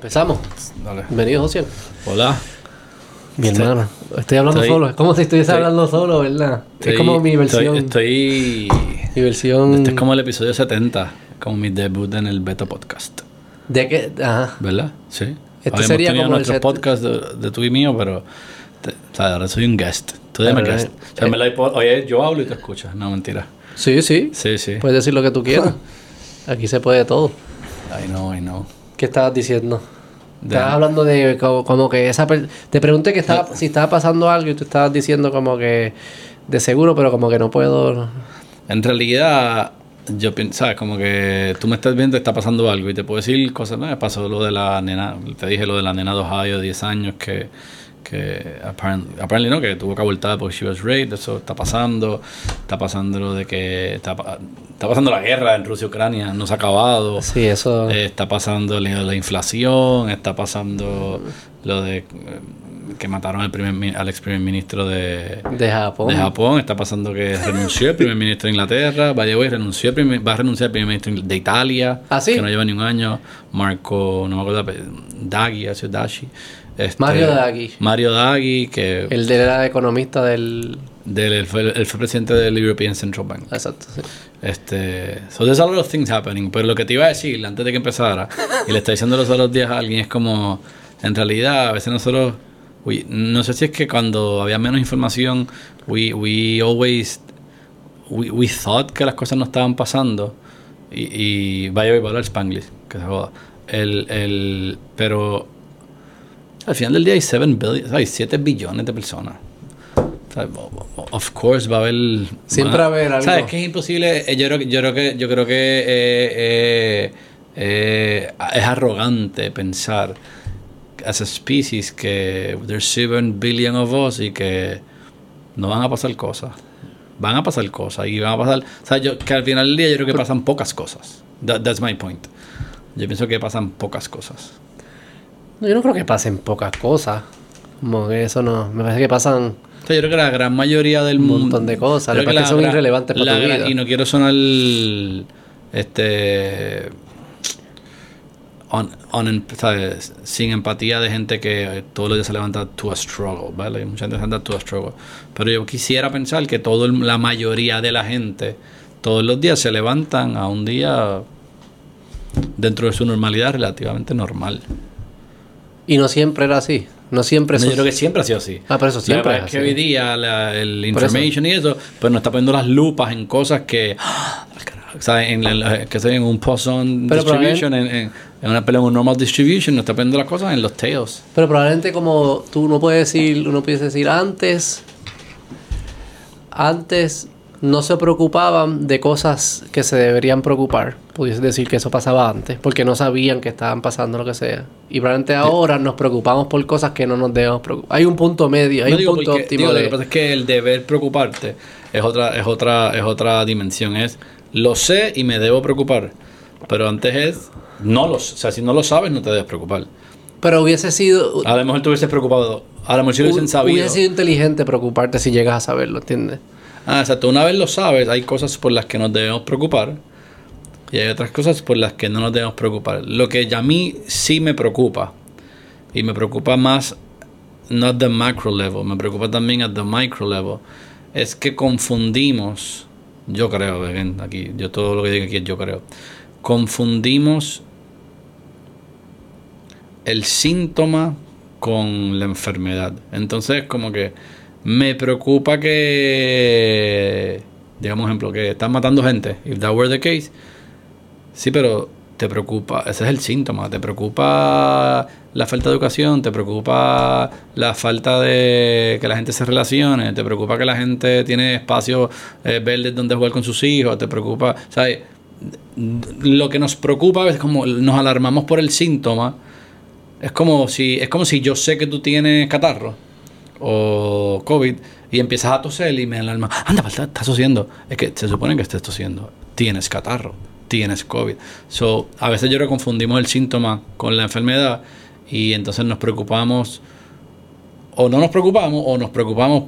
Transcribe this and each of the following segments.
Empezamos. Dale. Bienvenido, José. Hola. Mi hermano. Estoy hablando estoy- solo. Es como si estuviese estoy- hablando solo, ¿verdad? Estoy- es como mi versión. Estoy. Mi versión. este es como el episodio 70, como mi debut en el Beta Podcast. De que. Ajá. ¿Verdad? Sí. Este Habíamos sería tenido como nuestro podcast de, de tú y mío, pero. te- o sea, ahora soy un guest. Tú dime guest. eh, O sea, verdad, hay po- oye, yo hablo y tú escuchas. No, mentira. Sí, sí. Sí, sí. Puedes decir lo que tú quieras. Aquí se puede todo. I know, I know. ¿Qué estabas diciendo? De- Estabas hablando de como, como que esa per- te pregunté que estaba, si estaba pasando algo y tú estabas diciendo como que de seguro, pero como que no puedo. En realidad, yo pienso, ¿sabes? Como que tú me estás viendo y está pasando algo y te puedo decir cosas. No, me pasó lo de la nena, te dije lo de la nena de Ohio de 10 años que, que apparently, apparently no, que tuvo que abortar porque she was raped, eso está pasando. Está pasando lo de que está, está pasando la guerra en Rusia y Ucrania, no se ha acabado. Sí, eso. Eh, está pasando la inflación, está pasando lo de eh, que mataron al, primer, al ex primer ministro de, de Japón. de Japón. Está pasando que renunció el primer ministro de Inglaterra. Vaya, hoy renunció el primer- va a renunciar el primer ministro de Italia. ¿Ah, sí? Que no lleva ni un año. Marco, no me acuerdo, sido Dashi. Este, Mario Draghi. Mario Draghi, que El de era economista del. del- él, fue, él fue presidente del European Central Bank. Exacto, sí. Este, so there's a lot of things happening, pero lo que te iba a decir antes de que empezara, y le está diciendo los otros días a alguien, es como, en realidad, a veces nosotros, we- no sé si es que cuando había menos información, we, we always, we, we thought que las cosas no estaban pasando, y, y vaya a hablar Spanglish, que se joda, el, el, pero al final del día hay 7 billion, hay 7 billones de personas. O sea, Of course va a haber Siempre va a haber algo. ¿Sabes que es imposible? Eh, Yo creo, que- yo creo que yo creo que eh, eh, eh, es arrogante pensar as a species que there's 7 billion of us y que no van a pasar cosas. Van a pasar cosas y van a pasar, o sea, yo que al final del día yo creo que pasan pocas cosas. That- that's my point. Yo pienso que pasan pocas cosas. No, Yo no creo que pasen pocas cosas. Como que eso no. Me parece que pasan. O sea, yo creo que la gran mayoría del Un mundo. montón de cosas, creo que es que son irrelevantes para la tu gran- vida. Y no quiero sonar. Este. on- on- ¿sabes? sin empatía de gente que todos los días se levanta to a struggle, ¿vale? Mucha gente se levanta to a struggle. Pero yo quisiera pensar que todo el- la mayoría de la gente todos los días se levantan a un día dentro de su normalidad relativamente normal. Y no siempre era así. No siempre No, yo creo que siempre ha sido así. Ah, pero eso siempre La es es que así. hoy día la- el information y eso, pues nos está poniendo las lupas en cosas que. ¡ah! O sea, en, la- que estoy en un Pero distribution, en, en, en una pelea en un normal distribution, nos está poniendo las cosas en los tails. Pero probablemente como tú no puedes decir, uno puede decir antes, antes no se preocupaban de cosas que se deberían preocupar. Pudiese decir que eso pasaba antes, porque no sabían que estaban pasando lo que sea. Y probablemente ahora nos preocupamos por cosas que no nos debemos preocupar. Hay un punto medio, hay No un digo punto porque- óptimo digo, de... Lo que pasa es que el deber preocuparte es otra, es otra, es otra dimensión. Es lo sé y me debo preocupar. Pero antes es no lo sé. O sea, si no lo sabes, no te debes preocupar. Pero hubiese sido... A lo mejor te hubieses preocupado. A lo mejor si hubiesen hu- sabido. Hubiese sido inteligente preocuparte si llegas a saberlo, ¿entiendes? Ah, exacto. Una vez lo sabes, hay cosas por las que nos debemos preocupar y hay otras cosas por las que no nos debemos preocupar. Lo que a mí sí me preocupa y me preocupa más no at the macro level, me preocupa también at the micro level, es que confundimos, yo creo, aquí, yo todo lo que digo aquí es yo creo, confundimos el síntoma con la enfermedad. Entonces, como que me preocupa que, digamos, ejemplo, que están matando gente. If that were the case, sí, pero te preocupa, ese es el síntoma. Te preocupa la falta de educación, te preocupa la falta de que la gente se relacione, te preocupa que la gente tiene espacios eh, verdes donde jugar con sus hijos, te preocupa, ¿sabes? Lo que nos preocupa es como nos alarmamos por el síntoma. Es como si, es como si yo sé que tú tienes catarro o COVID y empiezas a toser y me alarma. Anda, estás tosiendo. Es que se supone que estés tosiendo. Tienes catarro, tienes COVID. So, a veces yo creo que confundimos el síntoma con la enfermedad y entonces nos preocupamos o no nos preocupamos o nos preocupamos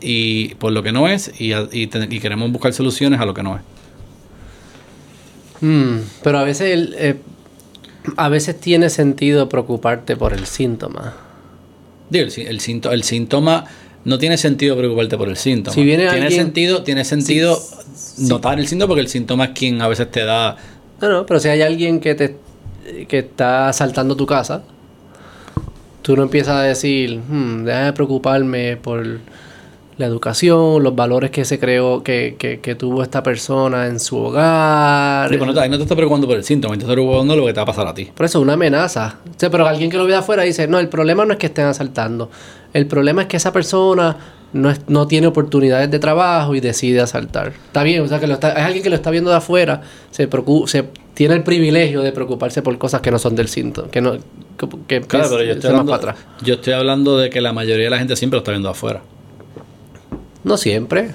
y por lo que no es y, y queremos buscar soluciones a lo que no es. Mm, pero a veces el, eh, A veces tiene sentido preocuparte por el síntoma. Digo, el, el el síntoma no tiene sentido preocuparte por el síntoma. Si viene tiene alguien- sentido, tiene sentido notar el síntoma porque el síntoma es quien a veces te da. No, no, pero si hay alguien que te que está asaltando tu casa, tú no empiezas a decir, hmm, déjame preocuparme por la educación, los valores que se creó, que, que, que tuvo esta persona en su hogar. Tipo, no, te, ahí no te estás preocupando por el síntoma, te estás preocupando por lo que te va a pasar a ti. Por eso, una amenaza. O sea, pero alguien que lo ve de afuera dice, no, el problema no es que estén asaltando. El problema es que esa persona no, es- no tiene oportunidades de trabajo y decide asaltar. Está bien, o sea, que lo está, es alguien que lo está viendo de afuera, se, preocu- se tiene el privilegio de preocuparse por cosas que no son del síntoma, que no... Que, que- Claro, pero yo es- estoy, es más hablando, para atrás. yo estoy hablando de que la mayoría de la gente siempre lo está viendo afuera. No siempre.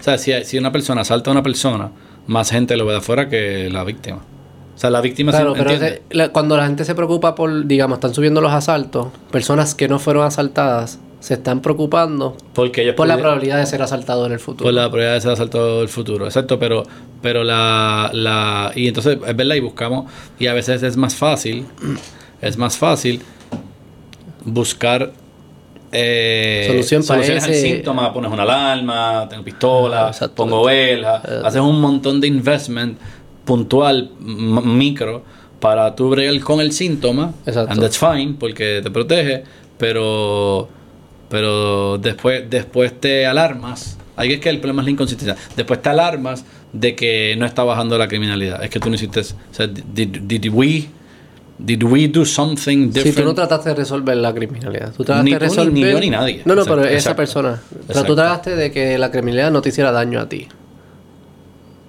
O sea, si, si una persona asalta a una persona, más gente lo ve de afuera que la víctima. O sea, la víctima Claro, pero entiende. ese- la- cuando la gente se preocupa por, digamos, están subiendo los asaltos, personas que no fueron asaltadas se están preocupando porque ellos por la probabilidad de ser asaltado en el futuro. Por la probabilidad de ser asaltado del futuro, exacto, pero, pero la, la... Y entonces, es verdad, y buscamos, y a veces es más fácil, es más fácil buscar eh, Solución para soluciones al ese- síntoma, pones una alarma, tengo pistola, Ah, exacto. pongo vela, Eh. haces un montón de investment puntual, micro, para tú bregar con el síntoma, Exacto. and that's fine, porque te protege, pero pero después después te alarmas ahí es que el problema es la inconsistencia después te alarmas de que no está bajando la criminalidad es que tú no hiciste o sea did, did we did we do something tú no trataste de resolver la criminalidad, tú trataste Ni de tú, ni- resolver. ni yo, ni nadie. No, no, Exacto, pero esa exacto. persona. Pero Exacto. tú trataste de que la criminalidad no te hiciera daño a ti.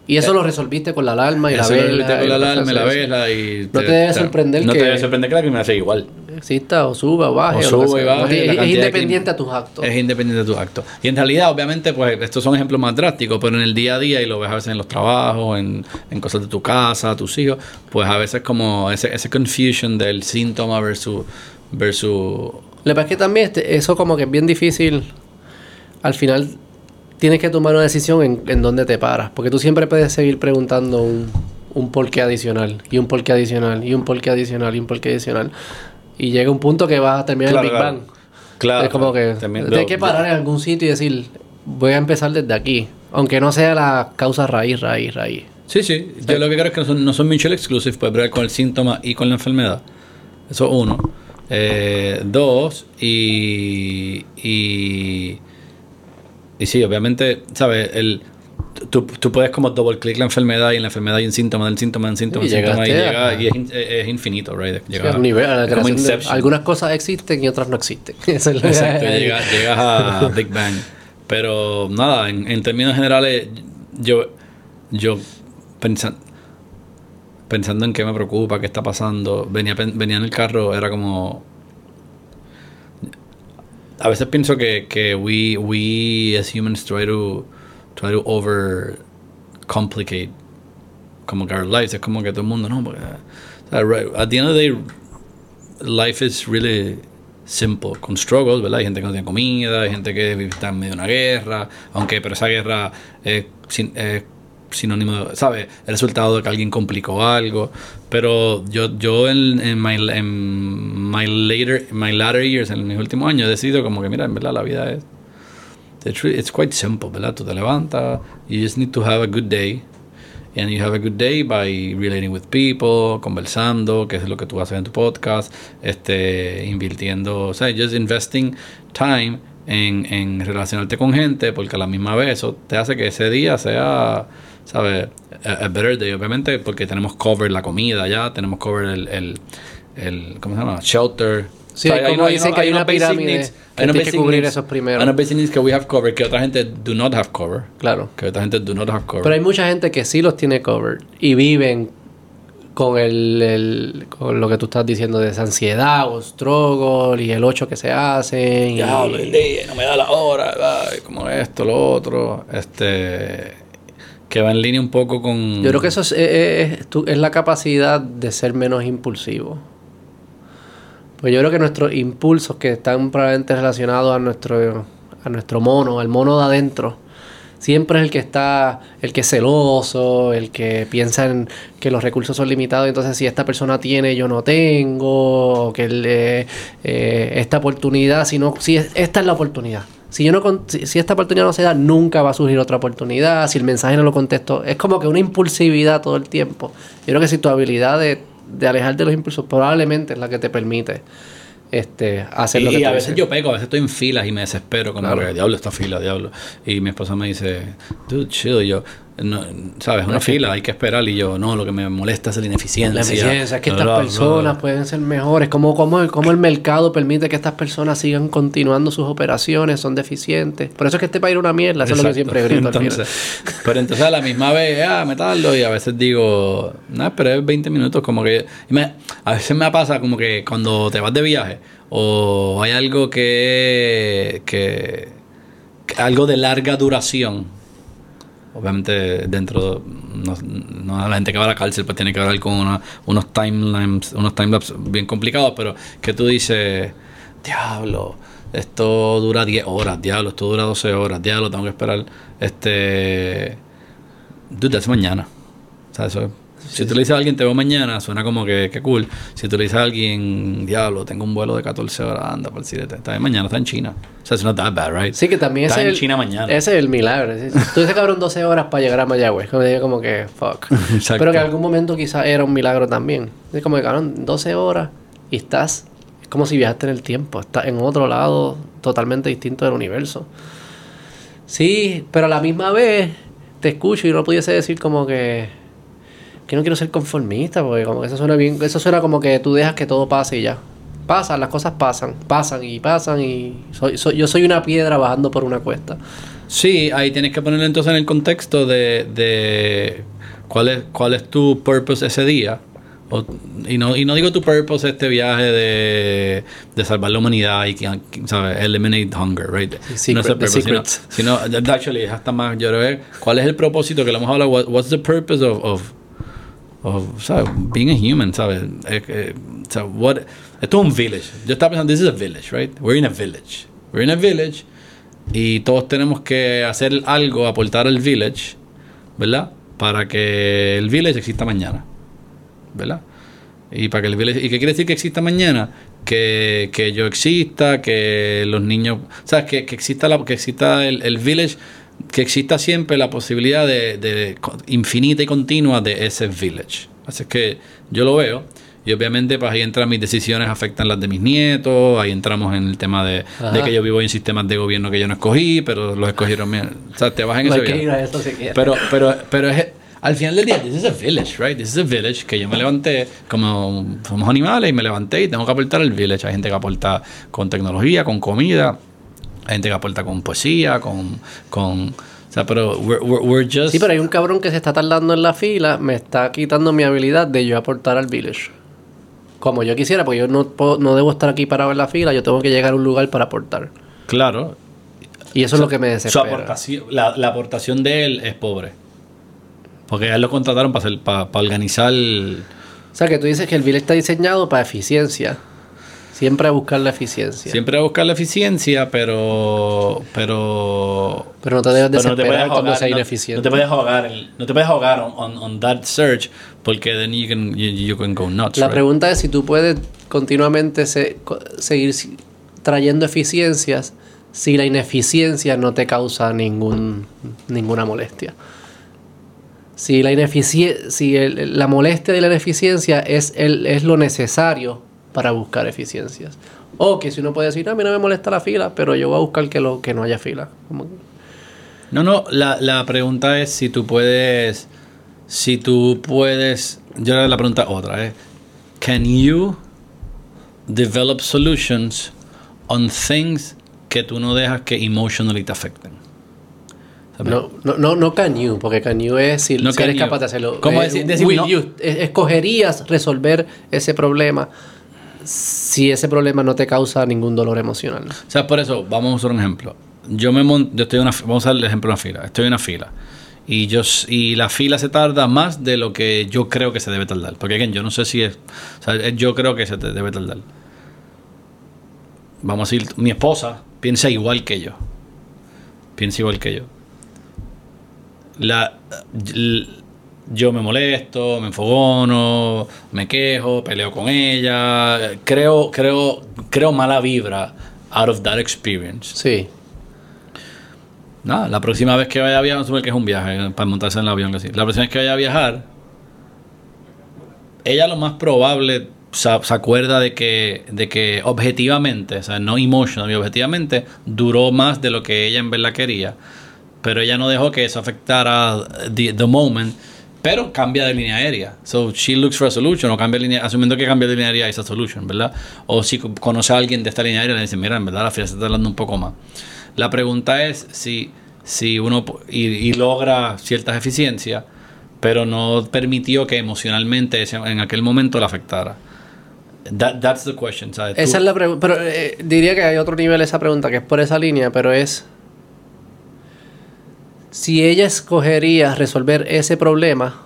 Y eso lo resolviste con la alarma y la Eh, lo vela. viste con la alarma y la vela y No te debe sorprender no que- te debe sorprender que la criminalidad sea igual Exista o suba o baje. O sube y baje, es, independiente a tus actos. Es independiente de tus actos. Y en realidad, obviamente, pues estos son ejemplos más drásticos, pero en el día a día, y lo ves a veces en los trabajos, en, en cosas de tu casa, tus hijos, pues a veces como ese, ese confusion del síntoma versus... versus Lo que pasa es que también este- eso como que es bien difícil. Al final tienes que tomar una decisión en, en dónde te paras. Porque tú siempre puedes seguir preguntando un, un porqué adicional. Y un porqué adicional. Y un porqué adicional. Y un porqué adicional. Y llega un punto que vas a terminar Claro, el Big claro. Bang. Claro, es como que también- lo- que parar en algún sitio y decir, voy a empezar desde aquí. Aunque no sea la causa raíz, raíz, raíz. Sí, sí. Yo lo que creo es que no son, no son mutual exclusive, puedes bregar con el síntoma y con la enfermedad. Eso es uno. Eh, dos, y, y. Y sí, obviamente, ¿sabes? El, tú, tú puedes como double click la enfermedad y en la enfermedad hay un síntoma, del síntoma, del síntoma, Y síntoma, y, llega, a- y es, es infinito, right? Sí, Llega- a un nivel, a como de- algunas cosas existen y otras no existen. Eso es lo- Exacto, llega- llegas a Big Bang. Pero nada, en, en términos generales, yo, yo pensa- pensando en qué me preocupa, qué está pasando, venía, venía en el carro, era como... A veces pienso que, que we, we as humans try to, try to over complicate como que our lives. Es como que todo el mundo, no, porque... right, at the end of the day, life is really simple, con struggles, ¿verdad? Hay gente que no tiene comida, hay gente que está en medio de una guerra, aunque, pero esa guerra es, sin- sinónimo, de, ¿sabes? El resultado de que alguien complicó algo. Pero yo, yo en, my, en my, later, latter years, en mis últimos años, he decidido como que, mira, en verdad la vida es... It's, re- it's quite simple, ¿verdad? Tú te levantas, you just need to have a good day. And you have a good day by relating with people, conversando, que es lo que tú haces en tu podcast, este, invirtiendo, o sea, just investing time en, en relacionarte con gente, porque a la misma vez eso te hace que ese día sea, ¿sabes? A, a better day, obviamente, porque tenemos cover la comida ya, tenemos cover el, el, el ¿cómo se llama? Shelter. Sí, hay como dicen que hay una pirámide needs- que hay que cubrir needs- esos primero. Hay unos basic needs que we have covered, que otra gente do not have cover. Claro. Que otra gente do not have cover. Pero hay mucha gente que sí los tiene covered y viven con el, el- con lo que tú estás diciendo de esa ansiedad o struggle y el 8 que se hacen. y- Diablo, el día, no me da la hora, ay, como esto, lo otro, este, que va en línea un poco con... Yo creo que eso es, es- es es la capacidad de ser menos impulsivo. Pues yo creo que nuestros impulsos que están probablemente relacionados a nuestro, a nuestro mono, al mono de adentro, siempre es el que está, el que es celoso, el que piensa en que los recursos son limitados, entonces si esta persona tiene, yo no tengo, o que le, eh, esta oportunidad, si no, si es- esta es la oportunidad. Si yo no si esta oportunidad no se da, nunca va a surgir otra oportunidad. Si el mensaje no lo contesto, es como que una impulsividad todo el tiempo. Yo creo que si tu habilidad de, de alejarte de los impulsos probablemente es la que te permite este, hacer lo que Y, y a veces yo peco, a veces estoy en filas y me desespero, como Claro. que diablo esta fila, diablo. Y mi esposa me dice, dude, chill. Y yo, no, ¿sabes? Una fila, hay que esperar. Y yo, no, lo que me molesta es la ineficiencia. La eficiencia, es que estas personas pueden ser mejores. ¿Cómo, cómo, el, cómo el mercado permite que estas personas sigan continuando sus operaciones? Son deficientes. Por eso es que este país era una mierda. Eso es lo que siempre grito al. Entonces, pero entonces a la misma vez, ah, me tardo y a veces digo, no, pero es 20 minutos, como que... me- a veces me pasa como que cuando te vas de viaje o hay algo que... que, que- algo de larga duración. Obviamente dentro, no, la gente que va a la cárcel pues tiene que hablar con unos timelines, unos timelapses bien complicados, pero que tú dices, diablo, esto dura 10 horas, diablo, esto dura 12 horas, diablo, tengo que esperar, este, dude, es mañana. O sea, eso, si tú le dices a alguien te veo mañana, suena como que, que cool. Si tú le dices a alguien, diablo, tengo un vuelo de 14 horas, anda por el sirete, está bien mañana, está en China. O sea, it's not that bad, right? Sí, que también Está en es el, China mañana. Ese es el milagro. Tú dices que fueron 12 horas para llegar a Mayagüez. Como, como que, fuck. Exacto. Pero que en algún momento quizás era un milagro también. Es como que, cabrón, 12 horas y estás... Es como si viajaste en el tiempo. Estás en otro lado totalmente distinto del universo. Sí, pero a la misma vez te escucho y no pudiese decir como que... Que no quiero ser conformista, porque como que eso suena bien... Eso suena como que tú dejas que todo pase y ya. Pasan, las cosas pasan. Pasan y pasan y... Soy, soy- yo soy una piedra bajando por una cuesta. Sí, ahí tienes que ponerlo entonces en el contexto de, de cuál es cuál es tu purpose ese día. O- y, no, y no digo tu purpose este viaje de, de salvar la humanidad y ¿sabes? eliminate hunger, right? secret- no es el purpose, sino, actually, es hasta más, yo creo ¿cuál es el propósito que le hemos hablado? What- what's the purpose of, of, of ¿sabes? being a human, ¿sabes? What, esto es un village. Yo estaba pensando, this is a village, right? We're in a village. We're in a village y todos tenemos que hacer algo, aportar al village, ¿verdad? Para que el village exista mañana, ¿verdad? Y para que el village, ¿y qué quiere decir que exista mañana? Que, que yo exista, que los niños, sea, que, que exista la, que exista el, el village, que exista siempre la posibilidad de, infinita y continua de ese village. Así es que yo lo veo. Y obviamente, pues ahí entran mis decisiones, afectan las de mis nietos. Ahí entramos en el tema de, que yo vivo en sistemas de gobierno que yo no escogí, pero los escogieron. O sea, te vas en ese viaje. si. Pero, pero, pero es, al final del día, this is a village, right? This is a village que yo me levanté como somos animales y me levanté y tengo que aportar al village. Hay gente que aporta con tecnología, con comida, gente que aporta con poesía, con, con o sea, pero we're, we're, just Sí, pero hay un cabrón que se está tardando en la fila, me está quitando mi habilidad de yo aportar al village. Como yo quisiera, porque yo no, puedo- no debo estar aquí parado en la fila, yo tengo que llegar a un lugar para aportar. claro. Y eso es lo que me Su desespera. aportación, la, la aportación de él es pobre. Porque a él lo contrataron para, hacer- para, para organizar O sea, que tú dices que el village está diseñado para eficiencia. Siempre a buscar la eficiencia. siempre a buscar la eficiencia, pero pero Pero no te debes Pero no te desesperar cuando sea ineficiente. No, te puedes ahogar, no te puedes ahogar on, on, on that search porque then you can, you, you can go nuts. La right? pregunta es si tú puedes continuamente se- co- seguir trayendo eficiencias si la ineficiencia no te causa ningún, ninguna molestia. Si la, si el- la molestia de la ineficiencia es, el, es lo necesario para buscar eficiencias. O que si uno puede decir, "No, a mí no me molesta la fila, pero yo voy a buscar que, lo, que no haya fila. No, no, la, la pregunta es si tú puedes, si tú puedes, yo la pregunta otra, ¿eh? Can you develop solutions on things que tú no dejas que emotionally te afecten? No, no, no, no can you, porque can you es si, No si eres you. capaz de hacerlo. ¿Cómo Eh, decir- decir will no? you? Es- escogerías resolver ese problema si ese problema no te causa ningún dolor emocional. O sea, por eso, vamos a usar un ejemplo. Yo me mon- yo estoy en una, vamos a usar el ejemplo de una fila. Estoy en una fila. Y yo y la fila se tarda más de lo que yo creo que se debe tardar. Porque again, yo no sé si es. O sea, eh, yo creo que se debe tardar. Vamos a decir, mi esposa piensa igual que yo. Piensa igual que yo. la, yo me molesto, me enfogono, me quejo, peleo con ella, creo, creo, creo mala vibra out of that experience. Sí. Nada, la próxima vez que vaya a viajar, supongo que es un viaje eh, para montarse en el avión, así. La próxima vez que vaya a viajar, ella lo más probable se, acuerda de que, de que objetivamente, o sea, no emotional, objetivamente, duró más de lo que ella en verdad quería. Pero ella no dejó que eso afectara the, the moment. Pero cambia de línea aérea. So she looks for a solution. O cambia de línea, asumiendo que cambia de línea aérea esa solution, ¿verdad? O si co- conoce a alguien de esta línea aérea, le dice, mira, en verdad la fiesta se está hablando un poco más. La pregunta es si, si uno y, y logra ciertas eficiencias, pero no permitió que emocionalmente ese- en aquel momento la afectara. That- that's the question, Esa es la pregunta. Pero eh, diría que hay otro nivel esa pregunta que es por esa línea, pero es. Si ella escogería resolver ese problema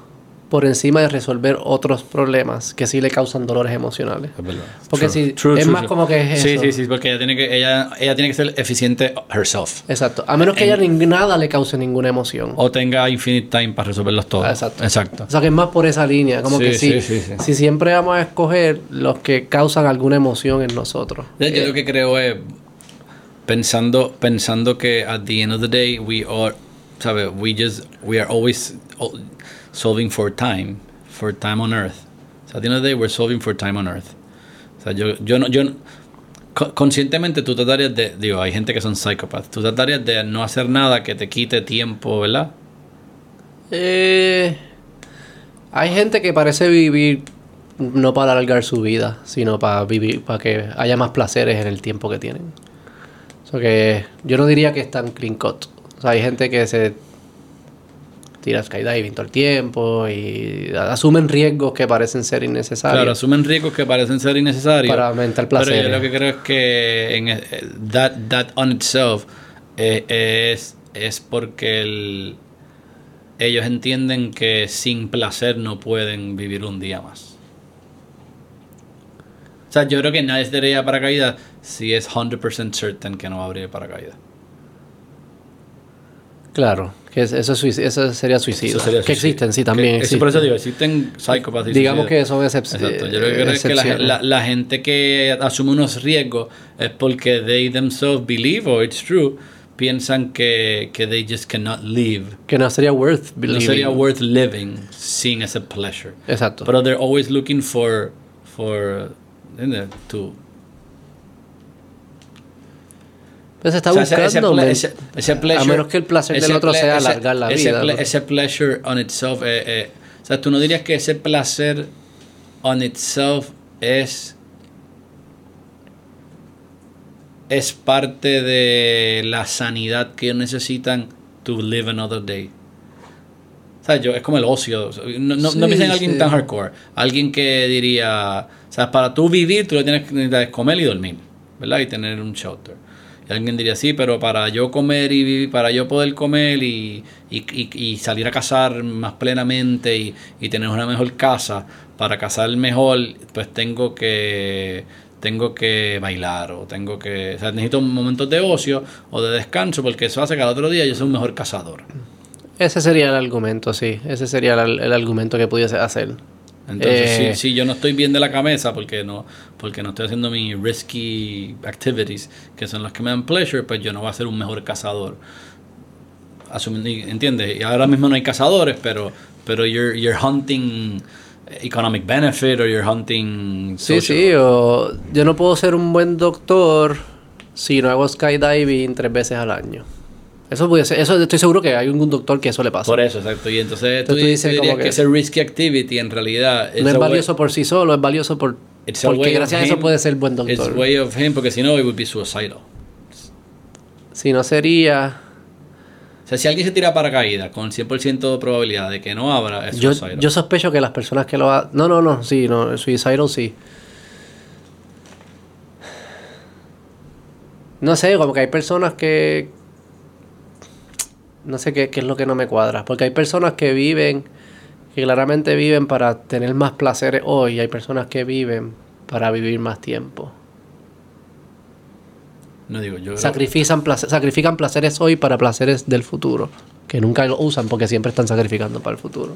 por encima de resolver otros problemas que sí le causan dolores emocionales. Es verdad. Porque True. si es más como que es Sí, eso. sí, sí, porque ella tiene que ella, ella tiene que ser eficiente herself. Exacto. A menos que ella nada le cause ninguna emoción. O tenga infinite time para resolverlos todos. Ah, exacto. Exacto. O sea que es más por esa línea. Como Sí, que sí, sí, sí, sí. si siempre vamos a escoger los que causan alguna emoción en nosotros. Yo lo que creo es pensando pensando que at the end of the day we are ¿sabes? we just we are always solving for time for time on earth so at the end of the day we're solving for time on earth o sea yo yo no yo conscientemente tú tratarías de digo hay gente que son psychopaths tú tratarías de no hacer nada que te quite tiempo ¿verdad? Eh, hay gente que parece vivir no para alargar su vida, sino para vivir, para que haya más placeres en el tiempo que tienen. O sea que yo no diría que están clean cut. Sea, hay gente que se tira skydiving todo el tiempo y asumen riesgos que parecen ser innecesarios. Claro, asumen riesgos que parecen ser innecesarios. Para aumentar Pero yo lo que creo es que en, eh, that, that on itself eh, es, es porque el- ellos entienden que sin placer no pueden vivir un día más. O sea, yo creo que nadie se tiraría paracaídas si es 100% certain que no va a abrir paracaídas. Claro, que es- eso, es eso sería suicidio. Eso sería que suicidio. existen, sí, también Que- existen. Por eso digo, existen psicópatas Digamos suicidas. que son excep- Exacto. Yo lo que creo es que la, la- la gente que asume unos riesgos es porque they themselves believe, or it's true, piensan que, que they just cannot live. Que no sería worth No believing. sería worth living sin ese pleasure. Exacto. Pero they're always looking for, for. To, Pues se está o sea, ese- ese, buscando. men- ese- ese pleasure- a menos que el placer del ese otro sea ese- alargar la ese vida. ple- ¿no? ese pleasure on itself, eh, eh, o sea, tú no dirías que ese placer on itself es es parte de la sanidad que ellos necesitan to live another day. O sea, yo, es como el ocio. No, no, Sí, no piensen en alguien sí. tan hardcore. Alguien que diría, o sea, para tú vivir, tú lo tienes que comer y dormir, ¿verdad? Y tener un shelter. Alguien diría, sí, pero para yo comer y vivir, para yo poder comer y, y, y- salir a cazar más plenamente y, y tener una mejor casa, para cazar mejor, pues tengo que tengo que bailar o tengo que, o sea, necesito momentos de ocio o de descanso porque eso hace que al otro día yo sea un mejor cazador. Ese sería el argumento, sí. Ese sería el, el argumento que pudiese hacer. Entonces, Eh, si, si yo no estoy bien de la cabeza porque no, porque no estoy haciendo mis risky activities, que son las que me dan pleasure, pues yo no voy a ser un mejor cazador. Asumiendo, ¿entiendes? Y ahora mismo no hay cazadores, pero, pero you're, you're hunting economic benefit or you're hunting Sí, social- sí, o yo no puedo ser un buen doctor si no hago skydiving tres veces al año. Eso puede ser, eso estoy seguro que hay un doctor que eso le pasa. Por eso, exacto. Y entonces, Entonces tú tú, dices dirías como que, que- ese risky activity en realidad no es way- valioso por sí solo, es valioso por it's porque gracias a eso puede ser buen It's doctor. way of him, porque si no, it would be suicidal. Si no sería O sea, si alguien se tira paracaídas con 100% de probabilidad de que no abra, es yo, suicidal. yo sospecho que las personas que lo ha... No, no, no, sí, no, suicidal sí. No sé, como que hay personas que... No sé qué, qué es lo que no me cuadra. Porque hay personas que viven, que claramente viven para tener más placeres hoy. Y hay personas que viven para vivir más tiempo. no digo, yo Sacrifican, placer- sacrifican placeres hoy para placeres del futuro. que nunca lo usan porque siempre están sacrificando para el futuro.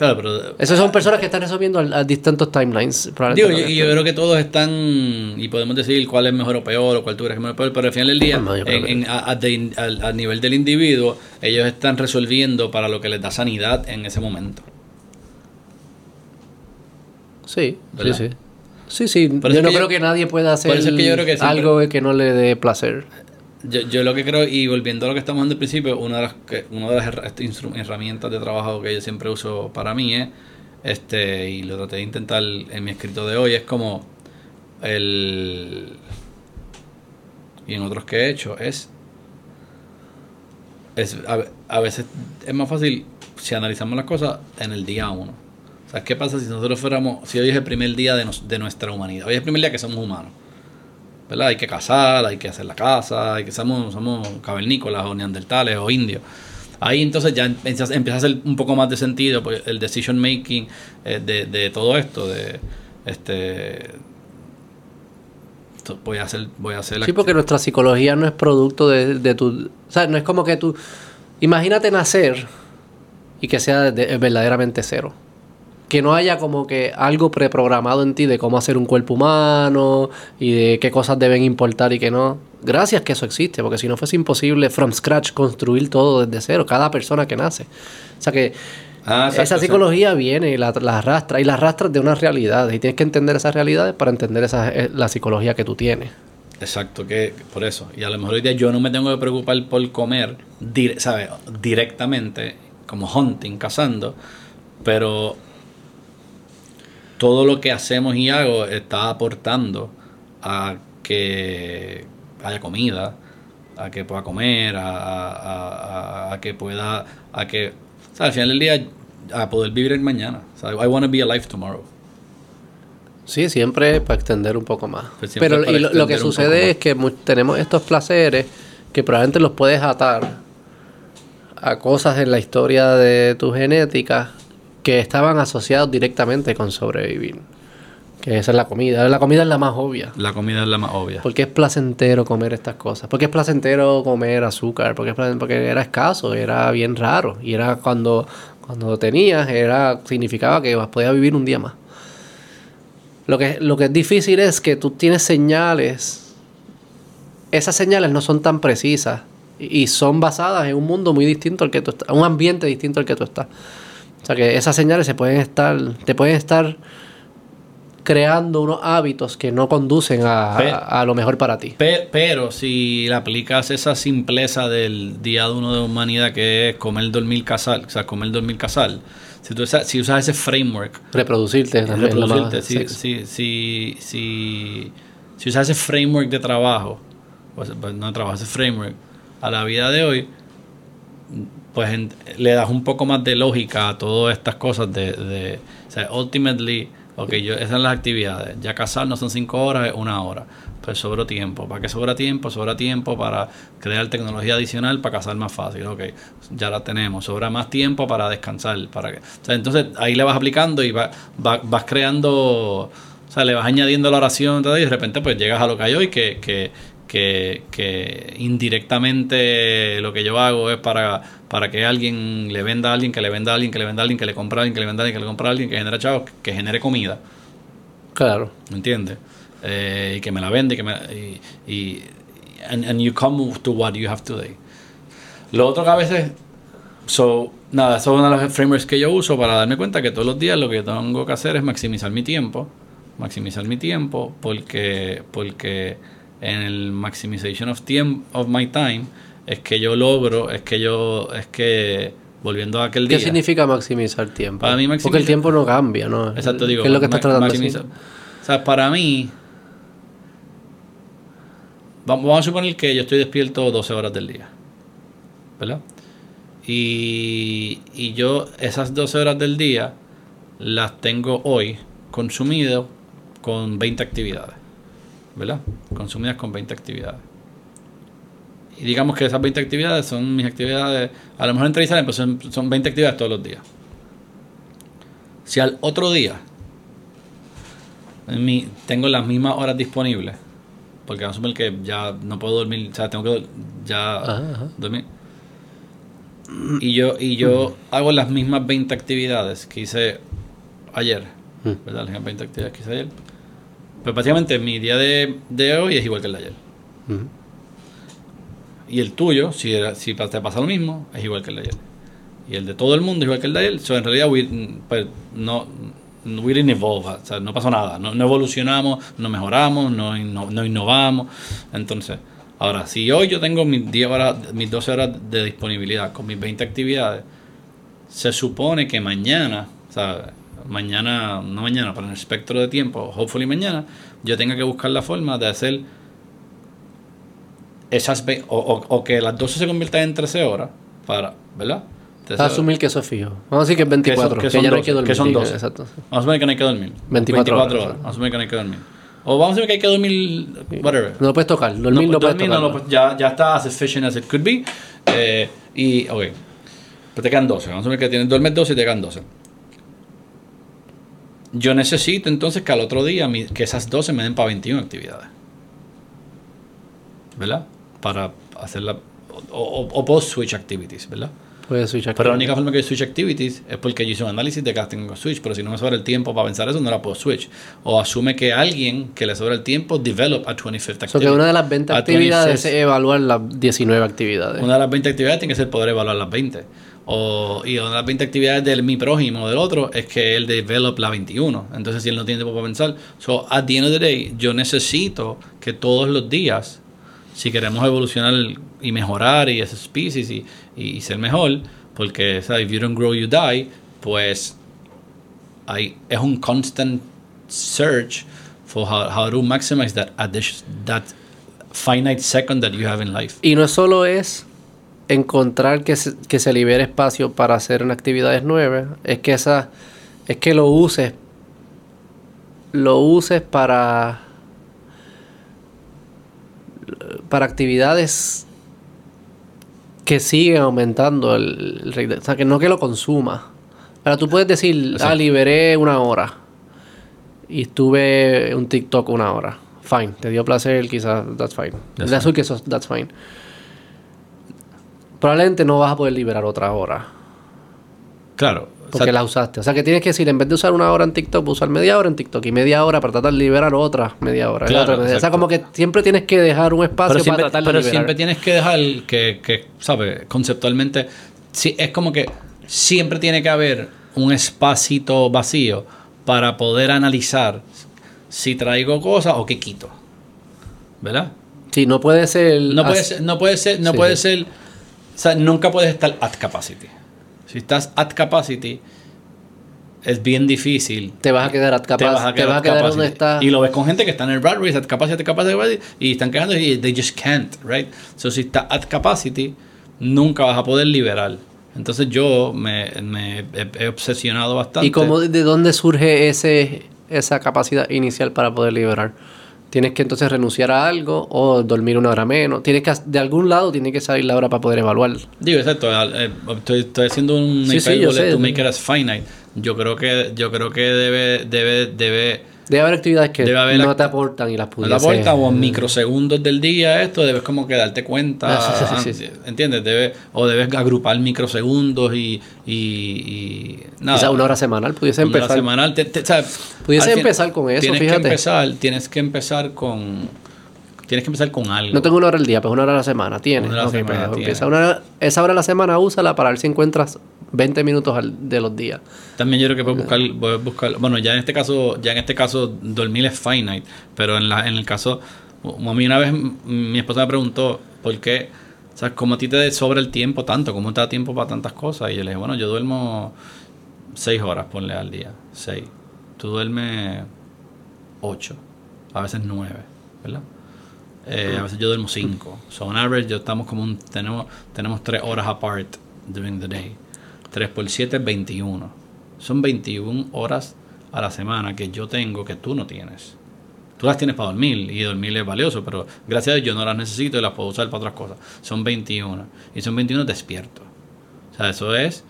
Claro, pero... Esas son personas que están resolviendo a, a distintos timelines. Digo, y yo creo que todos están, y podemos decir cuál es mejor o peor, o cuál tú crees que es mejor o peor, pero al final del día, No, en- en- a, a de- al- a nivel del individuo, ellos están resolviendo para lo que les da sanidad en ese momento. Sí, ¿Verdad? sí, sí. Sí, sí. Por yo no que creo yo- que nadie pueda hacer por eso es que yo creo que siempre- algo que no le dé placer. Yo, yo lo que creo, y volviendo a lo que estamos hablando al principio, una de las, que, una de las este, herramientas de trabajo que yo siempre uso para mí es, este, y lo traté de intentar en mi escrito de hoy, es como el... Y en otros que he hecho, es... es a, a veces es más fácil si analizamos las cosas en el día uno. O sea, ¿qué pasa si nosotros fuéramos, si hoy es el primer día de, nos- de nuestra humanidad? Hoy es el primer día que somos humanos. ¿Verdad? Hay que cazar, hay que hacer la casa, hay que somos, somos cavernícolas o neandertales o indios. Ahí entonces ya empieza, empieza a hacer un poco más de sentido pues, el decision making eh, de, de todo esto, de este voy a hacer, voy a hacer la Sí, porque nuestra psicología no es producto de, de tu... O sea, no es como que tú... Imagínate nacer y que sea de- verdaderamente cero. Que no haya como que algo preprogramado en ti de cómo hacer un cuerpo humano y de qué cosas deben importar y qué no. Gracias que eso existe, porque si no fuese imposible from scratch construir todo desde cero, cada persona que nace. O sea que Ah, exacto, esa psicología viene y la, la arrastra y la arrastra de unas realidades y tienes que entender esas realidades para entender esa, eh, la psicología que tú tienes. Exacto, que por eso. Y a lo mejor hoy día yo no me tengo que preocupar por comer, dire- ¿sabe? Directamente, como hunting, cazando, pero todo lo que hacemos y hago está aportando a que haya comida, a que pueda comer, a, a- a- a que pueda, a que, o sea, al final del día, a poder vivir el mañana. O sea, I want to be alive tomorrow. Sí, siempre para extender un poco más. Pues Pero y lo, lo que sucede es que tenemos estos placeres que probablemente los puedes atar a cosas en la historia de tu genética que estaban asociados directamente con sobrevivir. Que esa es la comida. La comida es la más obvia. La comida es la más obvia. Porque es placentero comer estas cosas. Porque es placentero comer azúcar. Porque, es porque era escaso, era bien raro. Y era cuando, cuando lo tenías, era, significaba que podías vivir un día más. Lo que, lo que es difícil es que tú tienes señales. Esas señales no son tan precisas. Y y son basadas en un mundo muy distinto al que tú estás. Un ambiente distinto al que tú estás. O sea que esas señales se pueden estar. Te pueden estar creando unos hábitos que no conducen a, a- a lo mejor para ti. Pe- pero si le aplicas esa simpleza del día de uno de humanidad que es comer, dormir, cazar, o sea, comer, dormir, cazar, si, tú usas, si usas ese framework, Reproducirte también. más reproducirte, si, si, si, si, si usas ese framework de trabajo, o sea, pues, no de trabajo, ese framework a la vida de hoy, pues en- le das un poco más de lógica a todas estas cosas de, de o sea, ultimately, ok, yo, esas son las actividades, ya cazar no son cinco horas, es una hora, pues sobra tiempo, ¿para qué sobra tiempo? Sobra tiempo para crear tecnología adicional para cazar más fácil, ok, ya la tenemos, sobra más tiempo para descansar, para que, entonces ahí le vas aplicando y va- va- vas creando, o sea, le vas añadiendo la oración y de repente pues llegas a lo que hay hoy, que, que, que indirectamente lo que yo hago es para, para que alguien le venda a alguien, que le venda a alguien, que le venda a alguien, que le compre a alguien, que le venda a alguien, que le compre a alguien, que genere chavos, que, genere comida, Claro. ¿me entiendes? Eh, y que me la vende, y que me, y, y and, and you come to what you have today. Lo otro que a veces, so, nada, eso es uno de los frameworks que yo uso para darme cuenta que todos los días lo que yo tengo que hacer es maximizar mi tiempo, maximizar mi tiempo, porque, porque en el maximization of, time, of my time es que yo logro, es que yo, es que volviendo a aquel ¿Qué día. significa maximizar tiempo? Para mí Porque maximizar- el tiempo no cambia, ¿no? Exacto, digo. ¿Qué es lo que estás tratando? O sea, para mí. Vamos, vamos a suponer que yo estoy despierto 12 horas del día. ¿Verdad? Y, y yo esas 12 horas del día las tengo hoy consumido con 20 actividades. ¿Verdad? Consumidas con 20 actividades. Y digamos que esas 20 actividades son mis actividades, a lo mejor Israel, pues son, son 20 actividades todos los días. Si al otro día en mi- tengo las mismas horas disponibles, porque vamos a suponer que ya no puedo dormir, o sea, tengo que ya Ajá, ajá. dormir. y yo, y yo hago las mismas 20 actividades que hice ayer, Mm. ¿verdad? Las mismas 20 actividades que hice ayer. Pues básicamente mi día de, de hoy es igual que el de ayer. Y el tuyo, si, era- si te pasa lo mismo, es igual que el de ayer. Y el de todo el mundo es igual que el de ayer. So, en realidad, we, pues, no, we didn't evolve. O sea, no pasó nada. No, no evolucionamos, no mejoramos, no, inno- no innovamos. Entonces, ahora, si hoy yo tengo mis, 10 horas, mis 12 horas de disponibilidad con mis 20 actividades, se supone que mañana, sea, mañana, no mañana, pero en el espectro de tiempo, hopefully mañana, yo tenga que buscar la forma de hacer esas o, o- o que las 12 se conviertan en 13 horas para, ¿verdad? 13 A asumir que eso es fijo. Vamos a decir que es 24, que, que son ya no hay 12, que dormir. que son diga, 12. Exacto. Vamos a suponer que no hay que dormir. 24 horas, horas. Vamos a suponer que no hay que dormir. O vamos a suponer que hay que dormir, whatever. No lo puedes tocar. Dormir no, No, puedes dormir tocar. no lo ya, ya está as efficient as it could be. Eh, y, ok. Pero te quedan 12. Vamos a suponer que tienes, duermes 12 y te quedan 12. Yo necesito entonces que al otro día mi- que esas 12 me den para 21 actividades. ¿Verdad? Para hacerla. O, o, o puedo switch activities, ¿verdad? Puedes switch Pero la única forma que switch activities es porque yo hice un análisis de tengo que switch, pero si no me sobra el tiempo para pensar eso, no la puedo switch. O asume que alguien que le sobra el tiempo develop a 25th activity. So que una de las 20 a actividades 26. es evaluar las 19 actividades. Una de las 20 actividades tiene que ser poder evaluar las 20. O, y una de las 20 actividades de mi prójimo del otro es que él develop la 21. Entonces, si él no tiene tiempo para pensar. So, at the end of the day, yo necesito que todos los días, si queremos evolucionar y mejorar y esa species y, y, y ser mejor, porque, ¿sabes? If you don't grow, you die, pues hay, es un constant search for how, how to maximize that, that finite second that you have in life. Y no solo es encontrar que se, que se libere espacio para hacer en actividades nuevas, es que esa es que lo uses lo uses para para actividades que siguen aumentando el, el rate de- o sea, que no que lo consuma. Ahora tú puedes decir, ah, liberé una hora y estuve un TikTok una hora. Fine, te dio placer, quizás, that's fine. That's That's, que eso, that's fine. Probablemente no vas a poder liberar otra hora Claro. o porque sea, la usaste. O sea que tienes que decir, en vez de usar una hora en TikTok, usar media hora en TikTok y media hora para tratar de liberar otra media hora. Claro, otra media- O sea, como que siempre tienes que dejar un espacio pero siempre, para tratar de pero liberar. siempre tienes que dejar que, que ¿sabes? Conceptualmente, sí, es como que siempre tiene que haber un espacito vacío para poder analizar si traigo cosas o qué quito. ¿Verdad? Sí, no puede ser... No puede ser, no puede ser, no Sí, puede sí. ser, o sea, nunca puedes estar at capacity. Si estás at capacity, es bien difícil Te vas a quedar at te capaz, vas a te quedar, vas a quedar capacity. donde estás. Y lo ves con gente que está en el rat race, at capacity, at capacity, at capacity, y están quejando y they just can't, right? So, si estás at capacity, nunca vas a poder liberar. Entonces yo me, me he, he obsesionado bastante. ¿Y cómo, de dónde surge ese, esa capacidad inicial para poder liberar? Tienes que entonces renunciar a algo o dormir una hora menos. Tienes que, de algún lado tiene que salir la hora para poder evaluar. Digo, exacto, eh, estoy, estoy haciendo un Sí, sí, yo sé. to make it as finite. Yo creo que, yo creo que debe, debe, debe Debe haber actividades que Debe haber no te aportan y las No pudieses... la vuelta o en microsegundos del día esto debes como que darte cuenta Ah, sí, sí, sí, sí. ¿entiendes? Debe, o debes agrupar microsegundos y, y, y nada una hora semanal pudiese Una hora empezar. semanal te- te- Pudiese empezar con eso, tienes fíjate. que empezar tienes que empezar con tienes que empezar con algo No tengo una hora al día, pues una hora a la semana. Tienes. Una hora a la pues, semana, empieza tiene. una hora- esa hora a la semana úsala para ver si encuentras 20 minutos al- de los días. También yo creo que puedes buscar, puedes buscar, bueno, ya en este caso, ya en este caso dormir es finite, pero en la, en el caso, a mí una vez mi esposa me preguntó por qué, o sea, cómo a ti te sobra el tiempo tanto, cómo te da tiempo para tantas cosas, y yo le dije, bueno, yo duermo seis horas, ponle al día, seis, tú duermes ocho, a veces nueve, ¿verdad? Eh, a veces yo duermo cinco. So on average yo estamos como un, tenemos, tenemos tres horas apart during the day. 3 por 7 es 21. Son 21 horas a la semana que yo tengo que tú no tienes. Tú las tienes para dormir y dormir es valioso, pero gracias a Dios yo no las necesito y las puedo usar para otras cosas. Son 21. Y son 21 despiertos. O sea, eso es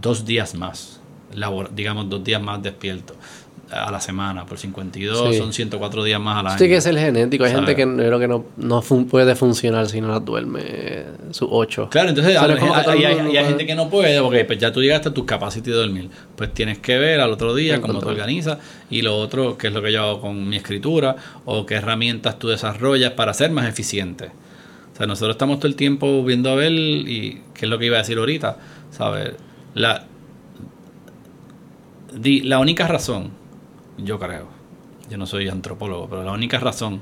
dos días más. labor- digamos, dos días más despierto. A la semana. Por 52 Sí. son 104 días más al año. Tiene que ser genético. Hay ¿Sabes? gente que yo creo que no, no fun- puede funcionar si no las duerme sus ocho. Claro, entonces hay, no es el hay- hay puede- gente que no puede, porque pues, ya tú llegaste a tu capacidad de dormir. Pues tienes que ver al otro día cómo te organizas y lo otro, que es lo que yo hago con mi escritura, o qué herramientas tú desarrollas para ser más eficiente. O sea, nosotros estamos todo el tiempo viendo a ver, y qué es lo que iba a decir ahorita, ¿sabes? La, di- la única razón, yo creo, yo no soy antropólogo, pero la única razón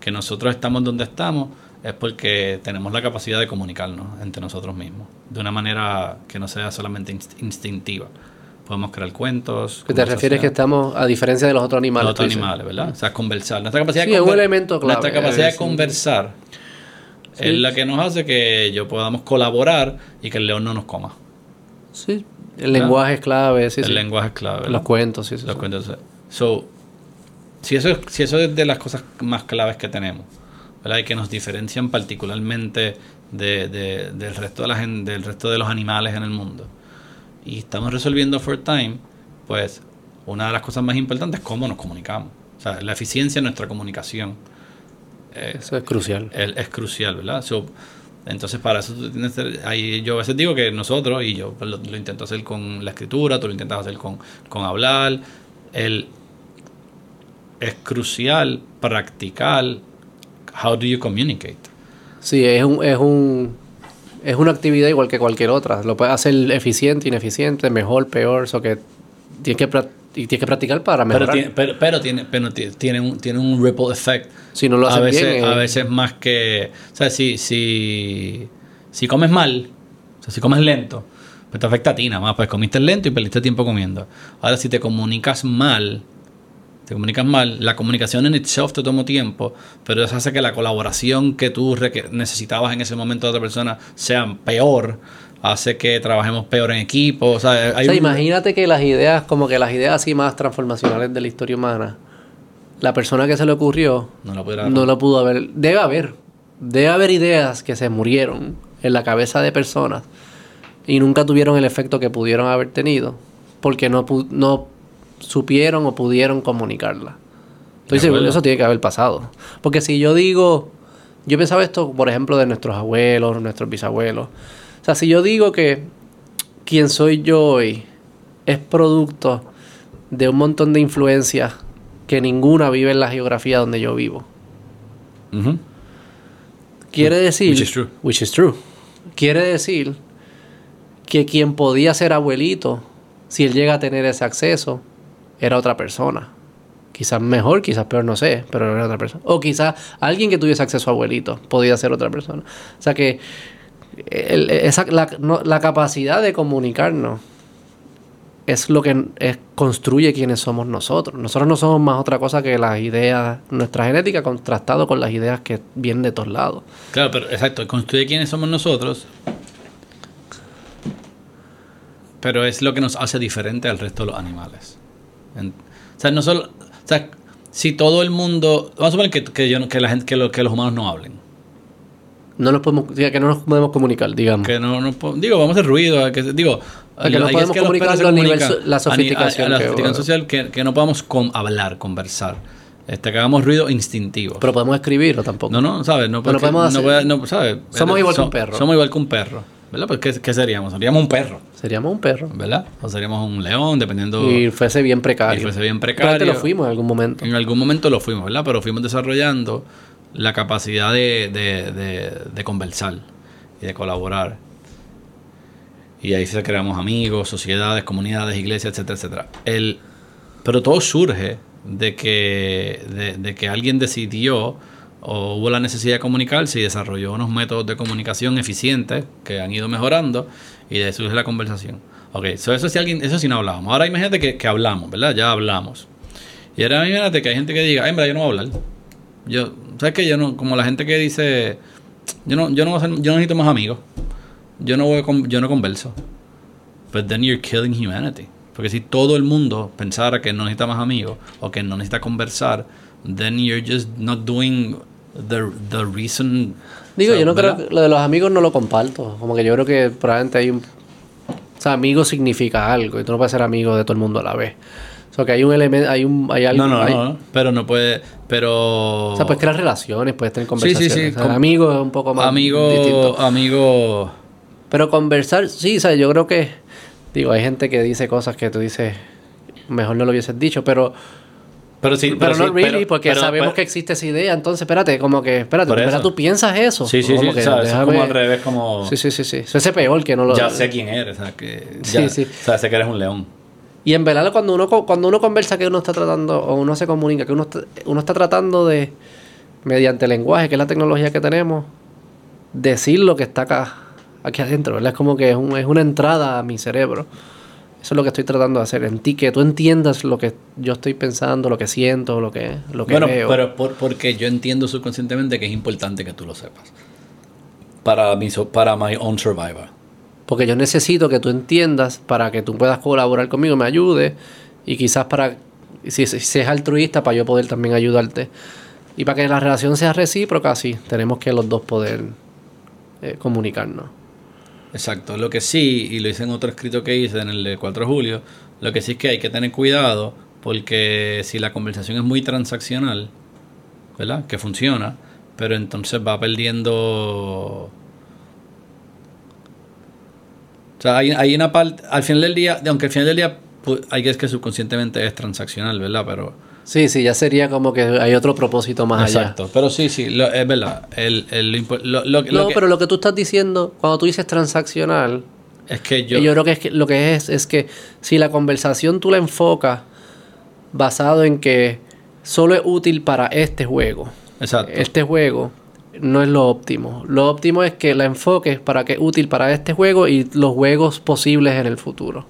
que nosotros estamos donde estamos es porque tenemos la capacidad de comunicarnos entre nosotros mismos de una manera que no sea solamente inst- instintiva. Podemos crear cuentos. Que te refieres que estamos, a diferencia de los otros animales. los otros animales, ¿verdad? O sea, conversar. Nuestra capacidad Sí, de es un conver- elemento clave, Nuestra capacidad es- de conversar Sí. es la que nos hace que yo podamos colaborar y que el león no nos coma. Sí, el lenguaje es clave. Sí, el lenguaje es clave. ¿verdad? Los cuentos, sí, sí. Los sí. cuentos. So, si eso, es, si eso es de las cosas más claves que tenemos, ¿verdad? Y que nos diferencian particularmente de, de- del, resto de la gen- del resto de los animales en el mundo. Y estamos resolviendo for time, pues una de las cosas más importantes es cómo nos comunicamos. O sea, la eficiencia en nuestra comunicación eh, Eso es crucial. es, es crucial, ¿verdad? So, entonces, para eso tú tienes ahí yo a veces digo que nosotros, y yo pues, lo, lo intento hacer con la escritura, tú lo intentas hacer con, con hablar, el, es crucial practicar how do you communicate. Sí, es un, es un es una actividad igual que cualquier otra. Lo puedes hacer eficiente, ineficiente, mejor, peor, eso que tienes que y tienes que practicar para Pero mejorar. tiene, pero, pero tiene, pero ti- tiene, un, tiene un ripple effect. si no lo a haces veces, bien, a eh, veces más que. O sea, si, si, si comes mal, o sea, si comes lento, pues te afecta a ti nada más. Pues comiste lento y perdiste tiempo comiendo. Ahora, si te comunicas mal, te comunicas mal, la comunicación en itself te tomó tiempo, pero eso hace que la colaboración que tú necesitabas en ese momento de otra persona sea peor, hace que trabajemos peor en equipo. O sea, hay o sea, un- imagínate que las ideas, como que las ideas así más transformacionales de la historia humana, la persona que se le ocurrió no lo pudiera- no lo pudo haber. Debe haber. Debe haber ideas que se murieron en la cabeza de personas y nunca tuvieron el efecto que pudieron haber tenido porque no, no supieron o pudieron comunicarla. Estoy seguro eso tiene que haber pasado. Porque si yo digo, yo pensaba esto, por ejemplo, de nuestros abuelos, nuestros bisabuelos. O sea, si yo digo que quien soy yo hoy es producto de un montón de influencias que ninguna vive en la geografía donde yo vivo. Quiere decir. Which is true. Which is true. Quiere decir que quien podía ser abuelito, si él llega a tener ese acceso, era otra persona. Quizás mejor, quizás peor, no sé, pero era otra persona. O quizás alguien que tuviese acceso a abuelito podía ser otra persona. O sea que la, capacidad de comunicarnos es lo que construye quienes somos nosotros. Nosotros no somos más otra cosa que las ideas, nuestra genética contrastado con las ideas que vienen de todos lados. Claro, pero exacto, construye quiénes somos nosotros. Pero es lo que nos hace diferente al resto de los animales. En- o sea, no solo. O sea, si todo el mundo. Vamos a suponer que, que, yo que la gente, que, lo- que los humanos no hablen. No nos podemos, que no nos podemos comunicar, digamos. Que no, no digo, vamos a hacer ruido. Que, digo, que no podemos que los comunicar a nivel so- la a sofisticación A, la que- sofisticación social, que, que no podamos con- hablar, conversar. Este, que hagamos ruido instintivo. Pero podemos escribirlo tampoco. No, no, ¿sabes? No, porque- podemos no, hacer- puede- no, ¿sabes? Somos igual que un perro. Somos igual que un perro. ¿Verdad? Pues, ¿qué, qué seríamos? Seríamos un perro. Seríamos un perro. ¿Verdad? O seríamos un león, dependiendo. Y fuese bien precario. Y fuese bien precario. lo fuimos en algún momento. En algún momento lo fuimos, ¿verdad? Pero fuimos desarrollando la capacidad de, de, de, de conversar y de colaborar. Y ahí se creamos amigos, sociedades, comunidades, iglesias, etcétera, etcétera. El, pero todo surge de que, de que alguien decidió o hubo la necesidad de comunicarse y desarrolló unos métodos de comunicación eficientes que han ido mejorando y de eso surge la conversación. Ok, so eso si alguien, eso sí no hablábamos. Ahora imagínate que, hablamos, ¿verdad? Ya hablamos. Y ahora imagínate que hay gente que diga, ay, verdad, yo no voy a hablar. Yo, ¿sabes qué? Yo no, como la gente que dice, yo no, yo no, necesito más amigos. Yo no voy a yo no converso. But then you're killing humanity. Porque si todo el mundo pensara que no necesita más amigos o que no necesita conversar, then you're just not doing the, the reason. Digo, o sea, yo no ¿verdad? creo que lo de los amigos no lo comparto. Como que yo creo que probablemente hay un. O sea, amigo significa algo y tú no puedes ser amigo de todo el mundo a la vez. sea, que hay un elemento, hay un, hay algo. No, no, hay- no, pero no puede, pero... O sea, puedes crear relaciones, puedes tener Sí, conversaciones. sí, sí. O sea, amigos es un poco más Amigo, distinto. amigo... Pero conversar, sí, o sea, yo creo que, digo, hay gente que dice cosas que tú dices, mejor no lo hubieses dicho, pero, Pero sí, pero, no sí, really, pero- porque pero- sabemos pero- que existe esa idea, entonces espérate, como que, espérate, eso. tú piensas eso? Sí, sí, Como sí, que déjame- como al revés, como... Sí, sí, sí, sí, eso es peor que no lo... Ya sé quién eres, o sea, que... Sí, Ya, sí. O sea, sé que eres un león. Y en verdad cuando uno, cuando uno conversa que uno está tratando, o uno se comunica, que uno está, uno está tratando de, mediante el lenguaje, que es la tecnología que tenemos, decir lo que está acá, aquí adentro, ¿verdad? Es como que es, un- es una entrada a mi cerebro. Eso es lo que estoy tratando de hacer en ti, que tú entiendas lo que yo estoy pensando, lo que siento, lo que, lo que Bueno, veo. pero por- porque yo entiendo subconscientemente que es importante que tú lo sepas. Para mi, so- para my own survivor. Porque yo necesito que tú entiendas para que tú puedas colaborar conmigo, me ayudes y quizás para, si, si- si es altruista, para yo poder también ayudarte. Y para que la relación sea recíproca, sí, tenemos que los dos poder eh, comunicarnos. Exacto. Lo que sí, y lo hice en otro escrito que hice en el de 4 de julio, lo que sí es que hay que tener cuidado porque si la conversación es muy transaccional, ¿verdad? Que funciona, pero entonces va perdiendo... O sea, hay, una parte, al final del día, aunque al final del día hay que es que subconscientemente es transaccional, ¿verdad? Pero... Sí, sí, ya sería como que hay otro propósito más Exacto. Pero sí, sí, lo- es verdad. El, lo lo- allá. No, que- pero lo que tú estás diciendo, cuando tú dices transaccional, es que yo, yo... yo creo que, es que lo que es es que si la conversación tú la enfocas basado en que solo es útil para este juego, Exacto. este juego no es lo óptimo. Lo óptimo es que la enfoques para que es útil para este juego y los juegos posibles en el futuro.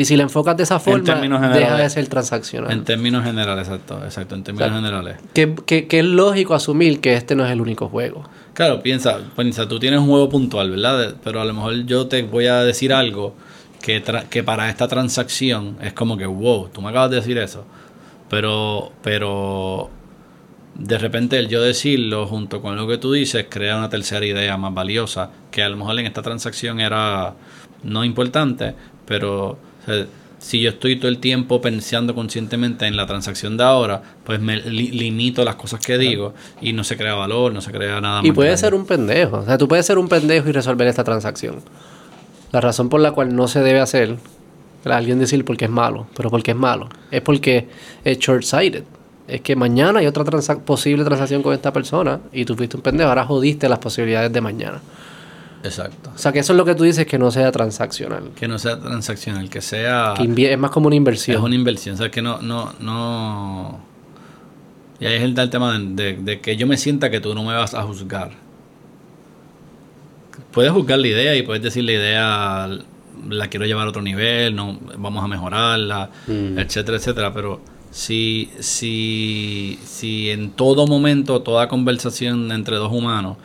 Y si la enfocas de esa forma, deja de ser transaccional. En términos generales, exacto, exacto, en términos O sea, generales. que, que- que es lógico asumir que este no es el único juego. Claro, piensa, piensa, tú tienes un juego puntual, ¿verdad? Pero a lo mejor yo te voy a decir algo que, que para esta transacción es como que, wow, tú me acabas de decir eso. Pero, pero de repente el yo decirlo junto con lo que tú dices crea una tercera idea más valiosa que a lo mejor en esta transacción era no importante, pero sea, si yo estoy todo el tiempo pensando conscientemente en la transacción de ahora, pues me li- limito las cosas que digo y no se crea valor, no se crea nada Y más puede grande. ser un pendejo. O sea, tú puedes ser un pendejo y resolver esta transacción. La razón por la cual no se debe hacer, alguien decir porque es malo, pero porque es malo, es porque es short-sighted. Es que mañana hay otra posible transacción con esta persona y tú fuiste un pendejo, ahora jodiste las posibilidades de mañana. Exacto. O sea, que eso es lo que tú dices que no sea transaccional. Que no sea transaccional, que sea Que es más como una es inversión. una inversión, o sea, que no no no y ahí es el, el tema de, de- de que yo me sienta que tú no me vas a juzgar. Puedes juzgar la idea y puedes decir la idea la quiero llevar a otro nivel, no vamos a mejorarla, Mm. etcétera, etcétera, pero si si si en todo momento, toda conversación entre dos humanos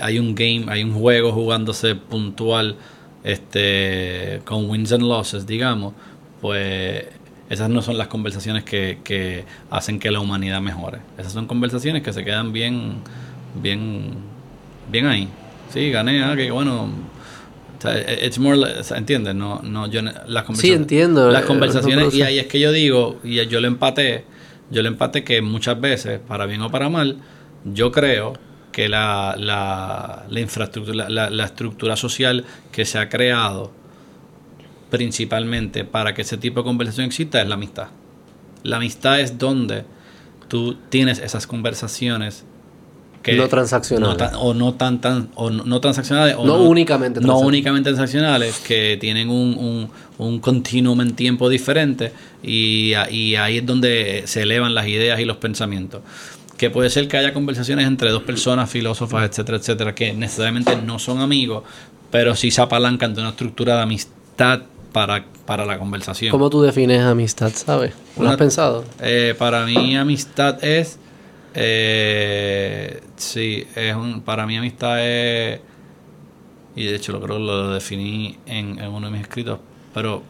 hay un game, hay un juego jugándose puntual, este, con wins and losses, digamos, pues esas no son las conversaciones que, que hacen que la humanidad mejore. Esas son conversaciones que se quedan bien, bien, bien ahí. Sí, gané, ah, que bueno. O sea, it's more, like- o sea, ¿entiendes? No, no, yo, las Sí, entiendo. Las Eh, conversaciones, y ahí es que yo digo, y yo le empaté, yo le empaté que muchas veces, para bien o para mal, yo creo que la, la, la infraestructura, la, la estructura social que se ha creado principalmente para que ese tipo de conversación exista es la amistad. La amistad es donde tú tienes esas conversaciones que No transaccionales. no tan- o no tan tan o no, no transaccionales o No únicamente no transaccionales. únicamente transaccionales que tienen un, un, un continuum en tiempo diferente y ahí es donde se elevan las ideas y los pensamientos que puede ser que haya conversaciones entre dos personas, filósofas, etcétera, etcétera, que necesariamente no son amigos, pero sí se apalancan de una estructura de amistad para, para la conversación. ¿Cómo tú defines amistad, sabes? ¿Lo Una- has pensado? Eh, para mí amistad es, eh, sí, es un, para mí amistad es, y de hecho lo creo que lo definí en, en uno de mis escritos, pero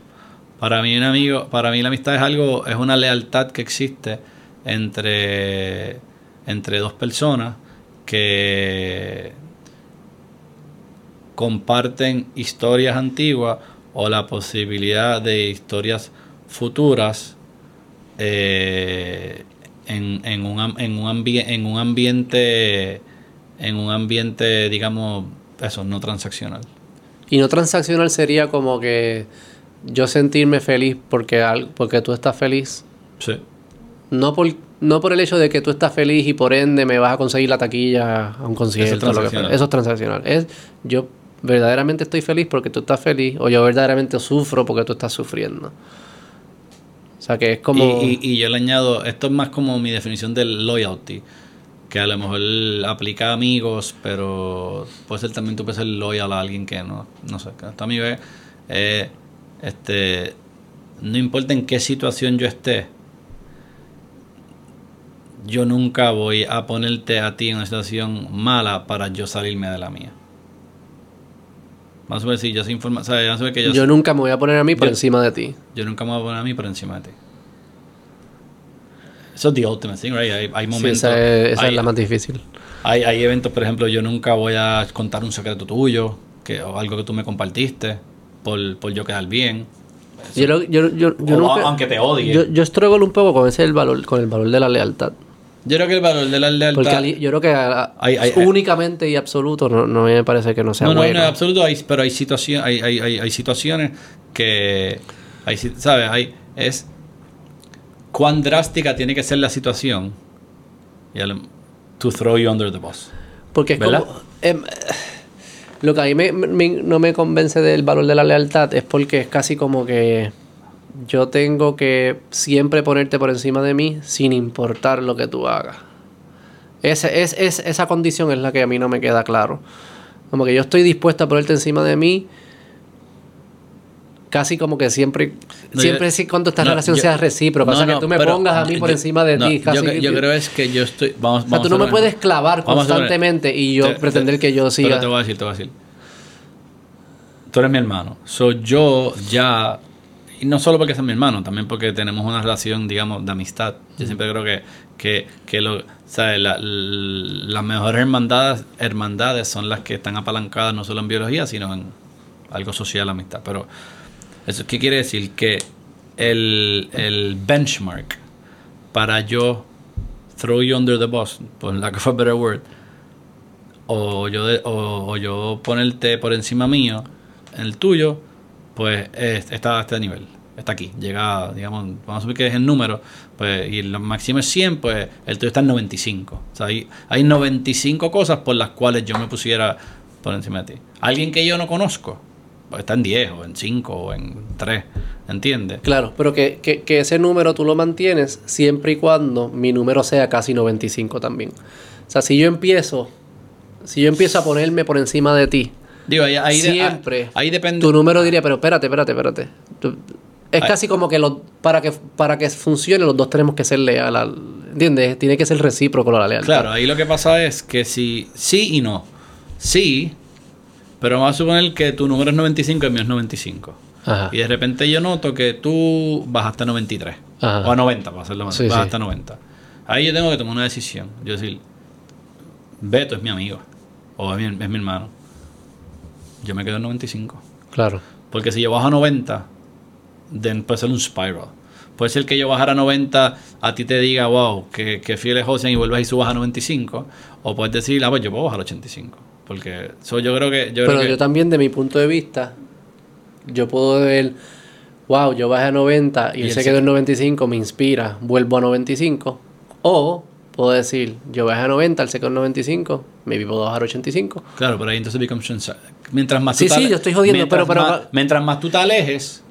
para mí un amigo, para mí la amistad es algo, es una lealtad que existe entre, entre dos personas que comparten historias antiguas o la posibilidad de historias futuras eh, en, en, un, en, un ambi- en un ambiente, en un ambiente, digamos, eso, no transaccional. Y no transaccional sería como que yo sentirme feliz porque, porque tú estás feliz. Sí. No por, no por el hecho de que tú estás feliz y por ende me vas a conseguir la taquilla a un concierto. Eso es transaccional. Eso es transaccional. Es yo verdaderamente estoy feliz porque tú estás feliz o yo verdaderamente sufro porque tú estás sufriendo. O sea que es como... Y, y- y yo le añado, esto es más como mi definición del loyalty, que a lo mejor aplica a amigos, pero puede ser también tú puedes ser loyal a alguien que no, no sé, que tu amigo es, eh, este, no importa en qué situación yo esté, yo nunca voy a ponerte a ti en una situación mala para yo salirme de la mía. Vamos a ver si yo soy informa, ¿sabes? Vamos a ver que yo, yo nunca me voy a poner a mí por yo- encima de ti. yo nunca me voy a poner a mí por encima de ti. Eso es the ultimate thing, right? Hay, hay Sí, momentos. esa es, esa hay, es la más difícil. hay, hay eventos, por ejemplo, yo nunca voy a contar un secreto tuyo que, o algo que tú me compartiste por, por yo quedar bien. Yo, yo, yo, yo O nunca- aunque te odie. Yo, yo struggle un poco con ese el valor, con el valor de la lealtad. Yo creo que el valor de la lealtad. Porque yo creo que a- Hay- hay- únicamente y absoluto no, no me parece que no sea no, no, bueno. no, en absoluto, hay, pero hay, situación, hay, situaciones que. Hay, ¿Sabes? Hay, es. Cuán drástica tiene que ser la situación. Y al- to throw you under the bus. Porque es ¿Verdad? como... em, lo que a mí me- me- no me convence del valor de la lealtad es porque es casi como que yo tengo que siempre ponerte por encima de mí sin importar lo que tú hagas. Ese, es, es- esa condición es la que a mí no me queda claro. Como que yo estoy dispuesto a ponerte encima de mí casi como que siempre No, siempre yo- cuando esta no, relación yo- sea recíproca. o sea, que tú me pongas a mí por yo- encima de ti. Casi, yo, cre- yo creo es que yo estoy. Vamos, o sea, vamos tú no me puedes clavar poner- constantemente y yo te- pretender te- que yo siga. Pero te voy a decir, te voy a decir. Tú eres mi hermano. So, yo ya. Y no solo porque seas mi hermano, también porque tenemos una relación, digamos, de amistad. Yo siempre creo que, que, que lo, ¿sabes? La- las mejores hermandades, hermandades son las que están apalancadas no solo en biología, sino en algo social, amistad. Pero, eso, ¿qué quiere decir? Que el, el benchmark para yo throw you under the bus, por lack of a better word, o yo, de- o, o yo ponerte por encima mío, en el tuyo, pues es- está a este nivel, está aquí, llega, digamos, vamos a subir que es el número, pues, y lo máximo es 100, pues el tuyo está en 95. O sea, hay, hay 95 cosas por las cuales yo me pusiera por encima de ti. Alguien que yo no conozco, pues está en 10 o en 5 o en 3, ¿entiendes? Claro, pero que, que, que ese número tú lo mantienes siempre y cuando mi número sea casi 95 también. O sea, si yo empiezo, si yo empiezo a ponerme por encima de ti, Digo, ahí, ahí de- siempre ahí depende. tu número diría, pero espérate, espérate, espérate. Tú- es casi como que los, para que para que funcione los dos tenemos que ser leal, al- ¿entiendes? Tiene que ser recíproco la lealtad. Claro, ahí lo que pasa es que si sí y no. Sí, pero vamos a suponer que tu número es 95 y el mío es 95. Ajá. Y de repente yo noto que tú bajaste a 93. Ajá. O a 90, para hacerlo más. Sí, bajaste sí. a 90. Ahí yo tengo que tomar una decisión. Yo decir, Beto es mi amigo. O es mi, es mi hermano. Yo me quedo en 95. Claro. Porque si yo bajo a 90, then puede ser un spiral. Puede ser que yo bajara a 90, a ti te diga, wow, que, que fiel es José y vuelvas y subas a 95. O puedes decir, ah, pues yo puedo bajar a 85. Porque so, yo creo que. Yo Pero creo que yo también, de mi punto de vista, yo puedo ver, wow, yo bajé a 90 y, Y él se quedó en 95, me inspira, vuelvo a 95. O puedo decir, yo bajé a 90, él se quedó en 95, maybe puedo bajar a 85. Claro, pero ahí entonces becomes Mientras más Sí, tú sí, yo estoy jodiendo, mientras pero- pero- más- mientras más tú te alejes,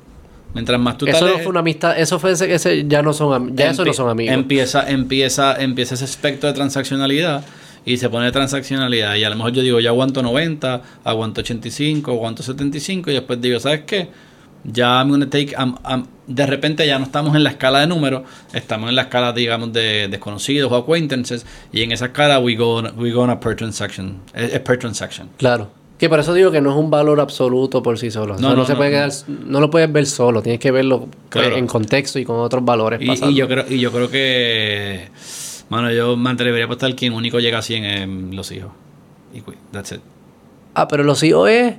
mientras más tú te Eso no fue una amistad, eso fue ese, ese- ya no son, ya eso no son amigos. Empieza, empieza, empieza ese espectro de transaccionalidad y se pone transaccionalidad. Y a lo mejor yo digo, ya aguanto 90, aguanto 85, aguanto 75, y después digo, ¿sabes qué? Ya I'm gonna take, I'm- I'm- de repente ya no estamos en la escala de números, estamos en la escala, digamos, de desconocidos o acquaintances, y en esa escala we go, on- we go on a per transaction, es per transaction. Claro. Que por eso digo que no es un valor absoluto por sí solo. O sea, No, No, se no, puede no. quedar, no lo puedes ver solo, tienes que verlo pues, Claro. en contexto y con otros valores. Y, y yo creo, y yo creo que, mano, yo me atrevería a apostar quien único llega a 100 es los hijos. Y that's it. Ah, pero los hijos es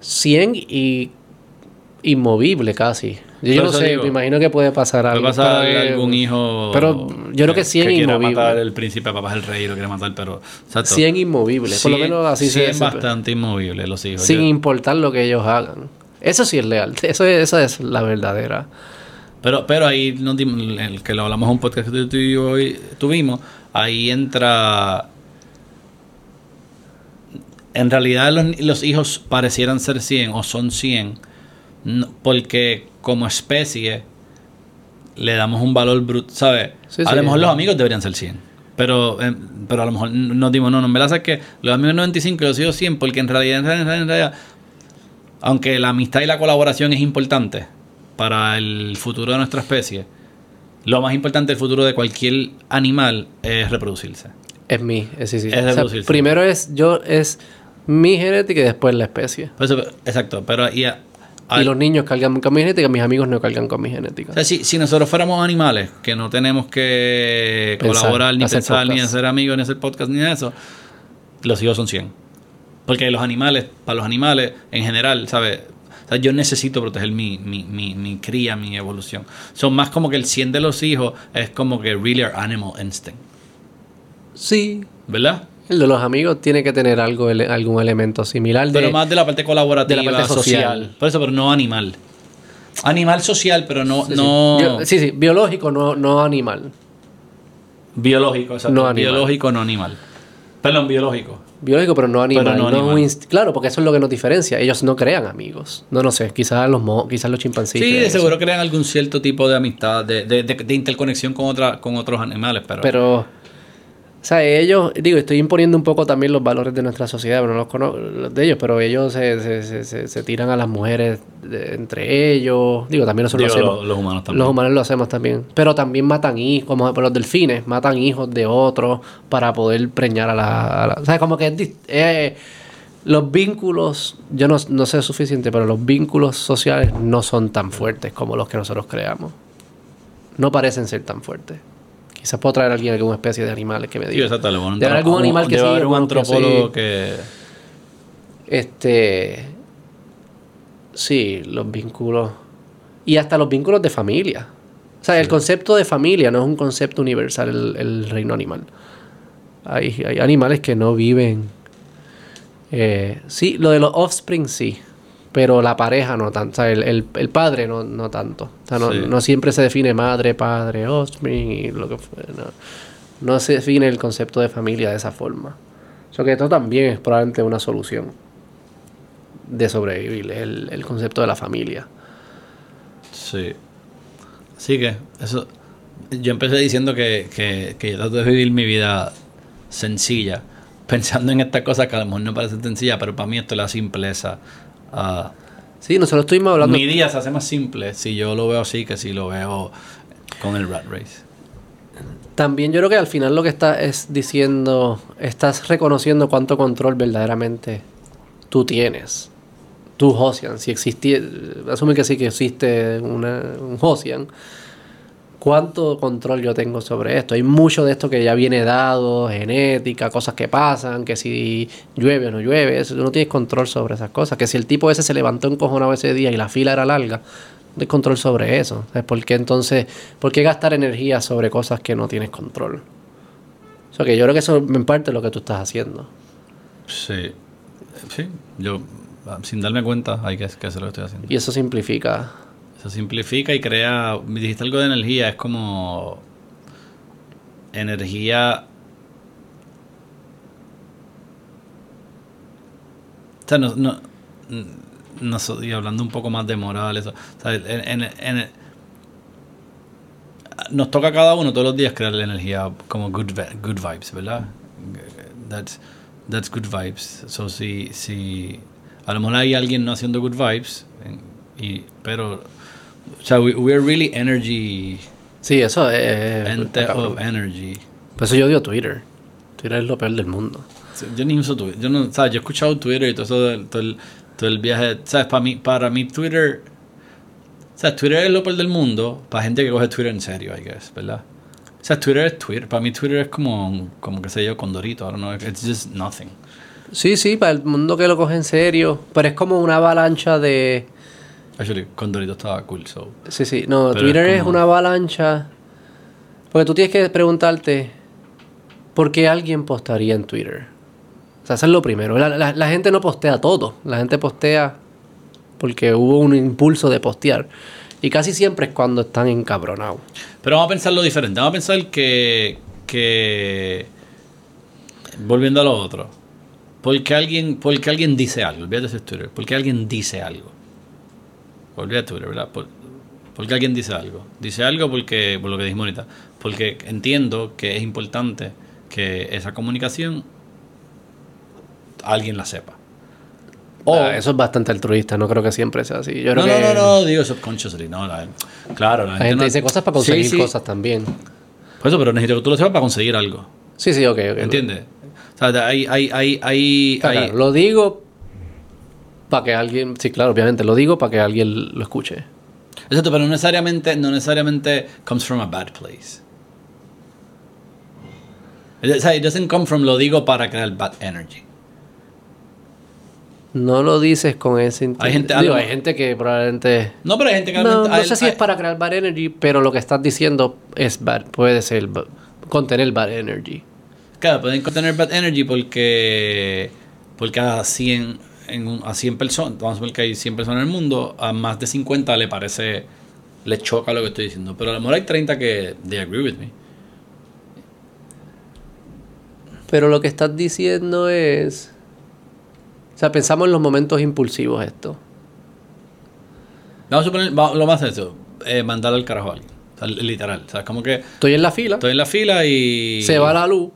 100 y inmovible casi. Yo, no eso sé, digo, me imagino que puede pasar Puede algo. pasar pero, eh, algún hijo. Pero yo creo que 100 que quiera inmovible. matar el príncipe, papá es el rey, lo quiere matar, pero. Exacto. 100 inmovibles. Por lo 100 menos así se 100 se- bastante inmovibles los hijos. Sin Yo- importar lo que ellos hagan. Eso sí es leal. Eso es, esa es la verdadera. Pero, pero ahí dimos- el que lo hablamos en un podcast que tú y yo hoy tuvimos, ahí entra. En realidad los, los hijos parecieran ser 100 o son 100 no- porque como especie le damos un valor bruto, ¿sabes? Sí, a sí. lo mejor los amigos deberían ser 100. Pero, eh, pero a lo mejor nos dimos, no, no, verdad es que los amigos 95 y los hijos 100 porque en realidad, en realidad, en realidad, aunque la amistad y la colaboración es importante para el futuro de nuestra especie, lo más importante del futuro de cualquier animal es reproducirse. Es mi. Es, sí, sí. Es O sea, reproducirse. primero es yo, es mi genética y después la especie. Eso, exacto, pero y, a- y los niños cargan con mi genética, mis amigos no cargan con mi genética. o sea, si, si nosotros fuéramos animales, que no tenemos que Pensar, colaborar, ni pensar, ni hacer amigos, ni hacer podcast, ni eso, los hijos son 100. Porque los animales, para los animales en general, ¿sabes? O sea, yo necesito proteger mi, mi, mi, mi cría, mi evolución. Son más como que el 100 de los hijos es como que really our animal instinct. Sí. ¿Verdad? El de los amigos tiene que tener algo, ele- algún elemento similar de... Pero más de la parte colaborativa, de la parte social. social. Por eso, pero no animal. Animal social, pero no, Sí, sí. no sí, sí, biológico, no, no animal. biológico. exacto. No animal. Biológico, no animal. Perdón, biológico. Biológico, pero no animal. Pero no no animal. un inst- claro, porque eso es lo que nos diferencia. Ellos no crean amigos. No, no sé. Quizás los, mo- quizás los chimpancés. Sí, de eso. seguro crean algún cierto tipo de amistad, de, de, de- de interconexión con, otra, con otros animales, pero... Pero, o sea, ellos, digo, estoy imponiendo un poco también los valores de nuestra sociedad, pero no los conozco los de ellos, pero ellos se, se, se, se- se tiran a las mujeres de- entre ellos. Digo, también nosotros Digo, lo hacemos. los, los humanos también. Los humanos lo hacemos también. Pero también matan hijos, como los delfines, matan hijos de otros para poder preñar a la. a la- o sea, como que es eh, los vínculos, yo no, no sé suficiente, pero los vínculos sociales no son tan fuertes como los que nosotros creamos. No parecen ser tan fuertes. Quizás puedo traer a alguien alguna especie de animales que me Sí, diga. exacto. Debe haber algún animal que debe sí, haber un que antropólogo sí. que... Este. Sí, los vínculos. Y hasta los vínculos de familia. O sea, el concepto de familia no es un concepto universal, el, el reino animal. Hay, hay animales que no viven. eh, sí, lo de los offspring sí. Pero la pareja no tanto. O sea, el, el- el padre no, no tanto. O sea, no, Sí. no siempre se define madre, padre, offspring y lo que fuera. No, no se define el concepto de familia de esa forma. O sea, que esto también es probablemente una solución de sobrevivir, el, el concepto de la familia. Sí. Así que, eso... Yo empecé diciendo que, que, que yo trato de vivir mi vida sencilla, pensando en estas cosas que a lo mejor no parecen sencillas, pero para mí esto es la simpleza. Ah, Sí, nosotros estuvimos hablando... mi día se hace más simple si yo lo veo así que si lo veo con el rat race. También yo creo que al final lo que estás es diciendo, estás reconociendo cuánto control verdaderamente tú tienes. Tú, Hosian, si existiera, asume que sí que existe una- un Hosian, ¿cuánto control yo tengo sobre esto? Hay mucho de esto que ya viene dado, genética, cosas que pasan, que si llueve o no llueve, eso, tú no tienes control sobre esas cosas. Que si el tipo ese se levantó encojonado ese día y la fila era larga, no tienes control sobre eso. ¿Sabes? ¿Por qué entonces, por qué gastar energía sobre cosas que no tienes control? O sea, que yo creo que eso en parte es lo que tú estás haciendo. Sí. Sí, yo ah, sin darme cuenta hay que, que hacer lo que estoy haciendo. Y eso simplifica. Se simplifica y crea. Me dijiste algo de energía, es como. Energía. O sea, no. no, y hablando un poco más de moral, eso. o sea, en- en- nos toca a cada uno todos los días crear la energía como good, good vibes, ¿verdad? That's, that's good vibes. So, si, si a lo mejor hay alguien no haciendo good vibes, y, pero, o sea, we, we're really energy, Sí, eso es. ente of energy. Por eso yo odio Twitter. Twitter es lo peor del mundo. Yo ni uso Twitter. Yo no, ¿sabes? Yo he escuchado Twitter y todo eso, del- todo el, todo el viaje. ¿Sabes? Para mí, para mí Twitter... O sea, Twitter es lo peor del mundo para gente que coge Twitter en serio, I guess, ¿verdad? O sea, Twitter es Twitter. Para mí Twitter es como, como qué sé yo, Condorito. I don't know. It's just nothing. Sí, sí, para el mundo que lo coge en serio. Pero es como una avalancha de. Actually, Condorito estaba cool, so. Sí, sí. No, Pero Twitter es una avalancha. Porque tú tienes que preguntarte por qué alguien postaría en Twitter. O sea, eso es lo primero. La, la- la gente no postea todo. La gente postea porque hubo un impulso de postear. Y casi siempre es cuando están encabronados. Pero vamos a pensarlo diferente. Vamos a pensar que. que volviendo a lo otro. Porque alguien, porque alguien dice algo. Olvídate de Twitter. Porque alguien dice algo. Olvídate de Twitter, ¿verdad? Por- porque alguien dice algo. Dice algo porque, por lo que dijimos ahorita. Porque entiendo que es importante que esa comunicación alguien la sepa. O, Ah, eso es bastante altruista. No creo que siempre sea así. Yo creo no, no, que no, no, digo subconsciously. No, la- claro, la, la gente no- dice cosas para conseguir sí. cosas también. Por eso, pero necesito que tú lo sepas para conseguir algo. Sí, sí, ok, ok. ¿Entiendes? O sea, hay, hay, hay, hay, Está hay- claro, lo digo para que alguien... Sí, claro, obviamente. Lo digo para que alguien lo escuche. Exacto, pero no necesariamente, no necesariamente comes from a bad place. O sea, it doesn't come from lo digo para crear bad energy. No lo dices con ese inten- Hay gente- Digo, hay gente que probablemente... No, pero hay gente que No, no hay- sé si es para crear bad energy, pero lo que estás diciendo es bad. Puede ser contener bad energy. Claro, pueden contener bad energy porque, porque a 100, en un- a 100 personas, vamos a ver que hay 100 personas en el mundo, a más de 50 le parece, le choca lo que estoy diciendo. Pero a lo mejor hay 30 que they agree with me. Pero lo que estás diciendo es... O sea, pensamos en los momentos impulsivos esto. Vamos a suponer, lo más eso, eh, mandar al carajo a alguien. O sea, literal. O sea, como que Estoy en la fila, estoy en la fila y... se va la luz,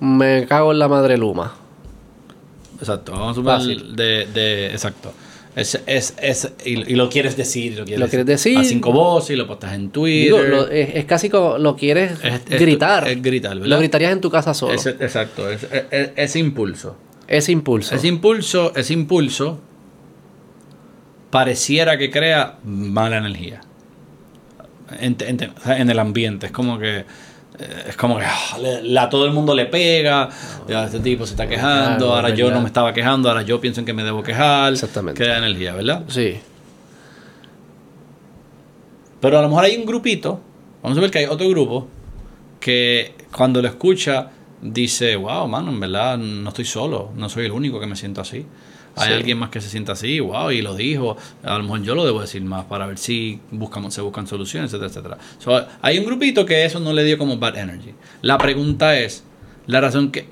me cago en la madre Luma. Exacto, vamos a suponer de, de... Exacto. Es, es, es, y, y lo quieres decir, lo quieres, Lo quieres decir. A cinco voces y lo postas en Twitter. Digo, lo- es, es casi como lo quieres Es- es- gritar. es gritar, ¿verdad? Lo gritarías en tu casa solo. Exacto, es- es- es- impulso. Ese impulso. Ese impulso, impulso pareciera que crea mala energía en, el ambiente. Es como que es como que ah, le- la, todo el mundo le pega, ya este tipo se está quejando, Claro, ahora yo no me estaba quejando, ahora yo pienso en que me debo quejar. Exactamente. Crea energía, ¿verdad? Sí. Pero a lo mejor hay un grupito, vamos a ver que hay otro grupo, que cuando lo escucha dice, wow, mano, en verdad no estoy solo, no soy el único que me siento así. Hay Sí. alguien más que se sienta así, wow, y lo dijo. A lo mejor yo lo debo decir más para ver si buscamos, se buscan soluciones, etcétera, etcétera. So, hay un grupito que eso no le dio como bad energy. La pregunta es, la razón que,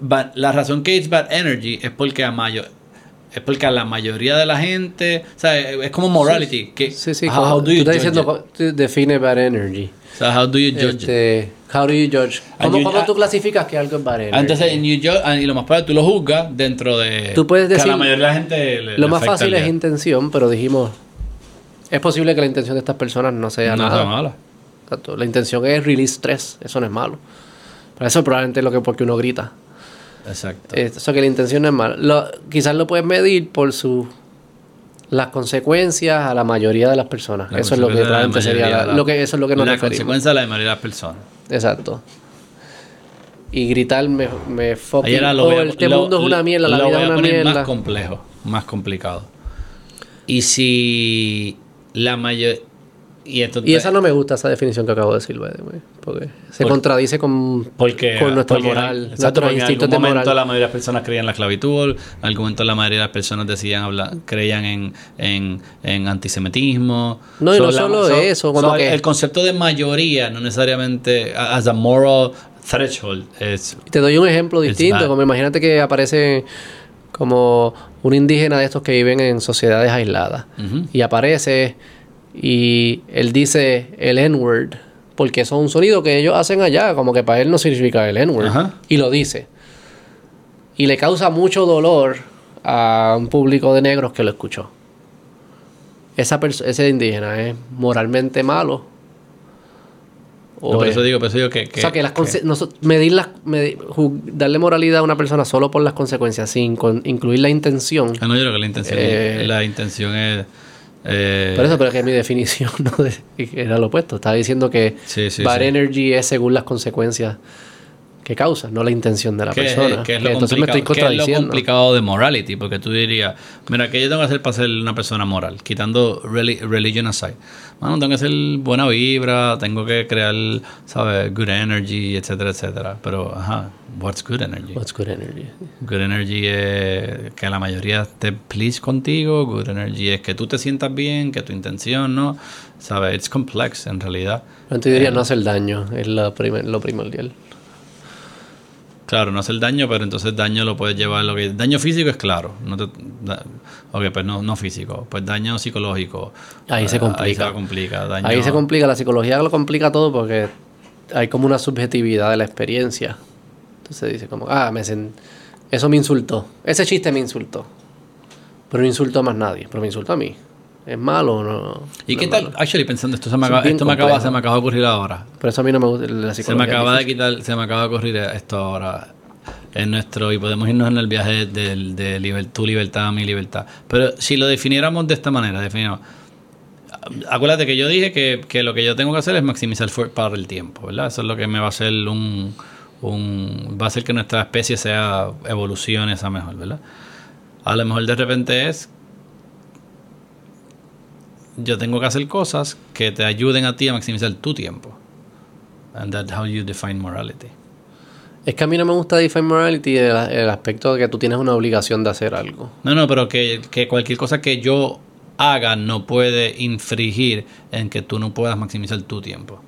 bad- la razón que es bad energy es porque a mayor es porque a la mayoría de la gente, o sea, es como morality. que, Sí, sí. how, how do tú you estás judge diciendo, tú define bad energy. O sea, how do you judge it? How do you judge? ¿Cómo, you- cómo ah, tú clasificas que algo es bad energy? Entonces, and you judge- and- y lo más probable, tú lo juzgas dentro de. Tú puedes que a decir- la mayoría de la gente. le- Lo le más fácil es intención, pero dijimos, es posible que la intención de estas personas no sea No nada. sea mala. Exacto. La intención es release stress, eso no es malo. Pero eso probablemente es lo que porque uno grita. Exacto. Eso que la intención no es mala. Lo- quizás lo puedes medir por su las consecuencias a la mayoría de las personas. La eso es lo que probablemente sería la- lo que eso es lo que nos La consecuencia de la mayoría de las personas. Exacto. Y gritar me, me fucking Ayer lo oh, a- este lo- mundo es una mierda, la vida es a una mierda. más complejo, más complicado. Y si la mayoría. Y, esa no me gusta, esa definición que acabo de decir, porque se Por- contradice con, Porque, con nuestra porque- moral, exacto, porque en algún de momento moral. la mayoría de las personas creían en la esclavitud, en algún momento la mayoría de las personas decían hablar, creían en, en, en antisemitismo. No, y no la- solo eso, que- el concepto de mayoría no necesariamente as a moral threshold es Te doy un ejemplo distinto, como imagínate que aparece como un indígena de estos que viven en sociedades aisladas y aparece y él dice el N-word porque eso es un sonido que ellos hacen allá, como que para él no significa el N-word y lo dice. Y le causa mucho dolor a un público de negros que lo escuchó. Esa ese indígena es moralmente malo. No, O por es- eso digo, por eso digo que, o sea, que las noso- medir las, darle moralidad a una persona solo por las consecuencias, sin con- incluir la intención. Ah, no, yo creo que la intención, Eh, la intención es eh, Por eso, pero es que mi definición no era lo opuesto. Estaba diciendo que Sí, sí, bad sí. energy es según las consecuencias que causa, no la intención de la ¿Qué, persona. qué es lo entonces me estoy complicado, qué es lo contradiciendo. complicado de morality? Porque tú dirías, mira, ¿qué yo tengo que hacer para ser una persona moral? Quitando reli- religion aside. Bueno, tengo que ser buena vibra, tengo que crear, ¿sabes? Good energy, etcétera, etcétera. Pero, ajá, what's good energy? What's good energy? Good energy es que la mayoría esté pleased contigo. Good energy es que tú te sientas bien, que tu intención, ¿no? ¿Sabes? It's complex en realidad. Entonces diría no hacer daño, es lo, primer- lo primordial. Claro, no hacer daño, pero entonces daño lo puedes llevar. Lo que, daño físico es claro. No te, da- ok, pues no, no físico. Pues daño psicológico. Ahí se Eh, complica. Ahí se complica. Daño, Ahí se complica, la psicología lo complica todo porque hay como una subjetividad de la experiencia. Entonces dice como, ah, me sen- eso me insultó. Ese chiste me insultó. Pero no insultó a más nadie, pero me insultó a mí. ¿Es malo o no? ¿Y no qué tal? malo. Actually, pensando esto, se me, Es acaba, bien esto me, acaba, complejo. se me acaba de ocurrir ahora. Por eso a mí no me gusta la Se me acaba de quitar, se me acaba de ocurrir esto ahora. En nuestro, y podemos irnos en el viaje de, liber- tu libertad, mi libertad. Pero si lo definiéramos de esta manera, definiéramos. Acuérdate que yo dije que, que lo que yo tengo que hacer es maximizar para el tiempo, ¿verdad? Eso es lo que me va a hacer un, un. va a hacer que nuestra especie sea. evolucione, sea mejor, ¿verdad? A lo mejor de repente es. Yo tengo que hacer cosas que te ayuden a ti a maximizar tu tiempo. And that's how you define morality. Es que a mí no me gusta Define Morality el, el aspecto de que tú tienes una obligación de hacer algo. No, no, pero que, que cualquier cosa que yo haga no puede infringir en que tú no puedas maximizar tu tiempo.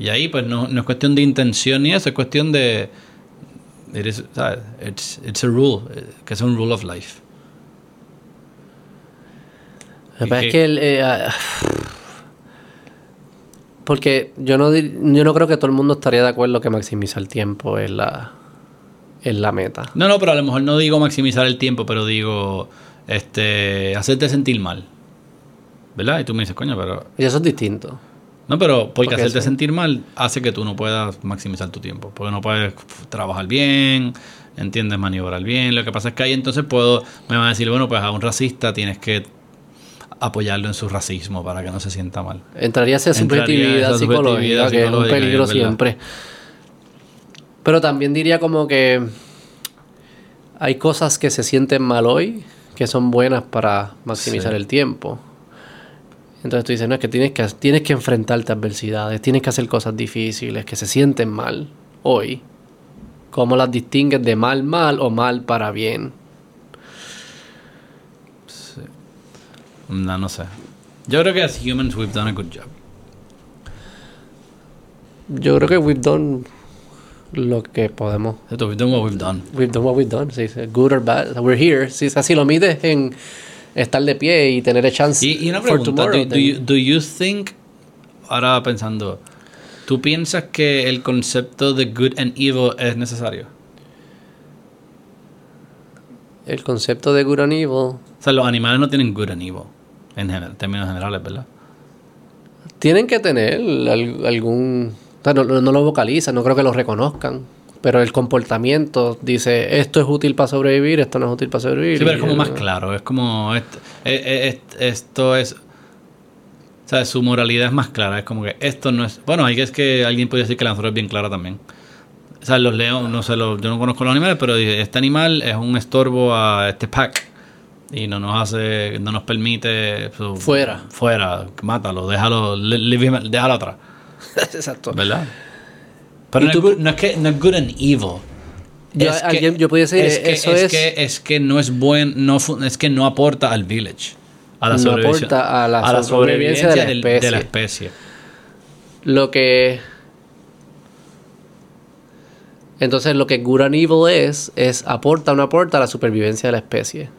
Y ahí pues no, no es cuestión de intención ni eso, es cuestión de... it is-. It's, it's a rule, eh, que es un rule of life. Lo que ¿Y pasa qué? es que el, eh, ah, porque yo no yo no creo que todo el mundo estaría de acuerdo que maximizar el tiempo es la es la meta. No, no, pero a lo mejor no digo maximizar el tiempo, pero digo este hacerte sentir mal. ¿Verdad? Y tú me dices, coño, pero... Y eso es distinto. No, pero porque, Porque hacerte eso- sentir mal hace que tú no puedas maximizar tu tiempo. Porque no puedes trabajar bien, entiendes, maniobrar bien. Lo que pasa es que ahí entonces puedo, me van a decir, bueno, pues a un racista tienes que apoyarlo en su racismo para que no se sienta mal. Entraría esa subjetividad psicológica, que es un peligro siempre. Pero también diría como que hay cosas que se sienten mal hoy que son buenas para maximizar Sí. el tiempo. Entonces tú dices, no, es que tienes que tienes que enfrentarte a adversidades, tienes que hacer cosas difíciles que se sienten mal hoy. ¿Cómo las distingues de mal mal o mal para bien? No, no sé. Yo creo que as humans we've done a good job. Yo creo que we've done lo que podemos. Esto, we've done what we've done. We've done what we've done. Sí, sí, good or bad. We're here. Si, si lo mides en estar de pie y tener a chance Y, y una for pregunta, tomorrow, do, do you, do you think, ahora pensando, ¿tú piensas que el concepto de good and evil es necesario? el concepto de good and evil O sea, los animales no tienen good and evil, en general, términos generales, ¿verdad? tienen que tener al- algún... o sea, no, no- lo vocalizan, no creo que lo reconozcan. Pero el comportamiento dice, esto es útil para sobrevivir, esto no es útil para sobrevivir. Sí, pero es como más claro, es como, est- est- esto es, o sea, su moralidad es más clara, es como que esto no es, bueno, hay que es que alguien podría decir que la naturaleza es bien clara también. O sea, los leones, no sé, los- yo no conozco los animales, pero dice, este animal es un estorbo a este pack y no nos hace, no nos permite Fuera. fuera, mátalo, déjalo, him- déjalo atrás, Exacto. ¿verdad? Pero ¿Y no, es tú- good- no es que no es good and evil. Yo- Es que- yo podría decir, es que, eso es, es- que es que no es buen, no es que no aporta al village, a la No sobrevivencia, aporta a la sobrevivencia de la del- de la especie. Lo que. Entonces, lo que good and evil es, es aporta o no aporta a la supervivencia de la especie.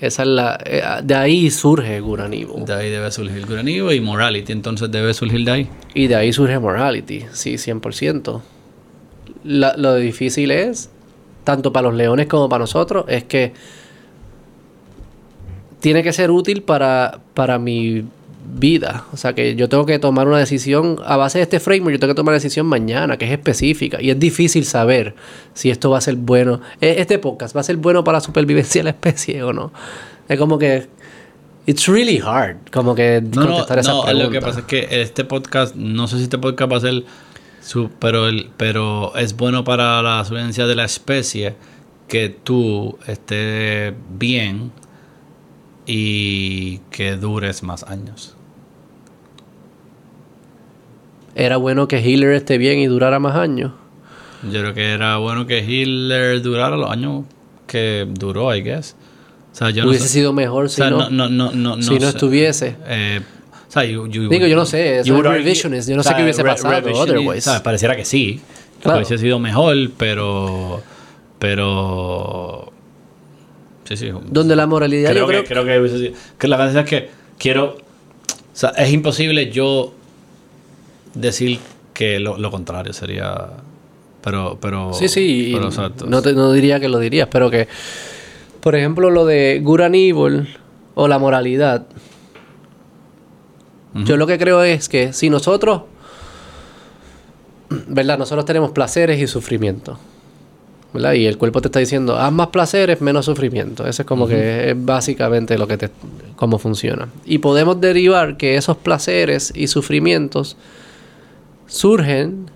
Esa es la. eh, de ahí surge evil. De ahí debe surgir evil y morality, entonces debe surgir de ahí. Y de ahí surge morality, sí, 100%. La- lo difícil es, tanto para los leones como para nosotros, es que tiene que ser útil para, para mi vida. O sea, que yo tengo que tomar una decisión a base de este framework, yo tengo que tomar una decisión mañana, que es específica. Y es difícil saber si esto va a ser bueno. e- Este podcast va a ser bueno para la supervivencia de la especie o no. Es como que... It's really hard, como que No, no, contestar esas no, preguntas. lo que pasa es que este podcast, no sé si este podcast va a ser Su- pero, el, pero es bueno para la supervivencia de la especie que tú estés bien y que dures más años. Era bueno que Healer esté bien y durara más años. Yo creo que era bueno que Hitler durara los años que duró, I guess. O sea, yo no Hubiese sé- sido mejor o si sea, no, no, no, no, no, si no sé. estuviese. Eh, o sea, you- you- Digo, yo no sé, revisionist, yo no sé o sea, qué hubiese re- pasado otherwise. ¿sabes? Pareciera que sí. que Claro. Hubiese sido mejor, pero. Pero. Sí, sí. Donde la moralidad creo yo creo que, creo que hubiese sido. Que la verdad es que quiero. O sea, es imposible yo decir que lo, lo contrario sería. Pero. pero Sí, sí, pero, no, te- no diría que lo dirías, pero que, por ejemplo, lo de and evil o la moralidad, yo lo que creo es que si nosotros, ¿verdad? Nosotros tenemos placeres y sufrimiento, ¿verdad? Y el cuerpo te está diciendo, haz más placeres, menos sufrimiento. Eso es como que es básicamente lo que te, cómo funciona. Y podemos derivar que esos placeres y sufrimientos surgen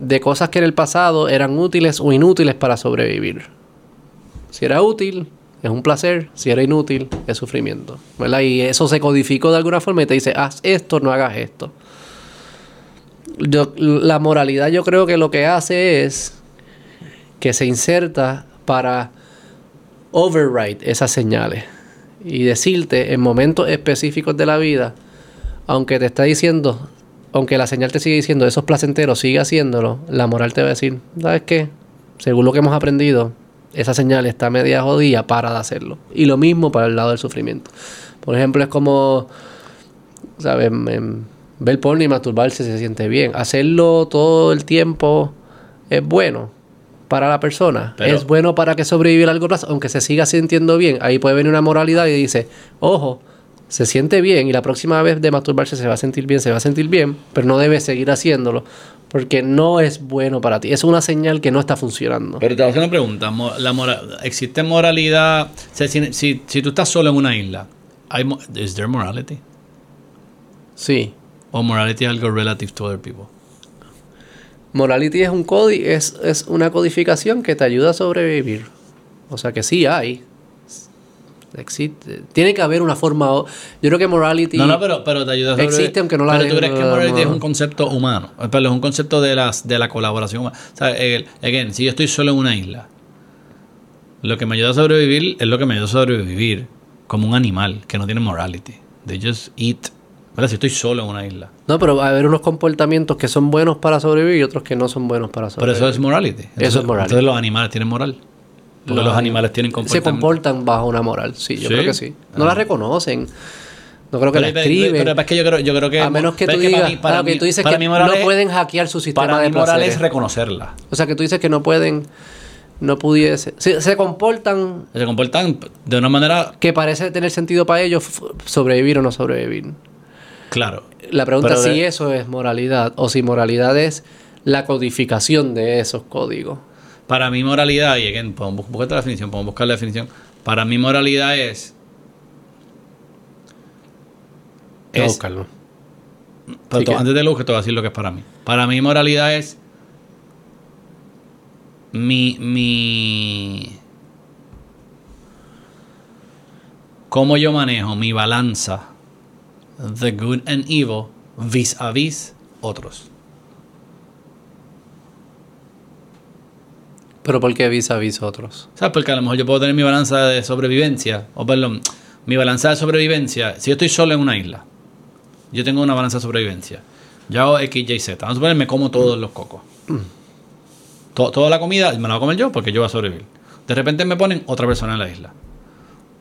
de cosas que en el pasado eran útiles o inútiles para sobrevivir. Si era útil, es un placer. Si era inútil, es sufrimiento. Y eso se codificó de alguna forma y te dice, haz esto, no hagas esto. Yo- la moralidad yo creo que lo que hace es que se inserta para override esas señales y decirte en momentos específicos de la vida, aunque te está diciendo, aunque la señal te sigue diciendo eso es placentero, sigue haciéndolo, la moral te va a decir, ¿sabes qué? Según lo que hemos aprendido, esa señal está media jodida para de hacerlo. Y lo mismo para el lado del sufrimiento. Por ejemplo, es como, ¿sabes? Ver porno y masturbarse se siente bien. Hacerlo todo el tiempo es bueno para la persona. Pero- es bueno para que sobreviva a largo plazo, aunque se siga sintiendo bien. Ahí puede venir una moralidad y dice, ojo, se siente bien y la próxima vez de masturbarse se va a sentir bien, se va a sentir bien, pero no debe seguir haciéndolo porque no es bueno para ti. Es una señal que no está funcionando. Pero te voy a hacer una pregunta. La ¿Existe moralidad? O sea, si, si, si tú estás solo en una isla, ¿hay ¿is there morality? Sí. ¿O morality es algo relative to other people? Morality es un código, es, es una codificación que te ayuda a sobrevivir. O sea que sí hay. Existe. Tiene que haber una forma. Yo creo que morality. No, no, pero, pero te ayuda a sobrevivir. Existe, aunque no la- Pero tú crees que morality es un concepto humano. Eh, es un concepto de, las, de la colaboración humana. O sea, el- again, si yo estoy solo en una isla, lo que me ayuda a sobrevivir es lo que me ayuda a sobrevivir como un animal que no tiene morality. They just eat. ¿Verdad? Si estoy solo en una isla. No, pero va a haber unos comportamientos que son buenos para sobrevivir y otros que no son buenos para Pero sobrevivir. eso es morality. Entonces, es morality. Entonces los animales tienen moral. Porque los, animales tienen Se comportan bajo una moral, sí, yo ¿Sí? creo que sí. No Ah. la reconocen. No creo que Pero, la pero- escriben. pero es que yo creo, yo creo que... a menos que pero tú para digas, mí- para ah, mí- tú dices para que no es- pueden hackear su sistema Para de mí moral placeres. es reconocerla. O sea, que tú dices que no pueden, no pudiese. Se, se comportan Se comportan de una manera... que parece tener sentido para ellos sobrevivir o no sobrevivir. Claro. La pregunta Pero es si de- eso es moralidad o si moralidad es la codificación de esos códigos. Para mí moralidad, y again, podemos buscar la definición, podemos buscar la definición. Para mí moralidad es... Es buscarlo. pero que- antes de lo que te voy a decir lo que es para mí. Para mí moralidad es mi, mi cómo yo manejo mi balanza the good and evil vis a vis otros. Pero ¿por qué vis a vis otros? ¿Sabes? Porque a lo mejor yo puedo tener mi balanza de sobrevivencia, o perdón, mi balanza de sobrevivencia, si yo estoy solo en una isla, yo tengo una balanza de sobrevivencia. Yo hago X, Y, Z. Vamos a suponer, me como todos los cocos. To- toda la comida me la voy a comer yo porque yo voy a sobrevivir. De repente me ponen otra persona en la isla.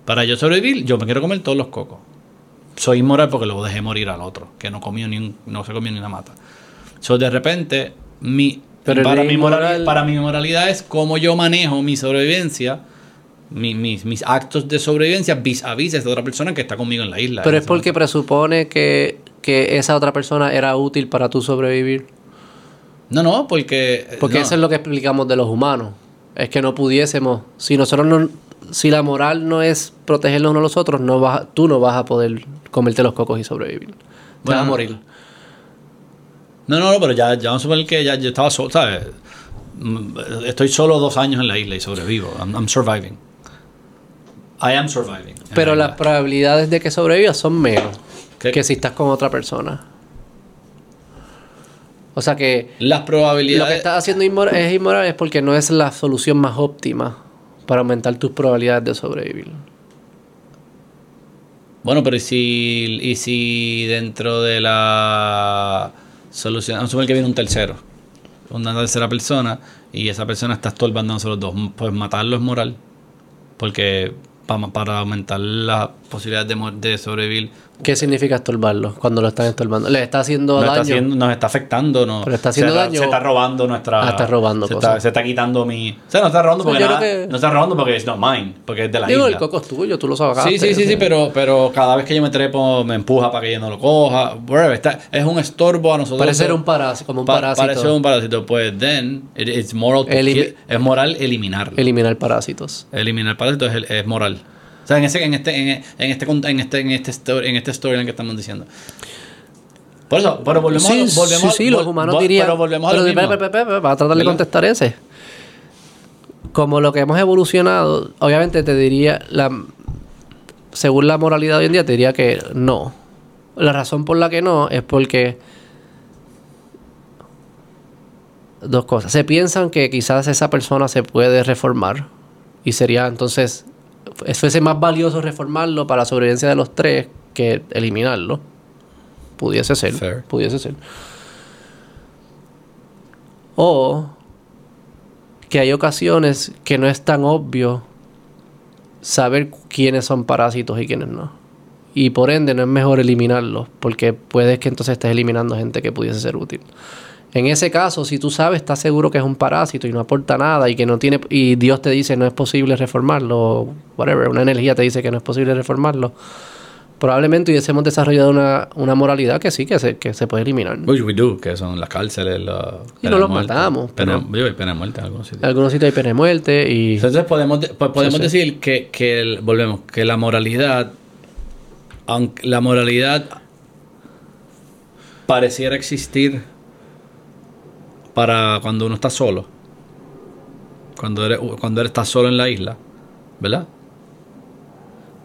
Para yo sobrevivir, yo me quiero comer todos los cocos. Soy inmoral porque luego dejé morir al otro, que no comió ni un- no se comió ni una mata. So, de repente, mi, Pero para, mi moral- inmoral- para mi moralidad es cómo yo manejo mi sobrevivencia, mi- mis, mis actos de sobrevivencia vis a vis de esta otra persona que está conmigo en la isla. Pero es porque presupone que, que esa otra persona era útil para tu sobrevivir. No, no, porque... Porque no. eso es lo que explicamos de los humanos. Es que no pudiésemos, si nosotros no, si la moral no es protegernos unos a los otros, no vas, tú no vas a poder comerte los cocos y sobrevivir. Te vas a morir. No, no, no, pero ya, ya vamos a suponer que ya yo estaba solo, ¿sabes? Mm, Estoy solo dos años en la isla y sobrevivo. I'm, I'm surviving. I am surviving. Pero la las probabilidades de que sobrevivas son menos ¿Qué? que si estás con otra persona. O sea que Las lo que probabilidades. estás haciendo es inmoral es porque no es la solución más óptima para aumentar tus probabilidades de sobrevivir. Bueno, pero ¿y si, y si dentro de la a suponer que viene un tercero, una tercera persona, y esa persona está estorbando a nosotros dos, pues matarlo es moral. Porque para, para aumentar las posibilidades de, de sobrevivir, ¿Qué significa estorbarlo cuando lo están estorbando? ¿Le está haciendo nos daño? está, haciendo, nos está afectando. No, Pero está haciendo se, daño. Se está robando nuestra. Ah, está robando se cosas. está, se está quitando mi. O sea, no está robando porque yo nada- creo que- no está robando porque es not mine, porque es de la Digo, el isla. coco es tuyo, tú lo sabes. Sí, sí, sí, sí, pero, pero cada vez que yo me trepo me empuja para que yo no lo coja. Whatever, está- es un estorbo a nosotros. Parece un parásito, como un Pa- parásito. Parece un parásito. Pues then, it- it's moral. to kill- es moral eliminarlo. Eliminar parásitos. Eliminar parásitos es, es moral. O sea, en, ese, en, este, en, en este, en este, en este, story, en este storyline que estamos diciendo. Por eso, pero volvemos sí, a, lo- volvemos, sí, sí, los humanos vol- dirían... Pero volvemos a pero lo pe- pe- pe- pe- va a tratar de contestar ese. Como lo que hemos evolucionado, obviamente te diría, la, según la moralidad de hoy en día, te diría que no. La razón por la que no es porque... Dos cosas. Se piensan que quizás esa persona se puede reformar y sería entonces fuese más valioso reformarlo para la sobrevivencia de los tres que eliminarlo. Pudiese ser. Fair. Pudiese ser. O que hay ocasiones que no es tan obvio saber quiénes son parásitos y quiénes no. Y por ende no es mejor eliminarlos, porque puedes que entonces estés eliminando gente que pudiese ser útil. En ese caso, si tú sabes, estás seguro que es un parásito y no aporta nada y que no tiene y Dios te dice no es posible reformarlo, whatever, una energía te dice que no es posible reformarlo, probablemente hubiésemos desarrollado una, una moralidad que sí, que se, que se puede eliminar. Which we do, que son las cárceles, la Y no los muerte. matamos, Pena, pero- digo, hay pena de muerte en algunos sitios. En algunos sitios hay pena de muerte y... Entonces podemos, de- pues podemos Sí, sí. decir que, que el- volvemos, que la moralidad, aunque la moralidad pareciera existir para cuando uno está solo, cuando eres, cuando eres estás solo en la isla, ¿verdad?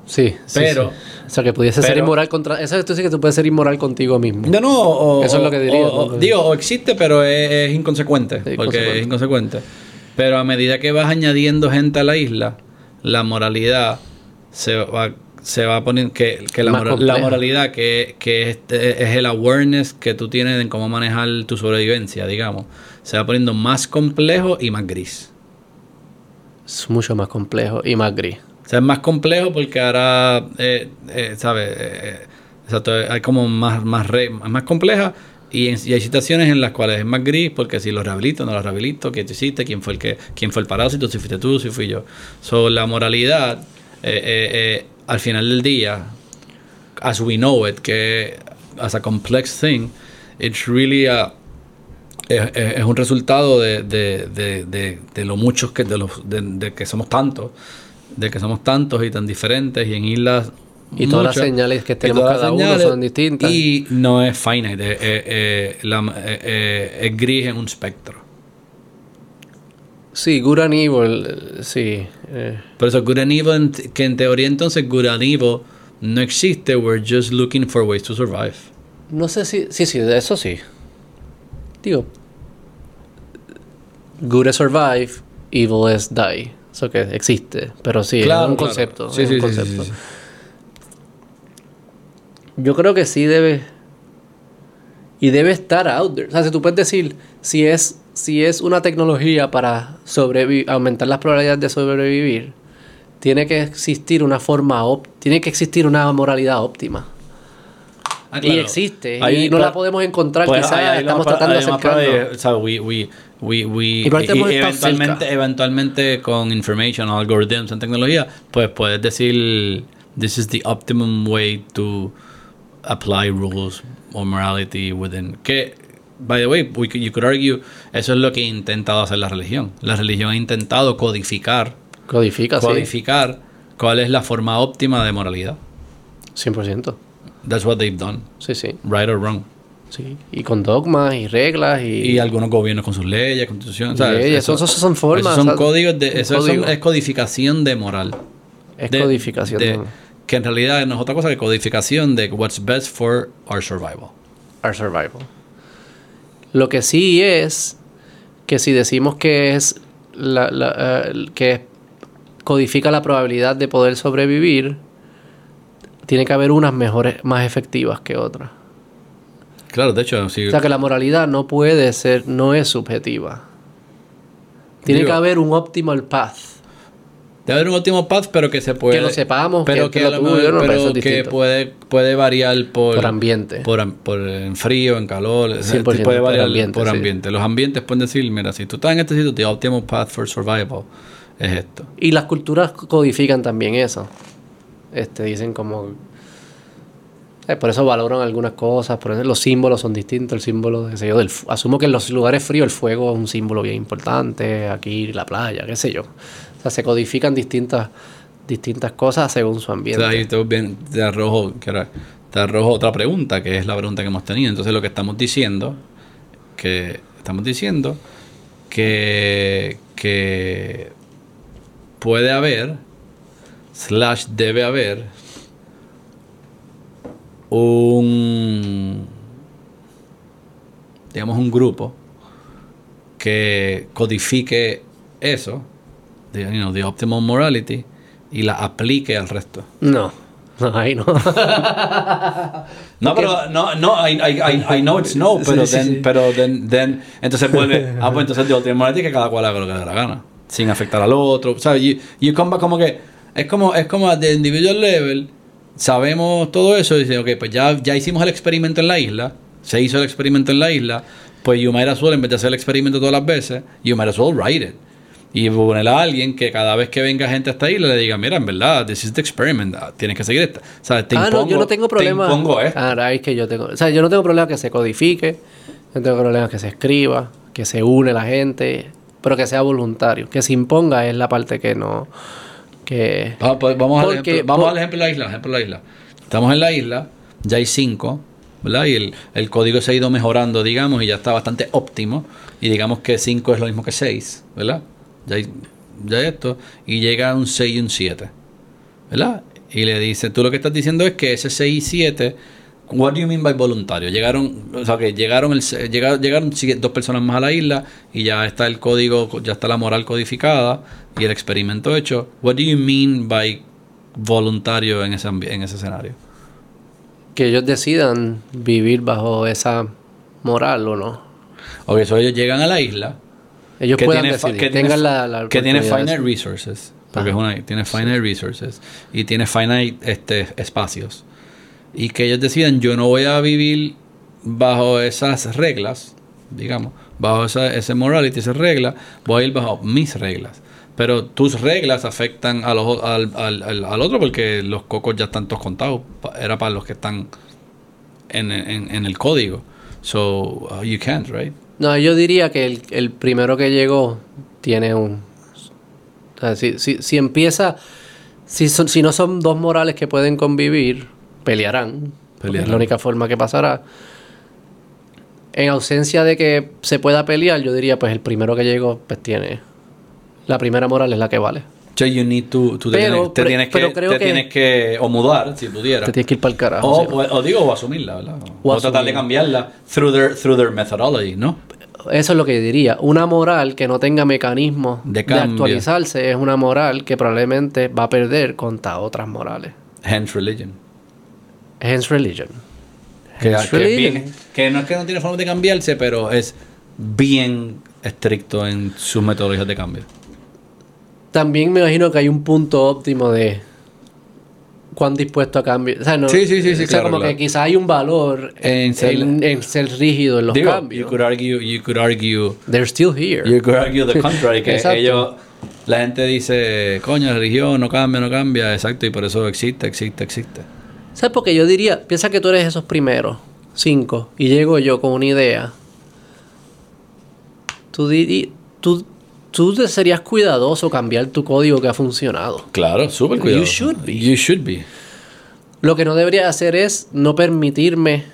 Sí, sí, Pero- sí. O sea, que pudiese ser inmoral contra... Eso tú dices que tú puedes ser inmoral contigo mismo. No, no, o, Eso es lo que diría, o- o- ¿no? digo, o existe, pero es, es inconsecuente. Sí, porque es inconsecuente. Pero a medida que vas añadiendo gente a la isla, la moralidad se va, se va a poner. Que, que la, mora- moralidad, que, que es, es el awareness que tú tienes en cómo manejar tu sobrevivencia, digamos, se va poniendo más complejo y más gris. Es mucho más complejo y más gris. O sea, es más complejo porque ahora, eh, eh, ¿sabes? Eh, exacto, hay como más, más, re- más compleja y, en- y hay situaciones en las cuales es más gris porque si lo rehabilito, no lo rehabilito, ¿qué tú hiciste? ¿Quién fue el que quién fue el parásito? Si fuiste tú, si fui yo. So, la moralidad, eh, eh, eh, al final del día, as we know it, que as a complex thing, it's really a, es, es- es un resultado de, de, de, de, lo muchos que de los de, que somos tantos de que somos tantos y tan diferentes y en islas Y todas las muchas, señales que tenemos cada uno son distintas. y no es finite eh, eh, es gris en un espectro Sí, good and evil, sí. eh, por eso good and evil que en teoría entonces good and evil no existe we're just looking for ways to survive no sé si... Sí, sí, eso sí. Digo... Good is survive, evil is die. Eso que existe. Pero sí, Claro, es un claro. concepto. Sí, es sí, un concepto. sí. Yo creo que sí debe. Y debe estar out there. O sea, si tú puedes decir, si es, si es una tecnología para aumentar las probabilidades de sobrevivir, tiene que existir una forma tiene que existir una moralidad óptima. Ah, Y existe. Ahí, y no la podemos encontrar, pues, quizás ahí- ahí estamos tratando de acercarnos. eventualmente, cerca. eventualmente con information algorithms en tecnología, pues puedes decir, this is the optimum way to apply rules or morality within. Que, by the way, we could- you could argue, eso es lo que ha intentado hacer la religión. La religión ha intentado codificar, Codifica, codificar cuál es la forma óptima de moralidad. sí. 100%. That's what they've done, Sí, sí. right or wrong. Sí, y con dogmas y reglas y... Y algunos gobiernos con sus leyes, leyes, eso- eso son formas, Esos son códigos de... Eso son- es codificación de moral. es De- codificación. de- de que en realidad no es otra cosa que codificación de what's best for our survival. our survival. Lo que sí es que si decimos que es la, la, eh, que codifica la probabilidad de poder sobrevivir, tiene que haber unas mejores, más efectivas que otras. Claro, de hecho. O sea que la moralidad no puede ser, no es subjetiva. Tiene Digo- que haber un optimal path. Debe haber un último path, pero que se puede... Que lo sepamos, pero que- que, que a lo tuyo, no, pero que distinto. puede, puede variar por... Por ambiente. Por, por en frío, en calor. o sea, 100% puede por variar ambiente, por sí. ambiente. Los ambientes pueden decir, mira, si tú estás en este sitio, the optimal path for survival es esto. Y las culturas codifican también eso. Este, dicen como... eh, por eso valoran algunas cosas, por eso los símbolos son distintos, el símbolo, qué sé yo, del, asumo que en los lugares fríos el fuego es un símbolo bien importante, aquí la playa, qué sé yo. O sea, se codifican distintas, distintas cosas según su O ambiente. sea, ahí te, bien- te arrojo, te arrojo otra pregunta, que es la pregunta que hemos tenido. Entonces, lo que estamos diciendo, que estamos diciendo que, que puede haber, slash debe haber, un, digamos, un grupo que codifique eso, de, you know, the optimal morality, y la aplique al resto. No, no, ahí no. No, pero no, no, I, I, I, I know it's no, pero Sí, then, sí. pero then, then, entonces vuelve, ah, pues entonces the optimal morality que cada cual haga lo que le dé la gana, sin afectar al otro, ¿sabes? You, you come back como que, es como, es como the individual level, sabemos todo eso y dice, ok, pues ya, ya hicimos el experimento en la isla, se hizo el experimento en la isla, pues you might as well, en vez de hacer el experimento todas las veces, you might as well write it. Y poner a alguien que cada vez que venga gente a esta isla le diga, mira, en verdad, this is the experiment, ah, tienes que seguir esta. O sea, te ah, impongo, no, yo no tengo problema. Te impongo esto. Ah, ahí es que yo tengo. O sea, yo no tengo problema que se codifique, no tengo problema que se escriba, que se une la gente, pero que sea voluntario. Que se imponga es la parte que no. Que. Ah, pues vamos, al Porque- ejemplo, vamos por- al ejemplo de la isla. ejemplo de la isla. Estamos en la isla, ya hay cinco, ¿verdad? Y el, el código se ha ido mejorando, digamos, y ya está bastante óptimo. Y digamos que cinco es lo mismo que seis, ¿verdad? Ya hay, ya hay esto. Y llega un 6 y un 7, ¿verdad? Y le dice, tú lo que estás diciendo es que ese 6 y 7, what do you mean by voluntario? Llegaron, o sea, que llegaron, el, llegaron, llegaron dos personas más a la isla y ya está el código, ya está la moral codificada y el experimento hecho. What do you mean by voluntario en ese, en ese escenario? Que ellos decidan vivir bajo esa moral o no. Ok, so ellos llegan a la isla Ellos que puedan tiene, decidir. que tengan la, la que tiene finite resources porque es una tiene finite resources y tiene finite este espacios. Y que ellos decidan yo no voy a vivir bajo esas reglas digamos bajo esa, ese morality esa regla voy a ir bajo mis reglas. Pero tus reglas afectan a los, al, al, al, al otro porque los cocos ya están todos contados era para los que están en, en, en el código. So uh, you can't right No, yo diría que el, el primero que llegó tiene un... o sea, si, si, si empieza... Si, son, si no son dos morales que pueden convivir, pelearán. Pelearán. Es la única forma que pasará. En ausencia de que se pueda pelear, yo diría, pues el primero que llegó, pues tiene... La primera moral es la que vale. So you need to, to- te Pero- tienes, te pero- tienes que, pero creo te que- tienes que o mudar si pudiera Te tienes que ir para el carajo. o, sí. o- o digo o asumirla ¿verdad? o, O tratar de cambiarla through their through their methodology ¿no? Eso es lo que yo diría. Una moral que no tenga mecanismos De actualizarse es una moral que probablemente va a perder contra otras morales. hence religion Hence religion. que, Hence que es religion. bien- que no es que no tiene forma de cambiarse pero es bien estricto en sus metodologías de cambio También me imagino que hay un punto óptimo de cuán dispuesto a cambiar. O sea, no, Sí, sí, sí, sí, o sea, claro, como claro. que quizá hay un valor En en, ser- en ser rígido en los digo cambios. you could argue you could argue They're still here. You could argue the contrary, que ellos, la gente dice, coño, la religión no cambia, no cambia, exacto, y por eso existe, existe, existe. ¿Sabes? Porque yo diría, piensa que tú eres esos primeros, cinco, y llego yo con una idea. Tú, diri- tú, tú serías cuidadoso cambiar tu código que ha funcionado. Claro, súper cuidado. You should be. You should be. Lo que no debería hacer es no permitirme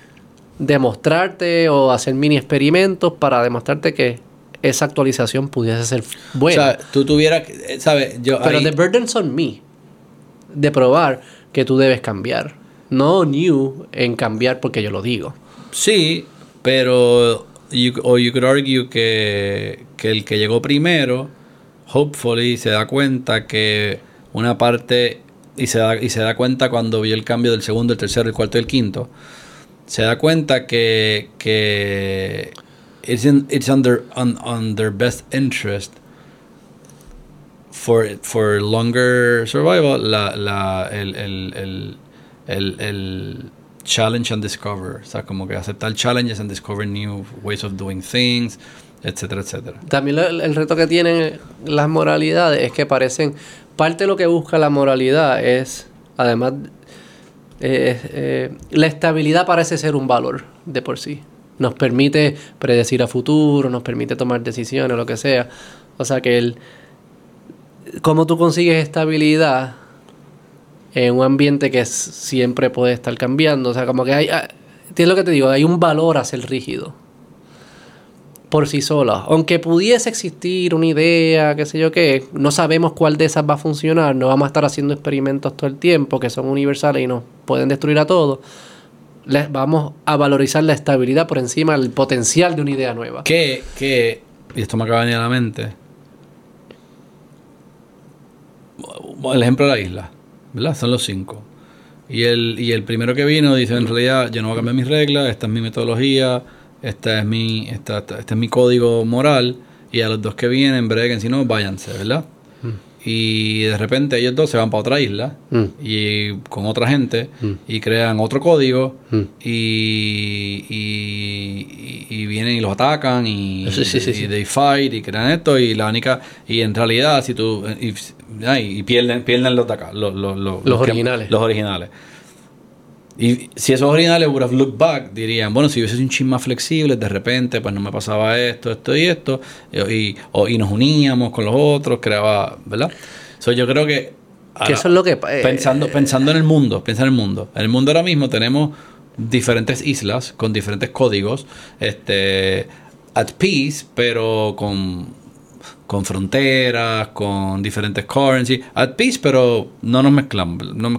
demostrarte o hacer mini experimentos para demostrarte que esa actualización pudiese ser buena. O sea, tú tuvieras, eh, ¿sabes? Yo Pero ahí- the burden's on me de probar que tú debes cambiar. No new en cambiar porque yo lo digo. Sí, pero you, you could argue que, que el que llegó primero, hopefully se da cuenta que una parte y se da, y se da cuenta cuando vio el cambio del segundo, el tercero, el cuarto y el quinto, se da cuenta que, que it's, in, it's under, on, on their best interest for, for longer survival, la, la, el, el, el challenge and discover. O sea, como que aceptar challenges and discover new ways of doing things, etcétera, etcétera. También lo- el reto que tienen las moralidades es que parecen. Parte de lo que busca la moralidad es, además, eh, eh, la estabilidad parece ser un valor de por sí. Nos permite predecir a futuro, nos permite tomar decisiones, lo que sea. O sea que el. ¿Cómo tú consigues estabilidad en un ambiente que siempre puede estar cambiando? O sea, como que hay. ah, Tienes lo que te digo, hay un valor a ser rígido por sí sola. Aunque pudiese existir una idea, qué sé yo qué, no sabemos cuál de esas va a funcionar, no vamos a estar haciendo experimentos todo el tiempo que son universales y nos pueden destruir a todos. Les vamos a valorizar la estabilidad por encima del potencial de una idea nueva. Que, que, y esto me acaba de venir a la mente, el ejemplo de la isla, ¿verdad? Son los cinco. Y el, y el primero que vino dice, en realidad, yo no voy a cambiar mis reglas, esta es mi metodología, esta es mi, esta, esta- este es mi código moral, y a los dos que vienen, breguen, si no, váyanse, ¿verdad? Y de repente ellos dos se van para otra isla Mm. y con otra gente Mm. y crean otro código Mm. y, y, vienen y los atacan y, Sí, sí, sí, y they fight y crean esto y la única y en realidad si tú y, ay, y pierden pierden los de acá los, los, los, Los originales. los originales y si esos originales would have looked back, dirían, bueno, si yo hubiese sido un chin más flexible, de repente, pues no me pasaba esto, esto y esto, y, y- o- y nos uníamos con los otros, creaba, ¿verdad? So, yo creo que... Que ahora, eso es lo que... eh, pensando, pensando en el mundo, piensa en el mundo. En el mundo ahora mismo tenemos diferentes islas con diferentes códigos, este, at peace, pero con, con fronteras, con diferentes currencies, at peace, pero no nos mezclamos. No me,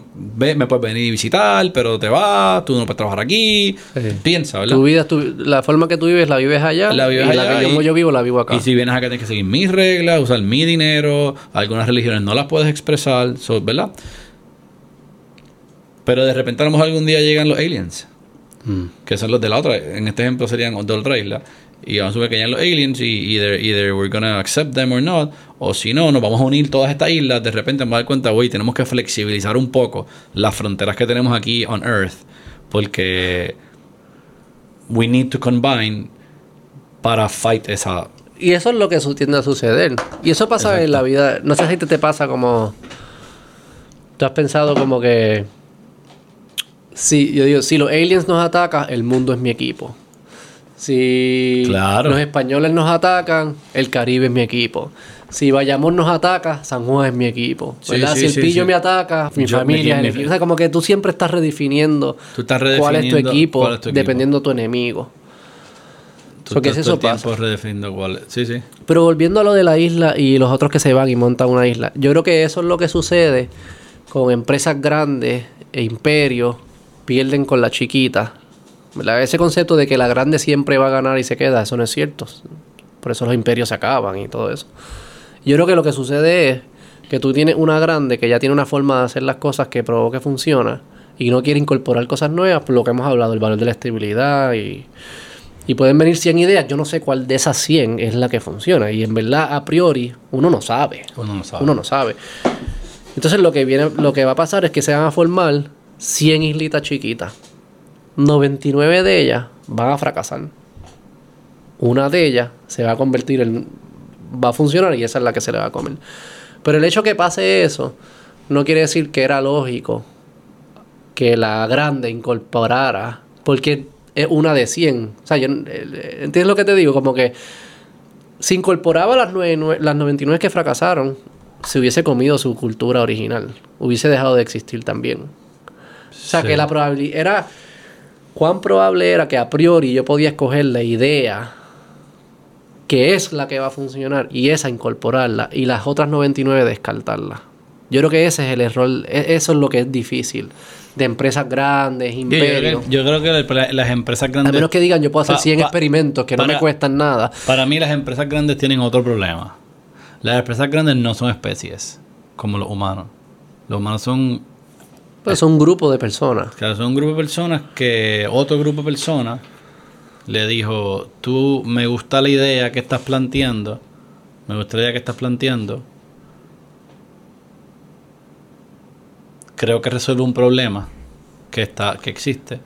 puedes venir y visitar, pero te vas, tú no puedes trabajar aquí. Sí. Piensa, ¿verdad? tu vida, tu- la forma que tú vives, la vives allá. La vives y allá la que yo, y- yo vivo, la vivo acá. Y si vienes acá tienes que seguir mis reglas, usar mi dinero, algunas religiones no las puedes expresar, so, ¿verdad? Pero de repente a lo mejor algún día llegan los aliens, Mm. que son los de la otra, en este ejemplo serían de otra isla, y vamos a ver que llegan los aliens y either, either we're gonna accept them or not, o si no, nos vamos a unir todas estas islas, de repente vamos a dar cuenta, oye, tenemos que flexibilizar un poco las fronteras que tenemos aquí on Earth, porque we need to combine para fight esa Y eso es lo que tiende a suceder. Y eso pasa Exacto. en la vida. No sé si te, te pasa como. Tú has pensado como que. Sí, yo digo, si los aliens nos atacan, el mundo es mi equipo. Si Claro. los españoles nos atacan, el Caribe es mi equipo. Si Bayamón nos ataca, San Juan es mi equipo. Sí, ¿verdad? sí, si el pillo sí. me ataca, mi Yo- familia es mi- el equipo. O sea, como que tú siempre estás redefiniendo Tú estás cuál es tu equipo, cuál es tu equipo. dependiendo de tu enemigo. Tú Porque estás eso todo el pasa. redefiniendo cuál es. Sí, sí. Pero volviendo a lo de la isla y los otros que se van y montan una isla, yo creo que eso es lo que sucede con empresas grandes e imperios pierden con la chiquita. ¿Verdad? Ese concepto de que la grande siempre va a ganar y se queda, eso no es cierto. Por eso los imperios se acaban y todo eso. Yo creo que lo que sucede es que tú tienes una grande que ya tiene una forma de hacer las cosas que provoque funciona y no quiere incorporar cosas nuevas, por lo que hemos hablado, el valor de la estabilidad y, y pueden venir 100 ideas. Yo no sé cuál de esas 100 es la que funciona y en verdad a priori uno no sabe. Uno no sabe. Uno no sabe. Entonces lo que viene, lo que va a pasar es que se van a formar 100 islitas chiquitas. 99 de ellas van a fracasar. Una de ellas se va a convertir en va a funcionar y esa es la que se le va a comer. Pero el hecho que pase eso no quiere decir que era lógico que la grande incorporara porque es una de 100. O sea, yo, eh, ¿entiendes lo que te digo? Como que si incorporaba las, nueve- las 99 que fracasaron, se hubiese comido su cultura original. Hubiese dejado de existir también. O sea, Sí. que la probabilidad era... cuán probable era que a priori yo podía escoger la idea que es la que va a funcionar y esa incorporarla y las otras 99 descartarla. Yo creo que ese es el error, e- eso es lo que es difícil de empresas grandes, Yo, yo creo imperios. que, yo creo que la- las empresas A grandes... menos que digan yo puedo hacer Pa- 100 pa- experimentos que no me cuestan nada. Para mí las empresas grandes tienen otro problema. Las empresas grandes no son especies, como los humanos. Los humanos son, Pues son un grupo de personas. claro, son un grupo de personas que otro grupo de personas le dijo, tú me gusta la idea que estás planteando, me gusta la idea que estás planteando, creo que resuelve un problema que, está, que existe.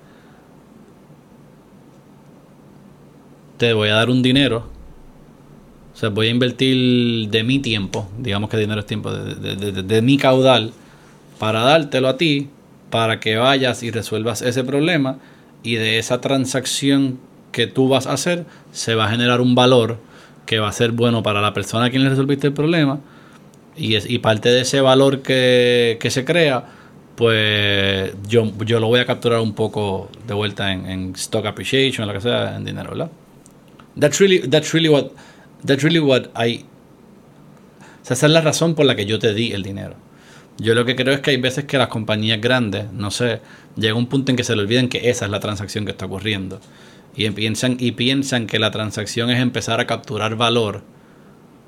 Te voy a dar un dinero. O sea, voy a invertir de mi tiempo, digamos que dinero es tiempo, de, de- de- de- de mi caudal, para dártelo a ti, para que vayas y resuelvas ese problema. Y de esa transacción que tú vas a hacer, se va a generar un valor que va a ser bueno para la persona a quien le resolviste el problema. Y, es, y parte de ese valor que, que se crea, pues yo, yo lo voy a capturar un poco de vuelta en, stock appreciation, lo que sea, en dinero, ¿verdad? That's really, that's really what, that's really what I, o sea, esa es la razón por la que yo te di el dinero. Yo lo que creo es que hay veces que las compañías grandes, no sé, llega un punto en que se le olviden que esa es la transacción que está ocurriendo. Y piensan, y piensan que la transacción es empezar a capturar valor.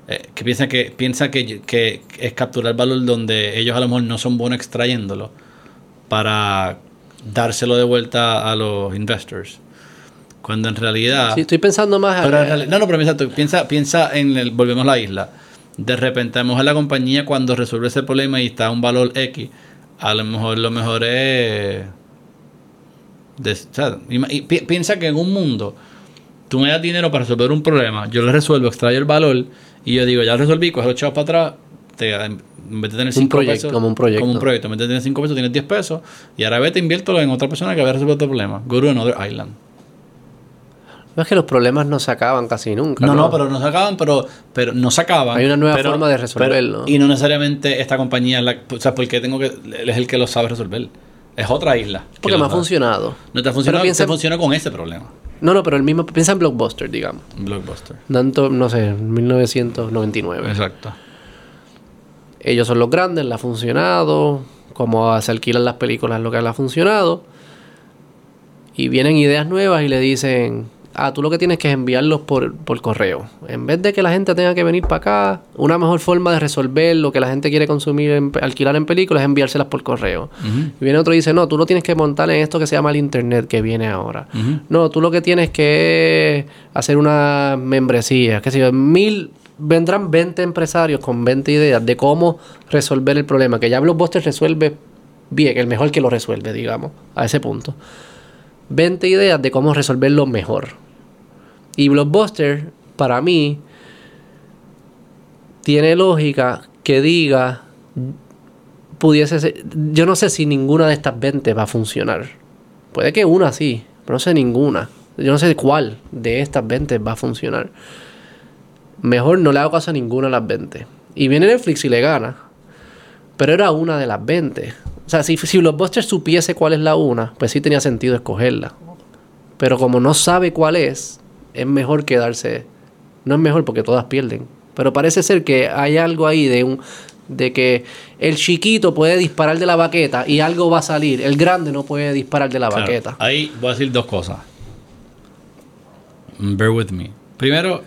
Eh, que piensan que, piensa que, que es capturar valor donde ellos a lo mejor no son buenos extrayéndolo para dárselo de vuelta a los investors. Cuando en realidad... Sí, estoy pensando más... Pero en reali- no, no, pero piensa, piensa, piensa en el, volvemos a la isla. De repente a lo mejor la compañía cuando resuelve ese problema y está a un valor X, a lo mejor lo mejor es... de- o sea, ima- y pi- piensa que en un mundo tú me das dinero para resolver un problema, yo lo resuelvo, extraigo el valor y yo digo, ya lo resolví, coge los chavos para atrás, te, en vez de tener Un 5 proyecto, pesos, como un proyecto. como un proyecto, en vez de tener 5 pesos tienes 10 pesos y ahora vete, inviértelo en otra persona que había resuelto otro problema. Go to another island. Es que los problemas no se acaban casi nunca. No, no, pero no se acaban, pero, pero no se acaban. Hay una nueva Pero- forma de resolverlo. pero- y no necesariamente esta compañía, la, o sea, porque tengo que, él es el que lo sabe resolver. Es otra isla. que Porque me ha sabe. funcionado. No te ha funcionado, piensa- te funciona con ese problema. No, no, pero el mismo... Piensa en Blockbuster, digamos. Blockbuster. Tanto, no sé, 1999. Exacto. Ellos son los grandes, le ha funcionado. Como se alquilan las películas, lo que le ha funcionado. Y vienen ideas nuevas y le dicen: Ah, tú lo que tienes que es enviarlos por, por correo. En vez de que la gente tenga que venir para acá, una mejor forma de resolver lo que la gente quiere consumir, en- alquilar en películas, es enviárselas por correo. Y viene otro y dice: No, tú lo tienes que montar en esto que se llama el Internet que viene ahora. No, tú lo que tienes que hacer una membresía, qué sé yo, mil, vendrán 20 empresarios con 20 ideas de cómo resolver el problema, que ya Blockbuster resuelve bien, el mejor que lo resuelve, digamos, a ese punto. 20 ideas de cómo resolverlo mejor. Y Blockbuster, para mí, tiene lógica que diga, pudiese ser, yo no sé si ninguna de estas 20 va a funcionar. Puede que una sí, pero no sé ninguna. Yo no sé cuál de estas 20 va a funcionar. Mejor no le hago caso a ninguna de las 20. Y viene Netflix y le gana. Pero era una de las 20. O sea, si, si Blockbuster supiese cuál es la una, pues sí tenía sentido escogerla. Pero como no sabe cuál es, es mejor quedarse. No es mejor porque todas pierden. Pero parece ser que hay algo ahí de un de que el chiquito puede disparar de la baqueta y algo va a salir. El grande no puede disparar de la Claro, baqueta. Ahí voy a decir dos cosas. Mm, Bear with me. Primero,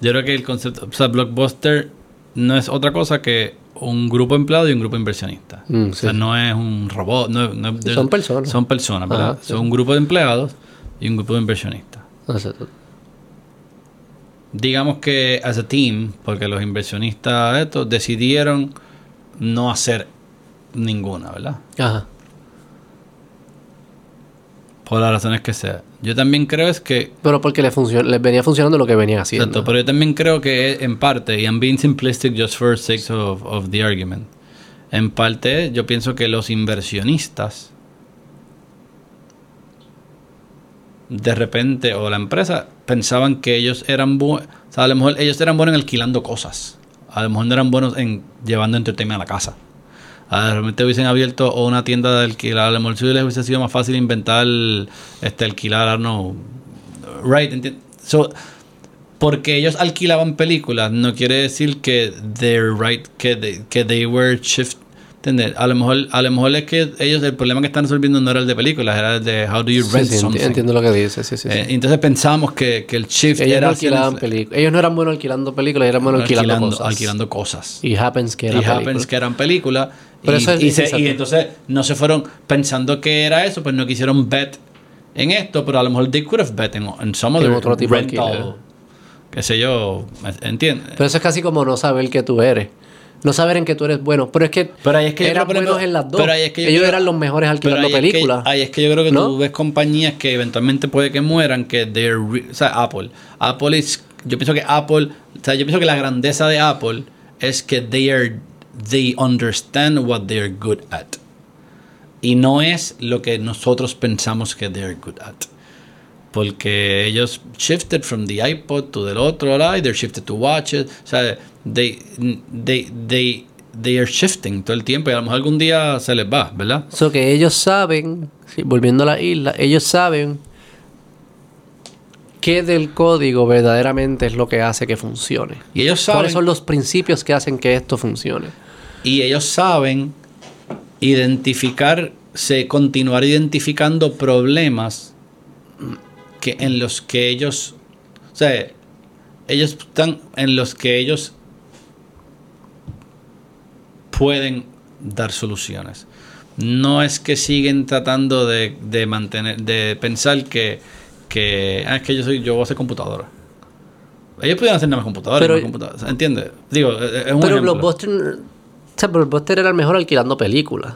yo creo que el concepto, o sea, Blockbuster no es otra cosa que un grupo empleado y un grupo inversionista. Mm, o sea, no es un robot. No, son personas. Son personas, ¿verdad? Ajá, sí. Son un grupo de empleados y un grupo de inversionistas. Exacto. Digamos que as a team, porque los inversionistas estos decidieron no hacer ninguna, ¿verdad? Ajá. Por las razones que sea. Yo también creo es que Pero porque les, les venía funcionando lo que venían haciendo. Exacto, pero yo también creo que en parte, y I'm being simplistic just for sake of, of the argument, en parte yo pienso que los inversionistas de repente, o la empresa, pensaban que ellos eran buenos, o sea, a lo mejor ellos eran buenos en alquilando cosas, a lo mejor no eran buenos en llevando entertainment a la casa. a repente hubiesen abierto una tienda de alquilar, a lo mejor les hubiese sido más fácil inventar este alquilar, no, right, so, porque ellos alquilaban películas no quiere decir que they're right que they, que they were shift ¿entendés? a lo mejor a lo mejor es que ellos el problema que están resolviendo no era el de películas era el de how do you rent sí, something entiendo lo que dices. Sí, sí, sí. Eh, entonces pensamos que, que el shift ellos no era alquilaban películas. Ellos no eran buenos alquilando películas, eran buenos alquilando, alquilando, cosas. alquilando cosas Y Happens que y era happens película. que eran películas y, es- y se- y entonces no se fueron pensando que era eso pues no quisieron bet en esto pero a lo mejor they could have bet en, en some En other otro tipo rental, qué sé yo entiendes Pero eso es casi como no saber que tú eres. No saber en que tú eres bueno. Pero es que, Pero ahí es que eran creo, buenos en las dos. pero ahí es que Ellos creo- eran los mejores alquilando ahí es que- películas. ahí es que yo creo que ¿No? tú ves compañías que eventualmente puede que mueran, que re- o sea, Apple. Apple es, yo pienso que Apple, o sea, yo pienso que la grandeza de Apple es que they are, they understand what they're good at. Y no es lo que nosotros pensamos que they're good at. Porque ellos shifted from the iPod to del otro lado, they're shifted to watches. O sea, they, they, they, they are shifting todo el tiempo y a lo mejor algún día se les va, ¿verdad? So que ellos saben, sí, volviendo a la isla, ellos saben qué del código verdaderamente es lo que hace que funcione. Y ellos saben, ¿Cuáles son los principios que hacen que esto funcione? y ellos saben identificar, se continuar identificando problemas que en los que ellos, o sea, ellos están en los que ellos pueden dar soluciones. No es que siguen tratando de, de mantener, de pensar que, que ah, es que yo soy, yo voy a hacer computadora. Ellos pudieran hacer nada más computadoras, Pero- más computadoras, ¿entiendes? Digo, es es un Pero ejemplo. Blockbuster, o sea, Blockbuster era el mejor alquilando películas.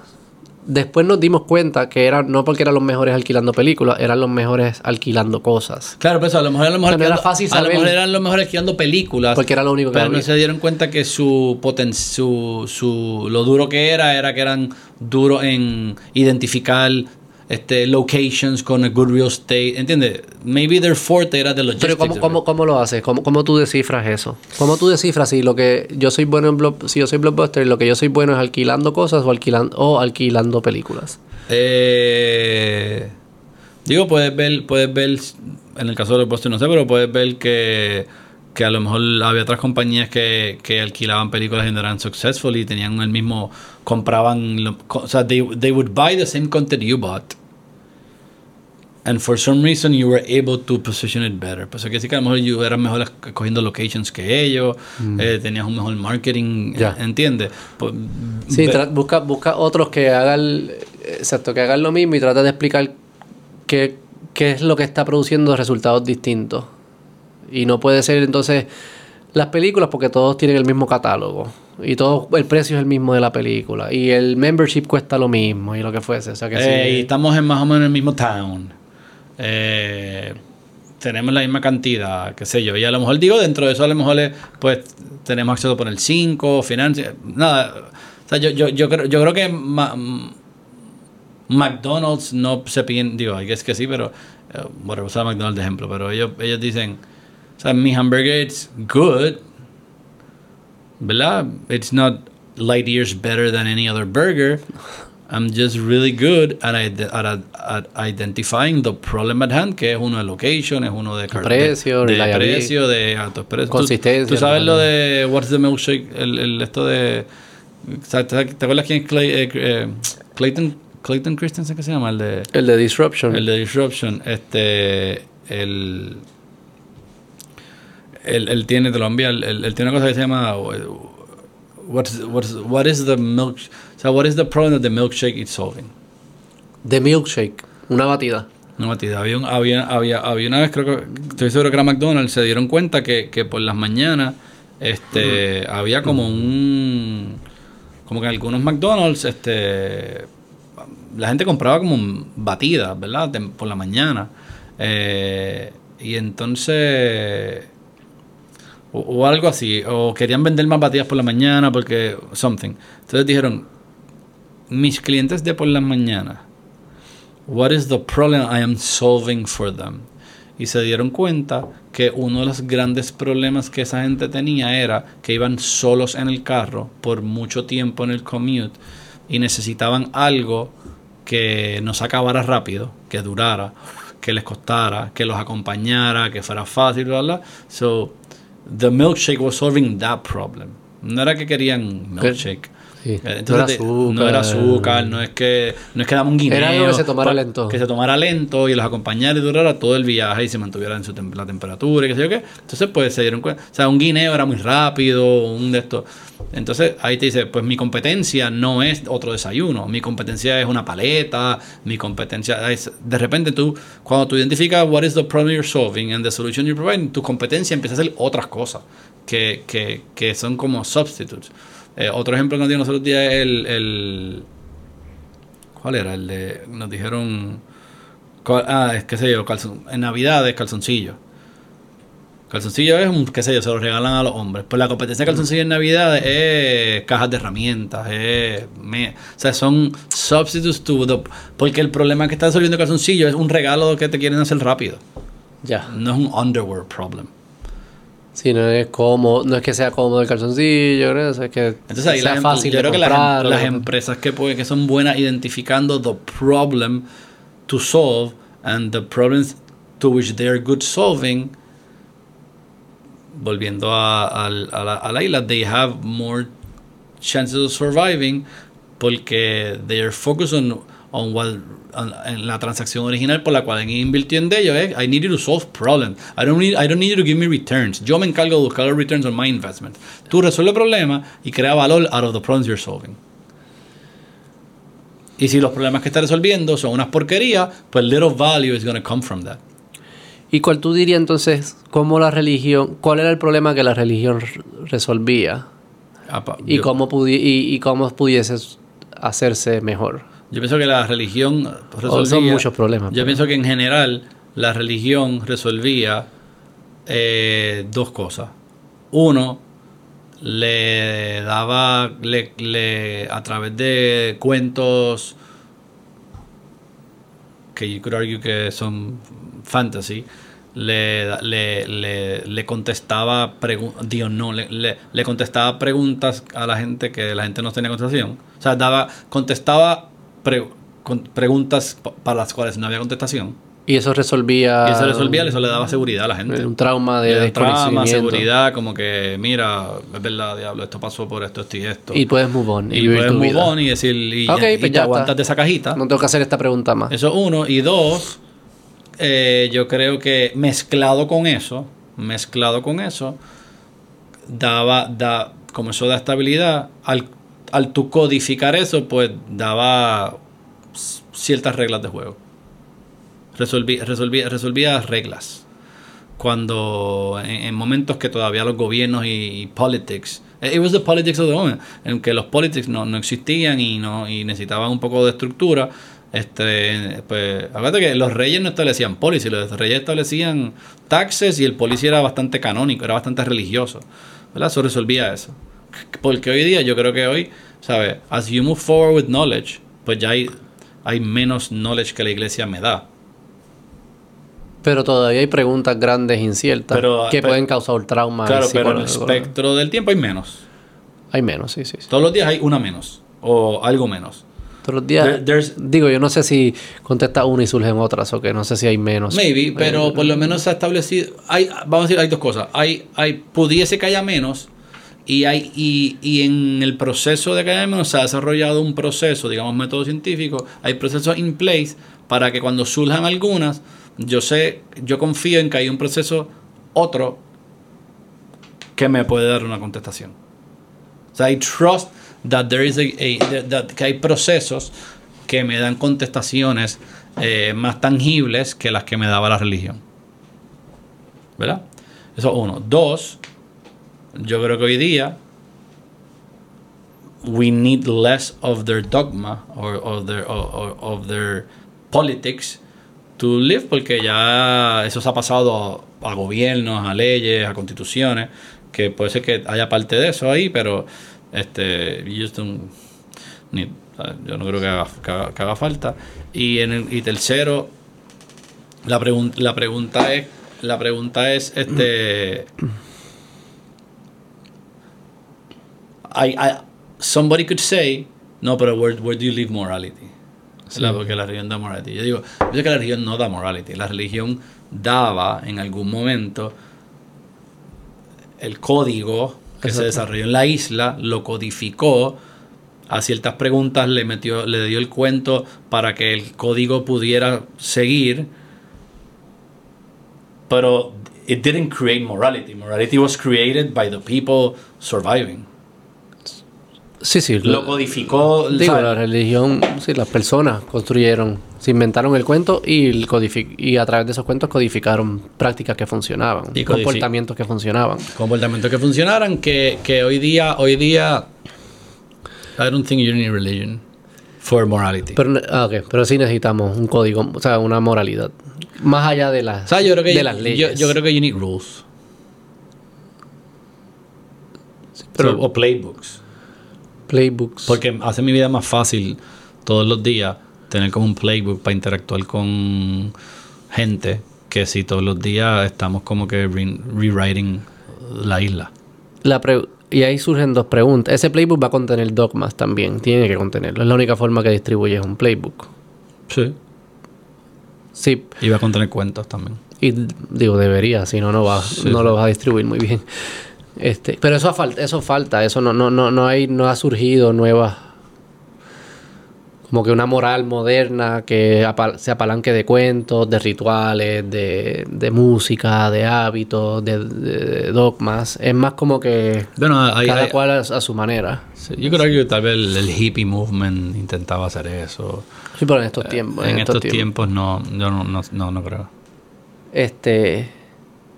Después nos dimos cuenta que era no porque eran los mejores alquilando películas, eran los mejores alquilando cosas. Claro, pero eso, a lo mejor, a lo mejor, O sea, no era fácil a lo mejor eran los mejores alquilando películas. Porque era lo único que Pero había. no se dieron cuenta que su poten su, su lo duro que era era que eran duros en identificar este locations con a good real estate, ¿entiendes? Maybe their forte era de logistics. Pero ¿cómo, cómo, cómo lo haces? ¿Cómo, ¿Cómo tú descifras eso? ¿Cómo tú descifras si lo que yo soy bueno en Block, si yo soy Blockbuster, lo que yo soy bueno es alquilando cosas o alquilando, o alquilando películas? Eh, digo, puedes ver, puedes ver, en el caso de postes no sé, pero puedes ver que, que a lo mejor había otras compañías que, que alquilaban películas y no eran successful y tenían el mismo, compraban, o sea, they, they would buy the same content you bought. And for some reason you were able to position it better. Pues quiere decir que a lo mejor you eras mejor cogiendo locations que ellos, eh, tenías un mejor marketing, Mm. Ya. ¿entiendes? Pues, Sí, busca, busca otros que hagan, exacto, que hagan lo mismo y trata de explicar qué, qué es lo que está produciendo resultados distintos. Y no puede ser entonces las películas porque todos tienen el mismo catálogo y todo el precio es el mismo de la película y el membership cuesta lo mismo y lo que fuese. O sea que sí. Eh, y estamos en más o menos en el mismo town. Eh, tenemos la misma cantidad, qué sé yo. Y a lo mejor digo, dentro de eso a lo mejor es, pues tenemos acceso por el 5, financia, nada. O sea, yo, yo, yo, creo, yo creo que ma- m- McDonald's no se piden, digo, guess que sí, pero, eh, bueno, usar McDonald's de ejemplo, pero ellos, ellos dicen, o sea, mi hamburger it's good, ¿verdad? It's not light years better than any other burger. I'm just really good at, ide- at, at identifying the problem at hand, que es uno de location, es uno de Precio, de, de precio, de altos precios. Tú- Consistencia, Tú, sabes lo de What's the Milkshake, el, el esto de... ¿Te, acuerdas quién es Clay- eh, eh, Clayton, Clayton Christensen, que se llama? El de... El de Disruption. El de Disruption, este, el, él, él tiene, te lo envía, él, tiene una cosa que se llama, what's, what's, what is the milk, o sea, what is the problem that the milkshake is solving? The Milkshake. Una batida. Una batida. Había, un- había, había, había una vez, creo que, estoy seguro que era McDonald's, se dieron cuenta que, que por las mañanas, este, había como un, como que en algunos McDonald's, este, la gente compraba como batidas, ¿verdad? Por la mañana. Eh, y entonces, o, o algo así, o querían vender más batidas por la mañana porque, something. Entonces dijeron, mis clientes de por la mañana, what is the problem I am solving for them? Y se dieron cuenta que uno de los grandes problemas que esa gente tenía era que iban solos en el carro por mucho tiempo en el commute, y necesitaban algo que no se acabara rápido, que durara, que les costara, que los acompañara, que fuera fácil, bla, bla. So, the milkshake was solving that problem. No era que querían milkshake. Sí. Eh, Entonces, no era azúcar. no es que no es que daba un guineo. Era algo que se tomara lento. Que se tomara lento y los acompañara y durara todo el viaje y se mantuviera en su tem- la temperatura y qué sé yo qué. Entonces, pues se dieron cuenta. O sea, un guineo era muy rápido, un de estos. Entonces, ahí te dice, pues mi competencia no es otro desayuno. Mi competencia es una paleta. Mi competencia es. De repente tú, cuando tú identificas what is the problem you're solving and the solution you're providing, tu competencia empieza a hacer otras cosas que, que, que son como substitutes. Eh, otro ejemplo que nos dio los otros días es el, el- ¿Cuál era? El de. Nos dijeron. Ah, es qué sé yo, calzon, en Navidad es calzoncillo. Calzoncillo es un, qué sé yo, se lo regalan a los hombres. Pues la competencia de calzoncillo en Navidad es cajas de herramientas, es... me- o sea, son substitutes to the... Porque el problema que está resolviendo calzoncillo es un regalo que te quieren hacer rápido. Ya. No es un underwear problem. Sí, no es cómodo, no es que sea cómodo el calzoncillo, creo, es que Entonces ahí sea las, em- fácil yo creo que las, em- las o- empresas que, pueden, que son buenas identificando the problem to solve and the problems to which they are good solving, volviendo a, al- a la, a la isla, they have more chances of surviving porque they are focused on, on en la transacción original por la cual invirtió en ello es I need you to solve problems. I don't need I don't need you to give me returns. Yo me encargo de buscar los returns on my investment. Tú resuelve problemas y crea valor out of the problems you're solving. Y si los problemas que estás resolviendo son unas porquerías pues little value is going to come from that. ¿Y cuál tú dirías entonces, cómo la religión, cuál era el problema que la religión resolvía? Apa, Y yo- cómo, pudi y, y cómo pudiese hacerse mejor. Yo pienso que la religión resolvía... Oh, son muchos problemas, Yo pero- pienso que en general la religión resolvía eh, dos cosas. Uno, le daba, le, le- a través de cuentos que you could argue que son fantasy, le, le, le, le contestaba Dios no, le, le, le contestaba preguntas a la gente que la gente no tenía contestación. O sea, daba, contestaba pre- con- preguntas pa- para las cuales no había contestación. Y eso resolvía... Y eso resolvía, eso le daba seguridad a la gente. Un trauma de Le desconocimiento. seguridad, como que, mira, es verdad, diablo, esto pasó por esto, esto y esto. Y puedes move on. Y, Y puedes move vida. on y decir, y, Ok, ya- y pues te aguantas de esa cajita. No tengo que hacer esta pregunta más. Eso uno. Y dos, eh, yo creo que mezclado con eso, mezclado con eso, daba, da, como eso da estabilidad, al, al tu codificar eso, pues daba ciertas reglas de juego. Resolvía, reglas. Cuando en, en momentos que todavía los gobiernos y, politics, it was the politics of the moment, en que los politics no, no existían y no y necesitaban un poco de estructura. Este, pues, acuérdate que los reyes no establecían policy, los reyes establecían taxes y el policy era bastante canónico, era bastante religioso. ¿Verdad? Eso resolvía eso. Porque hoy día, yo creo que hoy, ¿sabes? As you move forward with knowledge, pues ya hay, hay menos knowledge que la iglesia me da. Pero todavía hay preguntas grandes inciertas Pero- que pero- pueden causar trauma. Claro, pero en el espectro del tiempo hay menos. Hay menos, sí, sí. sí. Todos los días hay una menos o algo menos. Todos los días. There- digo, yo no sé si contesta una y surgen otras o que no sé si hay menos. Maybe, pero por lo menos se ha establecido. Hay, vamos a decir, hay dos cosas. Hay, hay, pudiese que haya menos. Y, hay, y, y en el proceso de menos se ha desarrollado un proceso, digamos, método científico. Hay procesos in place para que cuando surjan algunas, yo sé, yo confío en que hay un proceso otro que me puede dar una contestación. O sea, I trust that there is that- que hay procesos que me dan contestaciones eh, más tangibles que las que me daba la religión. ¿Verdad? Eso es uno. Dos, yo creo que hoy día we need less of their dogma or of their, of their politics to live porque ya eso se ha pasado a, gobiernos, a leyes, a constituciones, que puede ser que haya parte de eso ahí, pero este yo no creo que haga, que haga- que haga falta. Y en el, y tercero, la, pregun- la pregunta es la pregunta es este I, I- somebody could say no, pero where, where do you leave morality? Porque la religión da morality. Yo digo, yo que la religión no da morality. La religión daba en algún momento el código que se desarrolló en la isla, lo codificó, a ciertas preguntas le metió, le dio el cuento para que el código pudiera seguir. Pero it didn't create morality. Morality was created by the people surviving. Sí, sí. Lo codificó. Digo, la religión, sí, las personas construyeron, se inventaron el cuento y, el y a través de esos cuentos codificaron prácticas que funcionaban, Y comportamientos que funcionaban. comportamientos que funcionaran que, que hoy día hoy día I don't think you need religion for morality Pero, ah, ok, pero sí necesitamos un código, o sea, una moralidad. Más allá de las, o sea yo creo que de las yo, leyes. yo creo que you need rules pero- So, o playbooks Playbooks. porque hace mi vida más fácil todos los días tener como un playbook para interactuar con gente que si todos los días estamos como que re- rewriting la isla La pre- y ahí surgen dos preguntas. Ese playbook va a contener dogmas también, tiene que contenerlo. Es la única forma que distribuyes un playbook. sí Sí, y va a contener cuentos también y digo, debería, si no, no va, Sí, no sí. lo vas a distribuir muy bien. Este, pero eso falta, eso falta, eso no, no, no, no hay, no ha surgido nuevas como que una moral moderna que apa- se apalanque de cuentos, de rituales, de, de música, de hábitos, de, de dogmas. Es más como que bueno hay, cada hay- cual a, a su manera. Sí, yo creo que tal vez el, el hippie movement intentaba hacer eso. Sí, pero en estos tiempos. Eh, en, estos, tiempos. tiempos no, yo no, no, no, no creo. Este,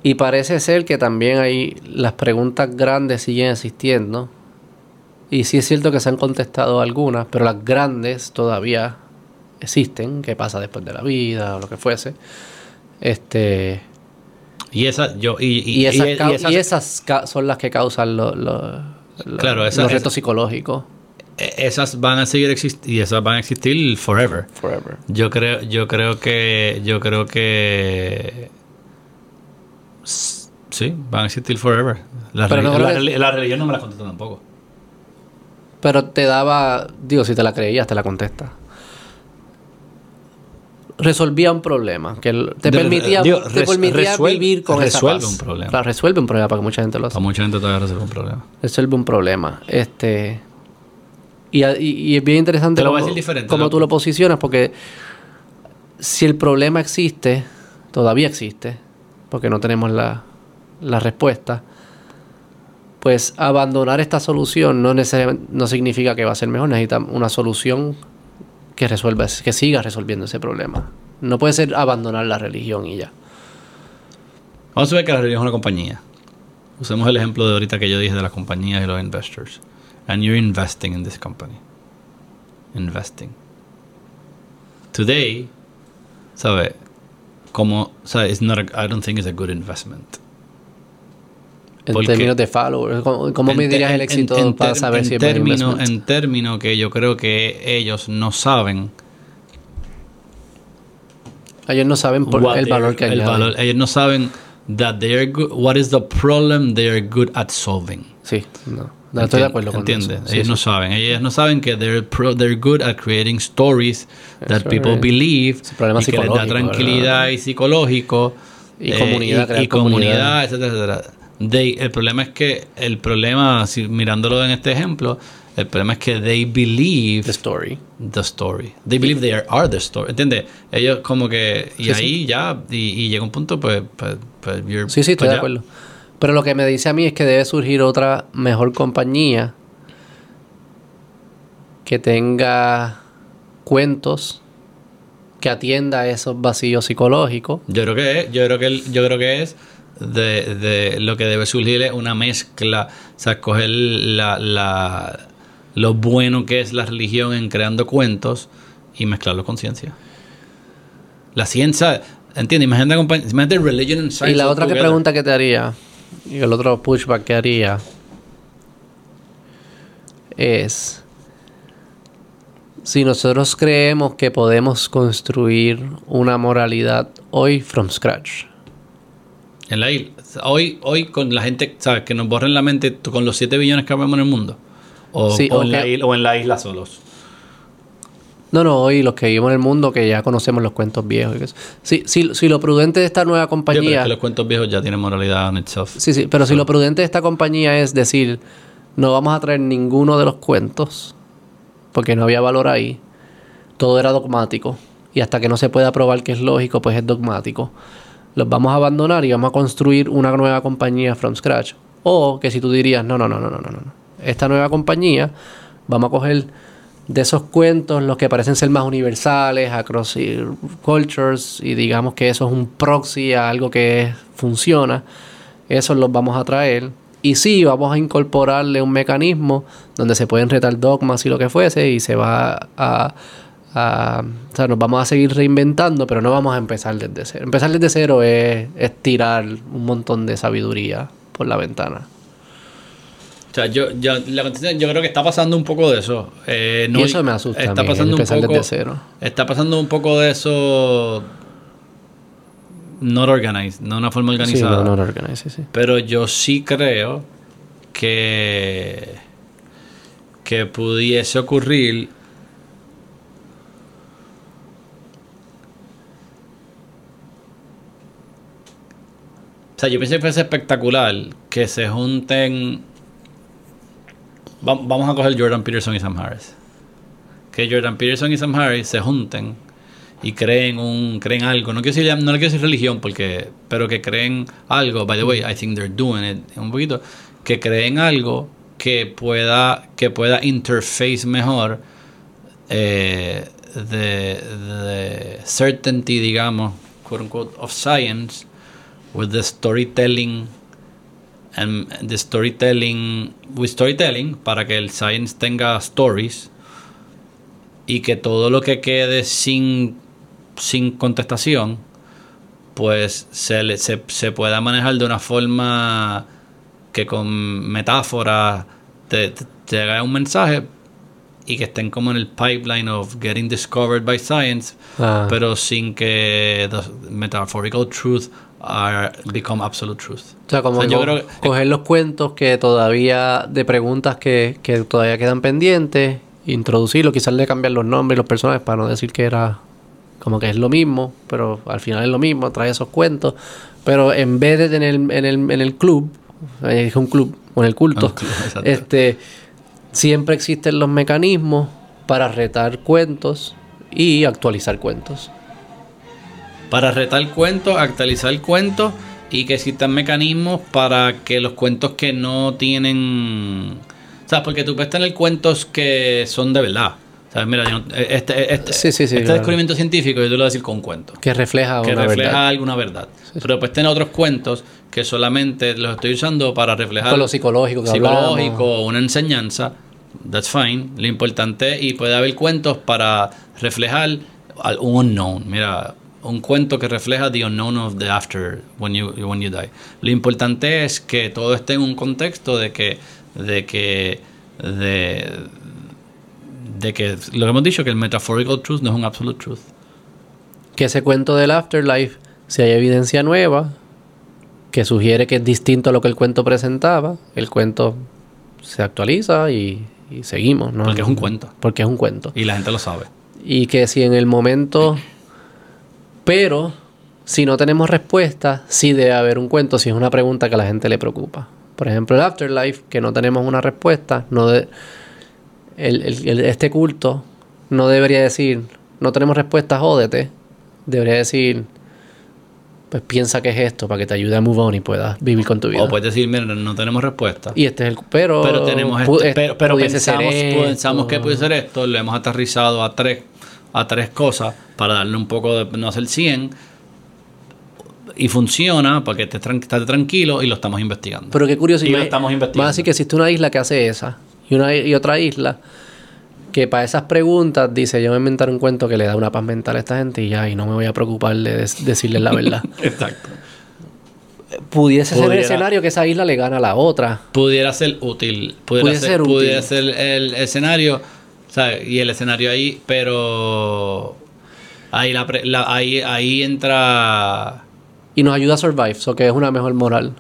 y parece ser que también hay las preguntas grandes siguen existiendo. Y sí es cierto que se han contestado algunas, pero las grandes todavía existen. ¿Qué pasa después de la vida o lo que fuese? Este, Y esa, yo, y, y, y, esas, y- esas- esas son las que causan lo- lo- lo- Claro, esa- los esa- retos psicológicos. e- esas van a seguir existiendo y esas van a existir forever. Forever. Yo creo, yo creo que, yo creo que sí, van a existir forever. La, Pero no religión no me la contesta tampoco. Pero te daba, digo, si te la creías, te la contesta. Resolvía un problema, que te De- permitía, digo, te res- permitía resuel- vivir con esa resuelve paz. un problema. Claro, resuelve un problema para que mucha gente lo hace. Para mucha gente todavía resuelve un problema. Resuelve un problema. Este y, a- y- y es bien interesante Te lo cómo, diferente, tú lo posicionas, porque si el problema existe, todavía existe, porque no tenemos la, la respuesta, pues abandonar esta solución no no significa que va a ser mejor, necesita una solución que resuelva, que siga resolviendo ese problema. No puede ser abandonar la religión y ya. Vamos a ver que la religión es una compañía. Usemos el ejemplo de ahorita que yo dije de las compañías y los investors. And you're investing in this company. Investing. Today, ¿sabe? Como, ¿sabe? It's not a- I don't think it's a good investment. En Porque- términos de followers, ¿cómo, cómo me dirías el éxito en- en para saber si es término, investment? En términos que yo creo que ellos no saben Ellos no saben por el valor que el añaden. valor- ellos no saben that they are good, what is the problem they are good at solving. Sí, no. Estoy de acuerdo con eso. Sí, ellos sí. no saben. Ellos no saben que they're, pro- they're good at creating stories that Eso people es. believe Es y que les da tranquilidad ¿verdad? y psicológico. Y comunidad, y, crear y comunidad, comunidad. etcétera, etcétera. They- el problema es que, el problema, si, mirándolo en este ejemplo, el problema es que they believe The story. the story. They believe they are, are the story. ¿Entiendes? Ellos como que... Y Sí, ahí ya, y, y llega un punto, pues... pues, pues Sí, sí, estoy pues de ya. acuerdo. Pero lo que me dice a mí es que debe surgir otra mejor compañía que tenga cuentos que atienda a esos vacíos psicológicos. Yo creo que es, yo creo que yo creo que es de, de lo que debe surgir es una mezcla, o sea, coger la, la, lo bueno que es la religión en creando cuentos y mezclarlo con ciencia. La ciencia, ¿entiendes? Imagínate, imagínate religion and science. Y la otra que pregunta que te haría, y el otro pushback que haría, es si nosotros creemos que podemos construir una moralidad hoy from scratch. En la isla. Hoy, hoy con la gente, ¿sabes? Que nos borren la mente con los 7 billones que habemos en el mundo. O, Sí, o o en la isla, o en la isla solos. No, no, hoy los que vivimos en el mundo que ya conocemos los cuentos viejos. y que eso. Si, si, si lo prudente de esta nueva Sí, pero compañía... es que los cuentos viejos ya tienen moralidad on itself. Sí, sí, pero si lo prudente de esta compañía es decir, no vamos a traer ninguno de los cuentos, porque no había valor ahí, todo era dogmático, y hasta que no se pueda probar que es lógico, pues es dogmático. Los vamos a abandonar y vamos a construir una nueva compañía from scratch. O que si tú dirías, no, no, no, no, no, no, no. Esta nueva compañía, vamos a coger de esos cuentos los que parecen ser más universales, across cultures, y digamos que eso es un proxy a algo que funciona, esos los vamos a traer. Y sí, vamos a incorporarle un mecanismo donde se pueden retar dogmas y lo que fuese, y se va a, a- o sea, nos vamos a seguir reinventando, pero no vamos a empezar desde cero. Empezar desde cero es, es tirar un montón de sabiduría por la ventana. O sea, yo, yo, la yo creo que está pasando un poco de eso. Eh, no- y eso me asusta. a Está mí, pasando un poco. cero. Está pasando un poco de eso. Not organized, no una forma Sí, organizada. no, no, no, organize, sí. Pero yo sí creo que. que pudiese ocurrir. O sea, yo pienso que fuese espectacular que se junten. Va- Vamos a coger Jordan Peterson y Sam Harris. Que Jordan Peterson y Sam Harris se junten y creen un creen algo. No quiero decir, no le quiero decir religión porque, pero que creen algo. By the way, I think they're doing it un poquito. Que creen algo que pueda que pueda interface mejor eh, certainty, digamos, quote unquote, of science with the storytelling and the storytelling with storytelling para que el science tenga stories y que todo lo que quede sin sin contestación pues se, le- se, se pueda manejar de una forma que con metáforas te, te, te haga un mensaje y que estén como en el pipeline of getting discovered by science Ah. pero sin que the metaphorical truth are become absolute truth. O sea, como O sea, yo co- creo que- coger los cuentos que todavía, de preguntas que, que todavía quedan pendientes, introducirlo, quizás le cambiar los nombres y los personajes para no decir que era como que es lo mismo, pero al final es lo mismo, trae esos cuentos. Pero en vez de tener en el, en el club, eh, es un club, o en el culto, club, este, siempre existen los mecanismos para retar cuentos y actualizar cuentos. Para retar cuentos, actualizar cuentos y que existan mecanismos para que los cuentos que no tienen... O sea, porque tú puedes tener cuentos que son de verdad. Sea, mira, yo no- este, este, Sí, sí, sí, este claro. descubrimiento científico yo te lo voy a decir con cuentos. Que refleja que una refleja verdad. alguna verdad. Pero después tener otros cuentos que solamente los estoy usando para reflejar Con lo psicológico que psicológico, hablamos. una enseñanza. That's fine. Lo importante y puede haber cuentos para reflejar un unknown. Mira, un cuento que refleja the unknown of the after when you when you die. Lo importante es que todo esté en un contexto de que de que de de que lo que hemos dicho que el metaphorical truth no es un absolute truth. que ese cuento del afterlife, si hay evidencia nueva que sugiere que es distinto a lo que el cuento presentaba, el cuento se actualiza y, y seguimos, ¿no? Porque es un cuento. Porque es un cuento. Y la gente lo sabe. Y que si en el momento... Pero, si no tenemos respuesta, sí debe haber un cuento, si es una pregunta que a la gente le preocupa. Por ejemplo, el afterlife, que no tenemos una respuesta, no de, el- el- el- este culto no debería decir, no tenemos respuesta, jódete. Debería decir, pues piensa que es esto para que te ayude a move on y puedas vivir con tu vida. O puedes decir, mira, no tenemos respuesta. y este es el... Pero, pero tenemos este- es- pero, pero pensamos, pensamos que puede ser esto, lo hemos aterrizado a tres, a tres cosas para darle un poco de no hacer 100 y funciona para que estés tranquilo y lo estamos investigando. Pero qué curioso. Y lo estamos investigando. Más así que existe una isla que hace esa. Y, una, y otra isla que para esas preguntas dice, yo voy a inventar un cuento que le da una paz mental a esta gente y ya, y no me voy a preocupar de decirles la verdad. Exacto. Pudiese ser el escenario que esa isla le gana a la otra. Pudiera ser útil. Pudiera, Pudiera ser, ser útil. pudiera ser el escenario. ¿Sabes? Y el escenario ahí, pero ahí, la, pre- la- ahí, ahí entra Y nos ayuda a survive, so que es una mejor moral.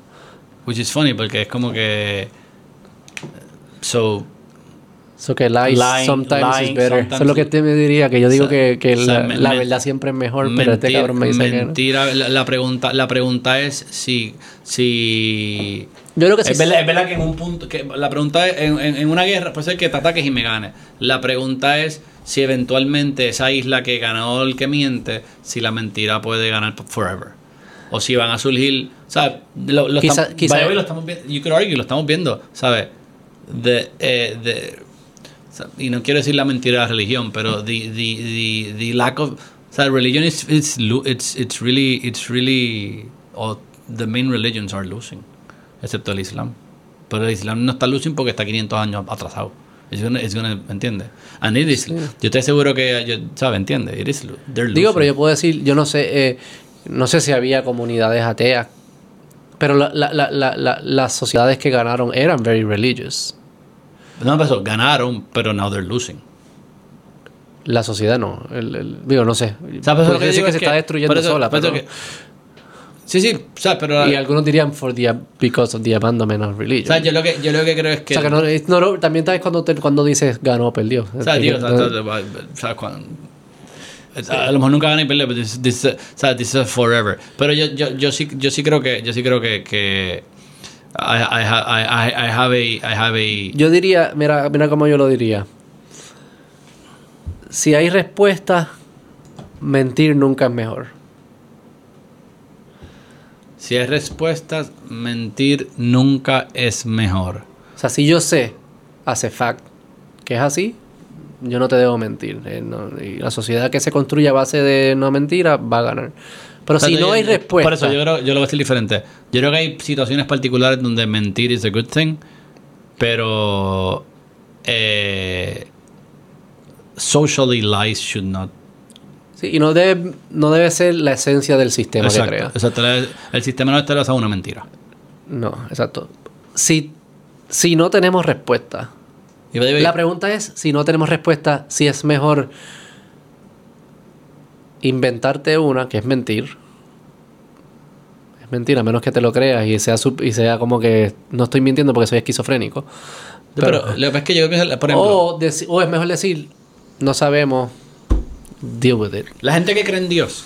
Which is funny porque es como que. So. So que lies Lying- sometimes lying is better. sometimes Eso es lo que te me diría, que yo digo O sea, que, que o sea, la, me- la me- verdad siempre es mejor, pero este Mentira- cabrón me dice que no. mentira, la, la pregunta, la pregunta es si, si Yo creo que sí. es, verdad, es verdad que en un punto, que la pregunta es, en, en- en una guerra puede ser que te ataques y me ganes. La pregunta es si eventualmente esa isla que ganó el que miente, si la mentira puede ganar forever. O si van a surgir, ¿sabes? Lo, lo Quizá- estam- quizá- lo estamos viendo, you could argue, lo estamos viendo, ¿sabes? De, eh, de, y no quiero decir la mentira de la religión, pero the, the, the, the lack of, o sea, religion is, it's, it's, it's really, it's really, or the main religions are losing, excepto el Islam. Pero el Islam no está losing porque está 500 años atrasado. It's gonna, it's gonna, ¿entiendes? And it is, yo estoy seguro que, yo, ¿sabes? ¿Entiendes? It is, Digo, pero yo puedo decir, yo no sé, eh, no sé si había comunidades ateas, pero la- la- la- la- la- las sociedades que ganaron eran very religious. No, pero ganaron, pero now they're losing. La sociedad no. El, el- digo, no sé. O sea, pero Puede lo que que es se está destruyendo sola, pero- que- sí, sí, o sea, pero... y algunos dirían for the, because of the abandonment of religion. o sea, yo lo que, yo lo que creo es O que... sea, que no, es- no, no, también sabes cuando, te- cuando dices ganó o perdió. O sea, tío, o sea, o o cuando- a lo mejor nunca van a perder, pero this, this, o sea, this is forever. Pero yo, yo, yo sí, yo sí creo que, yo sí creo que, que I, I, I, I have a, I have a, Yo diría, mira, mira cómo yo lo diría. Si hay respuesta, mentir nunca es mejor. Si hay respuestas, mentir nunca es mejor. O sea, si yo sé, hace fact, que es así, yo no te debo mentir. eh, no, y la sociedad que se construye a base de no mentira va a ganar. Pero O sea, si yo- no hay yo- respuesta, Por eso yo creo, yo lo voy a decir diferente. Yo creo que hay situaciones particulares donde mentir is a good thing, pero eh, socially lies should not. Sí, y no debe, no debe ser la esencia del sistema que crea. Exacto, exacto. El, sistema no está basado en una mentira. No, exacto. Si, si no tenemos respuesta, La pregunta es, si no tenemos respuesta, si es mejor inventarte una, que es mentir. Es mentira, a menos que te lo creas y sea, sub- y sea como que no estoy mintiendo porque soy esquizofrénico. pero, lo que es que yo pienso, por ejemplo, o, o es mejor decir, no sabemos, deal with it. la gente que cree en Dios,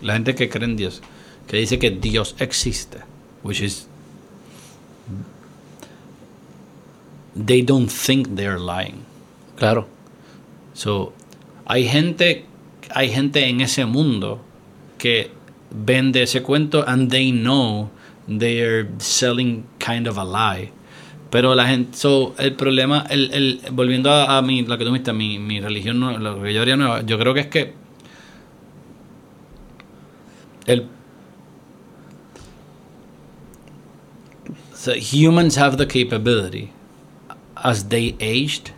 la gente que cree en Dios, que dice que Dios existe, which is they don't think they're lying. Claro. So, hay gente, hay gente en ese mundo que vende ese cuento and they know they're selling kind of a lie. Pero la gente, so, el problema, el, el, volviendo a, mi, lo que tú viste, mi, mi religión, no- lo que yo haría nueva, yo creo que es que el so humans have the capability as they aged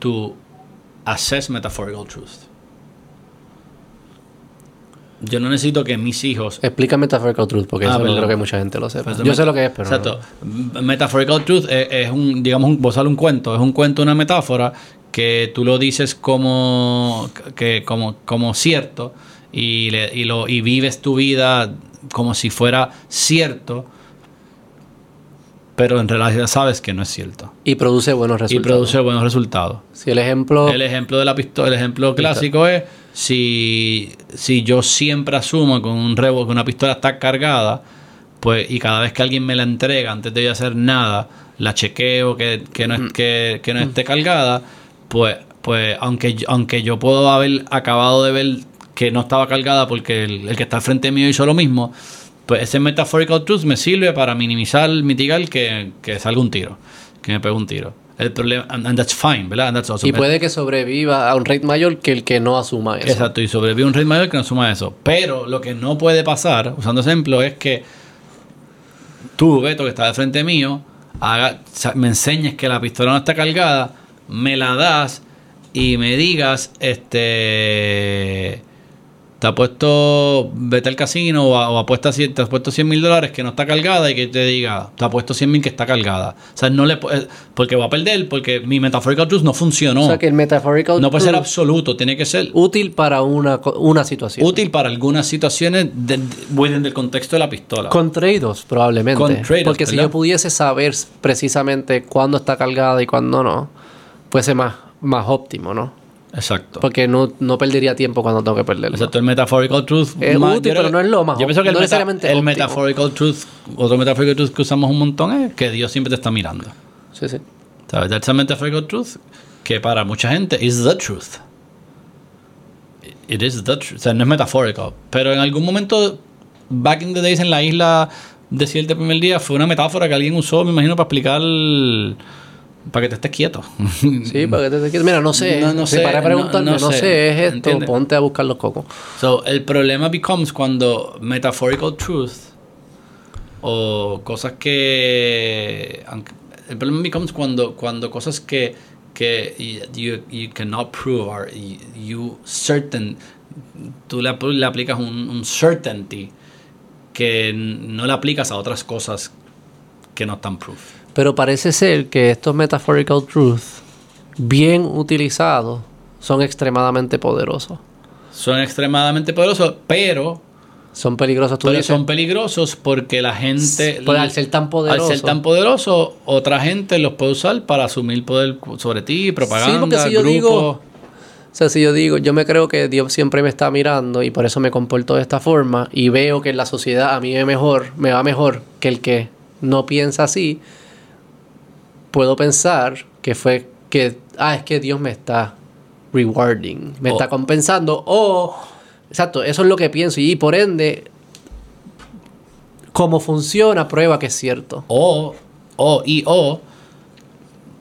to assess metaphorical truth. Yo no necesito que mis hijos Explica Metaphorical Truth, porque Ah, eso no creo que mucha gente lo sepa. Pues, Yo sé lo que es, pero... no. Exacto. M- Metaphorical truth es, es un, digamos, un, vos sale un cuento, es un cuento, una metáfora que tú lo dices como, que, como, como cierto y, le- y, lo, y vives tu vida como si fuera cierto, pero en realidad sabes que no es cierto. Y produce buenos Y resultados. produce buenos resultados. Si el ejemplo... El ejemplo de la pistola, el ejemplo clásico es si, si yo siempre asumo que un revol- que una pistola está cargada, pues, y cada vez que alguien me la entrega, antes de yo hacer nada, la chequeo que, que no, es- que, que no esté cargada, pues, pues aunque, yo- aunque yo puedo haber acabado de ver que no estaba cargada porque el, el que está al frente mío hizo lo mismo, pues ese metaphorical truth me sirve para minimizar, mitigar que, que salga un tiro, que me pegue un tiro. El problema, and, and that's fine, ¿verdad? And that's awesome. y puede que sobreviva a un rate mayor que el que no asuma eso. Exacto, y sobrevive un rey mayor que no suma eso. Pero lo que no puede pasar, usando ejemplo, es que tú, Beto, que está de frente mío, haga, me enseñes que la pistola no está cargada, me la das y me digas, este. Te ha puesto, vete al casino o, o apuesta, te has puesto 100 mil dólares que no está cargada y que te diga, te ha puesto 100 mil que está cargada. O sea, no le, eh, porque va a perder, porque mi metaphorical truth no funcionó. O sea que el metaphorical no puede ser absoluto, tiene que ser útil para una, una situación. útil para algunas situaciones de, de- del contexto de la pistola. Con trade-offs, probablemente. Con Porque si yo pudiese saber precisamente cuándo está cargada y cuándo no, fuese más, más óptimo, ¿no? Exacto. Porque no, no perdería tiempo cuando tengo que perderlo. Exacto, el metaphorical truth. Es más- útil, pero no es lo más Yo pienso que el, no meta- necesariamente el metaphorical truth, otro metaphorical truth que usamos un montón es que Dios siempre te está mirando. Sí, sí. ¿Sabes? That's a metaphorical truth que para mucha gente is the truth. It is the truth. O sea, no es metafórico. Pero en algún momento, back in the days en la isla desierta el primer día, fue una metáfora que alguien usó, me imagino, para explicar. el- para que te estés quieto. Sí, para que te- te quieres- Mira, no sé. No, no sé, para preguntarme, no no, sé. sé. es esto, ¿Entiendes? ponte a buscar los cocos. So, el problema becomes cuando metaphorical truth o cosas que el problema becomes cuando cuando cosas que que you, you cannot prove or you, certain tú le, le aplicas un, un certainty que no le aplicas a otras cosas que no están proof. Pero parece ser que estos metaphorical truths, bien utilizados, son extremadamente poderosos. Son extremadamente poderosos, pero Son peligrosos. Tú Pero dices, son peligrosos porque la gente. Por al ser tan poderoso. Al ser tan poderoso, otra gente los puede usar para asumir poder sobre ti, propaganda, porque si yo grupo. digo- O sea, si yo digo, yo me creo que Dios siempre me está mirando y por eso me comporto de esta forma y veo que en la sociedad a mí me, mejor, me va mejor que el que no piensa así, puedo pensar que fue que, ah, es que Dios me está rewarding, me está compensando o, exacto, eso es lo que pienso y por ende, como funciona, prueba que es cierto. O, o, y o,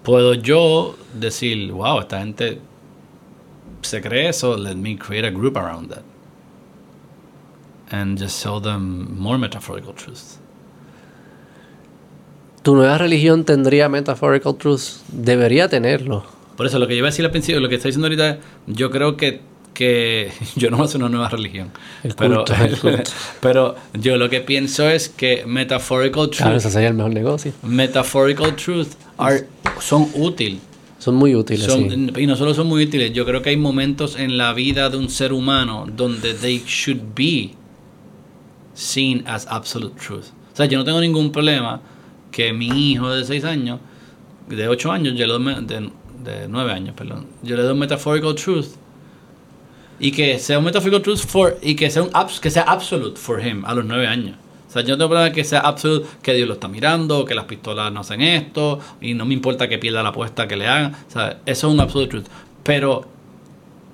puedo yo decir, wow, esta gente se cree eso, let me create a group around that. And just show them more metaphorical truths. Tu nueva religión tendría metaphorical truths, debería tenerlo. Por eso, lo que yo iba a decir al principio, lo que está diciendo ahorita, yo creo que, que yo no voy a hacer una nueva religión. El pero, culto, el culto. pero yo lo que pienso es que metaphorical truth, Claro, ese sería el mejor negocio. metaphorical truth are- son útiles. Son muy útiles. Son- sí. Y no solo son muy útiles, yo creo que hay momentos en la vida de un ser humano donde they should be seen as absolute truth. O sea, yo no tengo ningún problema que mi hijo de 6 años, de 8 años, yo le doy, de, de 9 años, perdón, yo le doy un metaphorical truth y que sea un metaphorical truth for, y que sea, un que sea absolute for him a los 9 años. O sea, yo no tengo problema que sea absolute, que Dios lo está mirando, que las pistolas no hacen esto, y no me importa que pierda la apuesta que le hagan. O sea, eso es un absolute truth. Pero,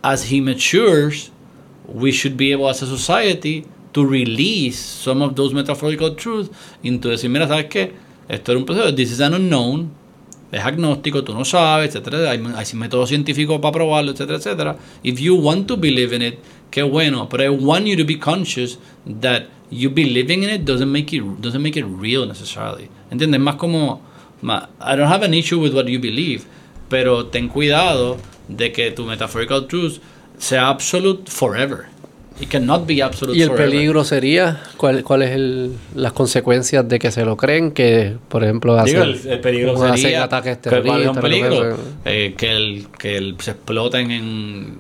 as he matures, we should be able as a society to release some of those metaphorical truths into decir, mira, ¿sabes qué? Esto era un proceso, this is an unknown, es agnóstico, tú no sabes, etcétera, hay, hay métodos científicos para probarlo, etcétera, etcétera. If you want to believe in it, qué bueno, pero I want you to be conscious that you believing in it doesn't make it doesn't make it real necessarily. ¿Entiendes? Más como ma- I don't have an issue with what you believe, pero ten cuidado de que tu metaphorical truth sea absolute forever. It cannot be absolute Y el forever. peligro sería, ¿cuál, cuál es el, las consecuencias de que se lo creen? Que, por ejemplo, hacen, Digo, el, el peligro sería ataques que, ¿cuál es terroristas. que peligro? Eh, que, el, que el, se exploten en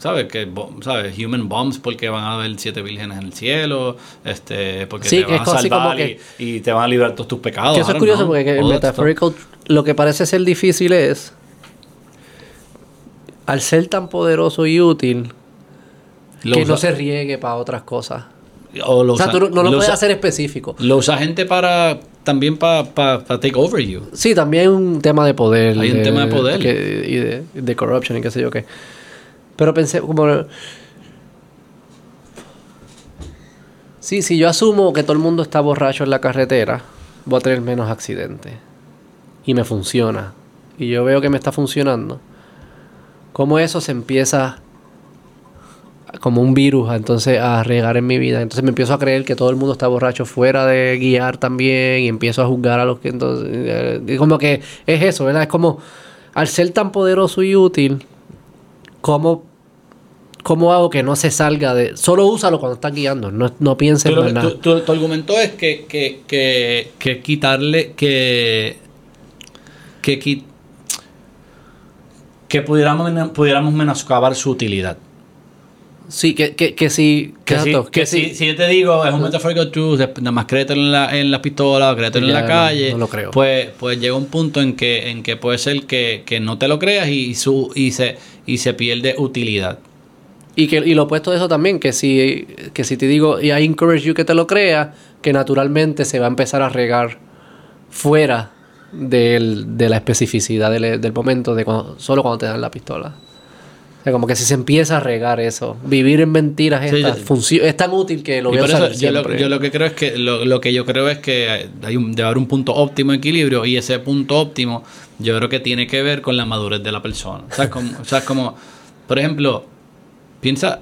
¿sabes? que ¿sabes? human bombs porque van a haber siete vírgenes en el cielo este porque Sí, te van es a salvar que- y, y te van a librar todos tus pecados Que eso I es curioso know. porque que el metaphorical, lo que parece ser difícil es, al ser tan poderoso y útil, Lo que no se riegue para otras cosas. o lo O sea, usa- tú no, no lo, lo puedes usa- hacer específico. lo usa gente para también para take over you Sí, también hay un tema de poder. Hay un tema de poder. que- y de, de corruption y qué sé yo qué. Pero pensé, como. Sí, si yo asumo que todo el mundo está borracho en la carretera, voy a tener menos accidentes. Y me funciona. Y yo veo que me está funcionando. Cómo eso se empieza como un virus entonces a regar en mi vida. Entonces me empiezo a creer que todo el mundo está borracho fuera de guiar también y empiezo a juzgar a los que entonces... eh, como que es eso, ¿verdad? Es como al ser tan poderoso y útil, ¿cómo, ¿cómo hago que no se salga de... Solo úsalo cuando estás guiando, no, no pienses en nada. tu- tu- tu argumento es que, que, que, que quitarle, que, que, que pudiéramos, pudiéramos menoscabar su utilidad. Sí, que, que, que si... Que, si, que si, si yo te digo, es un metaphorical truth, nada más créetelo en la, en la pistola, créetelo en la no, calle, no lo creo. Pues, pues llega un punto en que, en que puede ser que, que no te lo creas y, su, y, se, y se pierde utilidad. Y, que, y lo opuesto de eso también, que si, que si te digo, y I encourage you que te lo creas, que naturalmente se va a empezar a regar fuera del- de la especificidad del, del momento, de cuando- solo cuando te dan la pistola. O sea, como que si se empieza a regar eso, vivir en mentiras Sí, estas, yo- es tan útil que lo voy a usar yo lo, yo lo que creo es que lo, lo que yo creo es que hay un, debe haber un punto óptimo de equilibrio y ese punto óptimo yo creo que tiene que ver con la madurez de la persona. O sea, como, o sea, como por ejemplo, piensa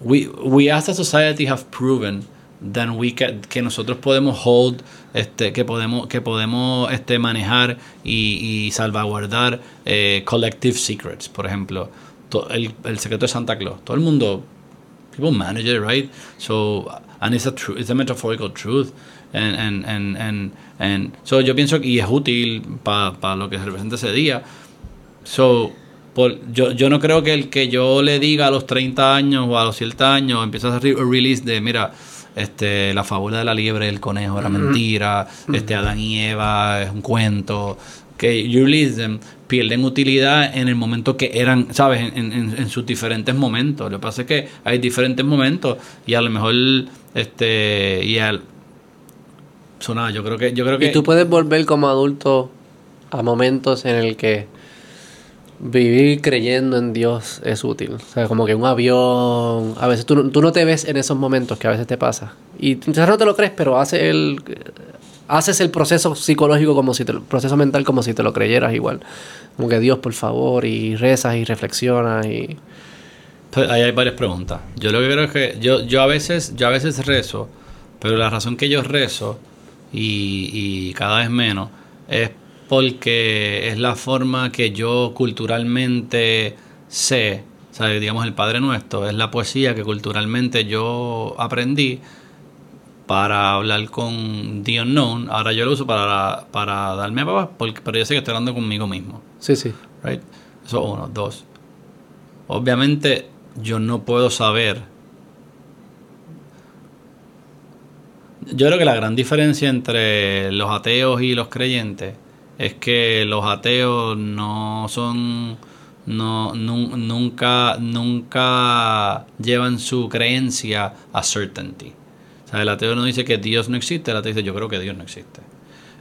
we, we as a society have proven that we ca- que nosotros podemos hold este que podemos que podemos este manejar y, y salvaguardar eh, collective secrets. Por ejemplo to- el, el secreto de Santa Claus. Todo el mundo people manage it right so and it's a true it's a metaphorical truth. And and and and, and so yo pienso que es útil para lo que se representa ese día. So, por, yo, yo no creo que el que yo le diga a los 30 años o a los 7 años empiezas a hacer release de, mira, este, la fábula de la liebre y el conejo era mentira, este, Adán y Eva es un cuento, que them, pierden utilidad en el momento que eran, ¿sabes? En, en- en sus diferentes momentos. Lo que pasa es que hay diferentes momentos y a lo mejor, este, y al... So, nada, yo creo que, yo creo que... Y tú puedes volver como adulto a momentos en el que vivir creyendo en Dios es útil. O sea, como que un avión, a veces tú, tú no te ves en esos momentos que a veces te pasa. Y quizás no te lo crees, pero haces el, haces el proceso psicológico como si te, lo- proceso mental como si te lo creyeras igual. Como que Dios, por favor, y rezas y reflexionas y... Ahí hay varias preguntas. Yo lo que creo es que yo, yo a veces, yo a veces rezo, pero la razón que yo rezo y, y cada vez menos es porque es la forma que yo culturalmente sé, o sea, digamos el Padre Nuestro, es la poesía que culturalmente yo aprendí para hablar con The Unknown. Ahora yo lo uso para, para darme a papá, porque, pero yo sé que estoy hablando conmigo mismo. Sí, sí. Right? Eso uno. Dos. Obviamente yo no puedo saber. Yo creo que la gran diferencia entre los ateos y los creyentes es que los ateos no son no nun- nunca nunca llevan su creencia a certainty. O sea, el ateo no dice que Dios no existe, el ateo dice yo creo que Dios no existe.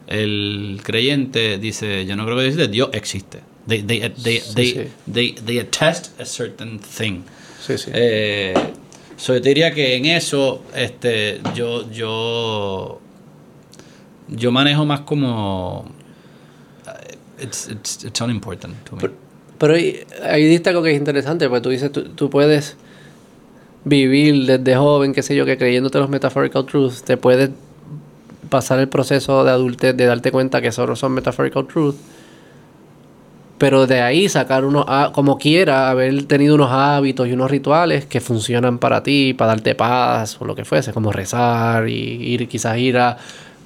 El creyente dice yo no creo que Dios existe, Dios existe. They, they, they, Sí, they, sí. they, they attest a certain thing. Sí, sí. Eh, so yo te diría que en eso, este, yo, yo, yo manejo más como, it's, it's, it's unimportant to me. Pero, pero ahí, diste algo que es interesante, porque tú dices, tú, puedes vivir desde joven, qué sé yo, que creyéndote los metaphorical truths, te puedes pasar el proceso de adultez, de darte cuenta que solo son metaphorical truths, pero de ahí sacar unos, como quiera, haber tenido unos hábitos y unos rituales que funcionan para ti, para darte paz o lo que fuese, como rezar y ir, quizás ir a,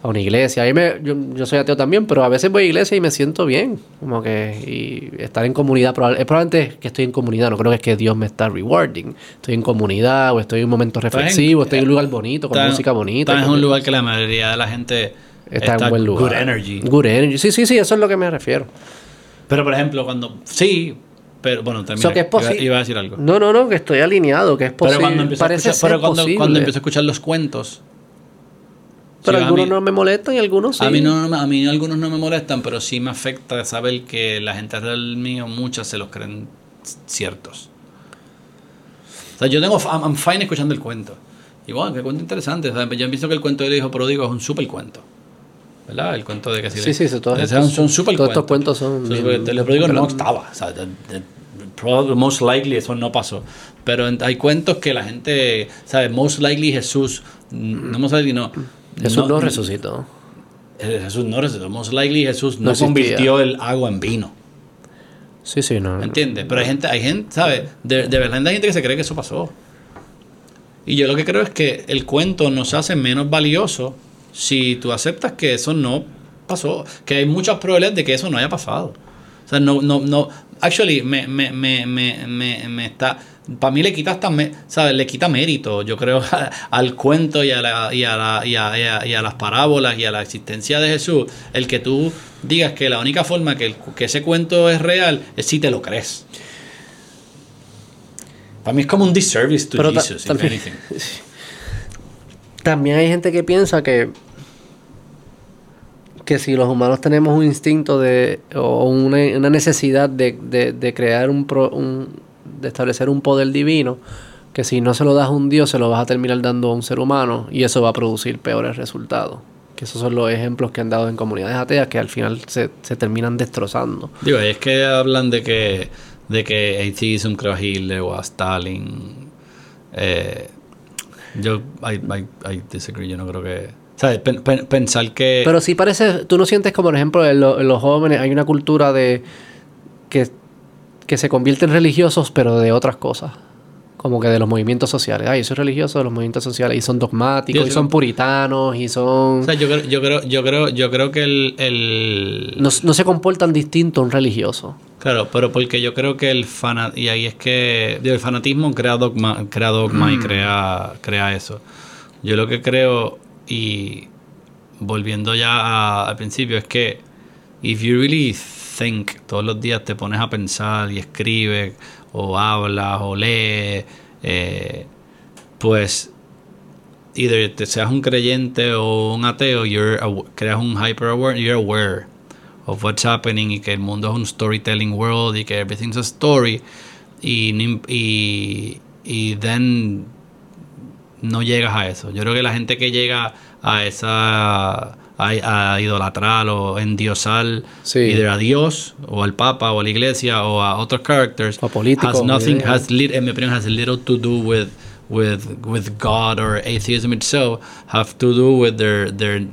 a una iglesia. Ahí me, yo, yo soy ateo también, pero a veces voy a iglesia y me siento bien, como que y estar en comunidad, probable- es probablemente que estoy en comunidad, no creo que es que Dios me está rewarding, estoy en comunidad o estoy en un momento reflexivo, estoy en un lugar bonito, con Estás en- música bonita. Estás en un lugar que la mayoría de la gente Está, en buen lugar. Good energy. Good energy. Sí, sí, sí, eso es lo que me refiero. Pero por ejemplo, cuando, sí, pero bueno, termina. So que es iba, iba a decir algo. No, no, no, que estoy alineado, que es Pero posible. cuando empiezo a Parece escuchar, pero cuando, cuando empiezo a escuchar los cuentos. Pero sí, algunos mí- no me molestan y algunos sí. A mí, no, a mí algunos no me molestan, pero sí me afecta saber que la gente alrededor mío, muchas se los creen ciertos. O sea, yo tengo, I'm, fine escuchando el cuento. Igual, qué cuento interesante. O sea, yo pienso que el cuento del hijo pródigo es un super cuento. ¿Verdad? El cuento de que si Sí, sí, sí, todos Esos estos- son super todos estos cuentos. son bien- El hijo pródigo no estaba. O sea, de- de- probably- most likely eso no pasó. Pero hay cuentos que la gente, ¿sabes? Most likely Jesús, no most likely no. Jesús no, resucitó. Eh, Jesús no resucitó. Most likely Jesús no, convirtió el agua en vino. Sí, sí, no. ¿Entiendes? Pero hay gente, hay gente, ¿sabes? De, de verdad hay gente que se cree que eso pasó. Y yo lo que creo es que el cuento nos hace menos valioso si tú aceptas que eso no pasó. Que hay muchas probabilidades de que eso no haya pasado. O sea, no, no, no. Actually, me, me, me, me, me, me está. Para mí le quita hasta, ¿sabes? Le quita mérito, yo creo, al cuento y a, la, y, a la- y, a, y a- y a las parábolas y a la existencia de Jesús. El que tú digas que la única forma que, el- que ese cuento es real es si te lo crees. Para mí es como un disservice to Pero ta- Jesus, if anything. También hay gente que piensa que que si los humanos tenemos un instinto de o una, necesidad de, de- de crear un, pro- un de establecer un poder divino que si no se lo das a un dios se lo vas a terminar dando a un ser humano y eso va a producir peores resultados que esos son los ejemplos que han dado en comunidades ateas que al final se, se terminan destrozando Digo, es que hablan de que de que atheism creó a Hitler o a Stalin. Eh, yo, I, I, I disagree, yo no creo que... ¿Sabes? Pen- pen- pensar que... Pero sí parece, tú no sientes como, por ejemplo, en, lo- en los jóvenes hay una cultura de que, que se convierten religiosos, pero de otras cosas. Como que de los movimientos sociales. Ay, yo soy religioso de los movimientos sociales. Y son dogmáticos, Yo y son puritanos, y son... o sea, yo creo, yo creo, yo creo, yo creo que el, el no, no se comportan distinto a un religioso. Claro, pero porque yo creo que el fana y ahí es que el fanatismo crea dogma, crea dogma y crea, crea eso. Yo lo que creo, y volviendo ya a- al principio, es que if you really think, todos los días te pones a pensar y escribes, o hablas, o lees, eh, pues either te seas un creyente o un ateo, you're creas un hyper aware, you're aware of what's happening y que el mundo es un storytelling world y que everything's a story. Y, y, y then no llegas a eso. Yo creo que la gente que llega a esa a, a idolatrar o endiosar Sí. either a Dios o al Papa o a la Iglesia o a otros characters O políticos, has nothing yeah. has lit- en mi opinión has little to do with with with God or atheism itself have to do with their their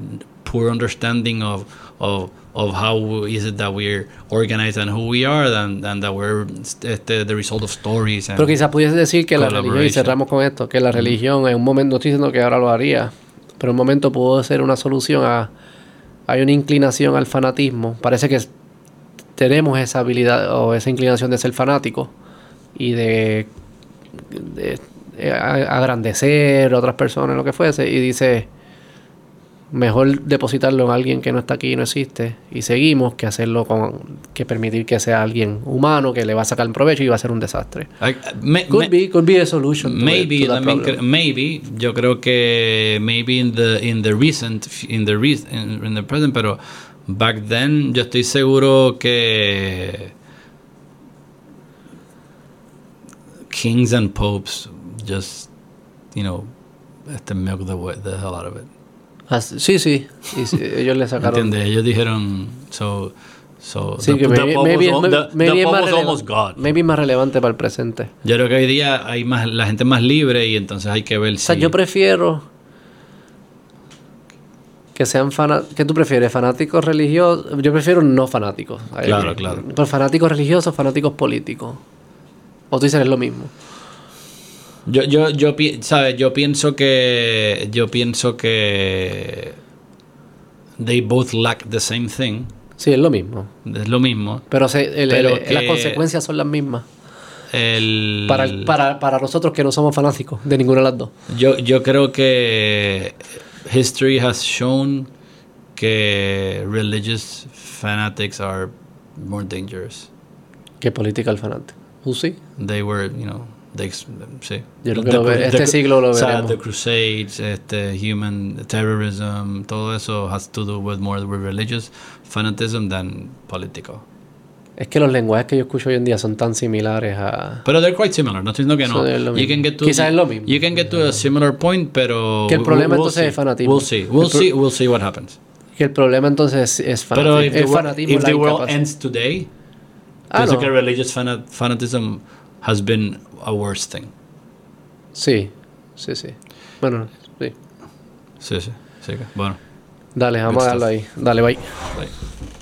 poor understanding of of of how is it that we're organized and who we are and, and that we're este, the result of stories and Pero quizás pudiese decir que la religión, y cerramos con esto, que la religión en un momento, no estoy diciendo que ahora lo haría, pero en un momento pudo ser una solución a... Hay una inclinación al fanatismo. Parece que tenemos esa habilidad o esa inclinación de ser fanático y de, de- de a- agrandecer a otras personas, lo que fuese, y dice, mejor depositarlo en alguien que no está aquí y no existe, y seguimos, que hacerlo con, que permitir que sea alguien humano, que le va a sacar provecho y va a ser un desastre. I- me- Could me- be, could be a solution. to maybe to cre- maybe yo creo que maybe in the in the recent in the re- in, in the present pero back then yo estoy seguro que kings and popes just you know este milk the, the hell out of it As- sí, sí. Y sí, ellos le sacaron. ¿entiendes? ellos dijeron so so Sí, the- que maybe, maybe- the- the más almost God. maybe más relevante para el presente. yo creo que hoy día hay más la gente más libre y entonces hay que ver O sea, si yo prefiero que sean fanáticos. ¿Qué tú prefieres? ¿Fanáticos religiosos? Yo prefiero no fanáticos. Claro, claro. Pero fanáticos religiosos, fanáticos políticos. O tú dices es lo mismo. Yo, yo, yo, ¿sabes? Yo pienso que, yo pienso que they both lack the same thing. Sí, es lo mismo. Es lo mismo. Pero, se- el- Pero el- las consecuencias son las mismas. El, Para, para, para nosotros que no somos fanáticos de ninguna de las dos. yo, yo creo que history has shown que religious fanatics are more dangerous. Que political fanático. ¿Tú sí? They were, you know, they, sí. Yo creo que lo ve- este siglo lo veremos. the Crusades, este, human terrorism, todo eso has to do with more with religious fanatism than political. Es que los lenguajes que yo escucho hoy en día son tan similares a... Pero they're quite similar. No estoy diciendo que no. You can get to, Quizás es lo mismo. You can get to a similar point, pero Que el problema we'll entonces see. es fanatismo. We'll see. We'll El see. We'll see what happens. Que el problema entonces es, es Pero fanatismo. if the, es wor- fanatismo if the world ends today, Ah, no. que religious fana- fanatism has been a worse thing. Sí, sí, sí. Bueno, sí. Sí, sí. sí bueno. Dale, vamos a darlo ahí. Dale, bye. bye.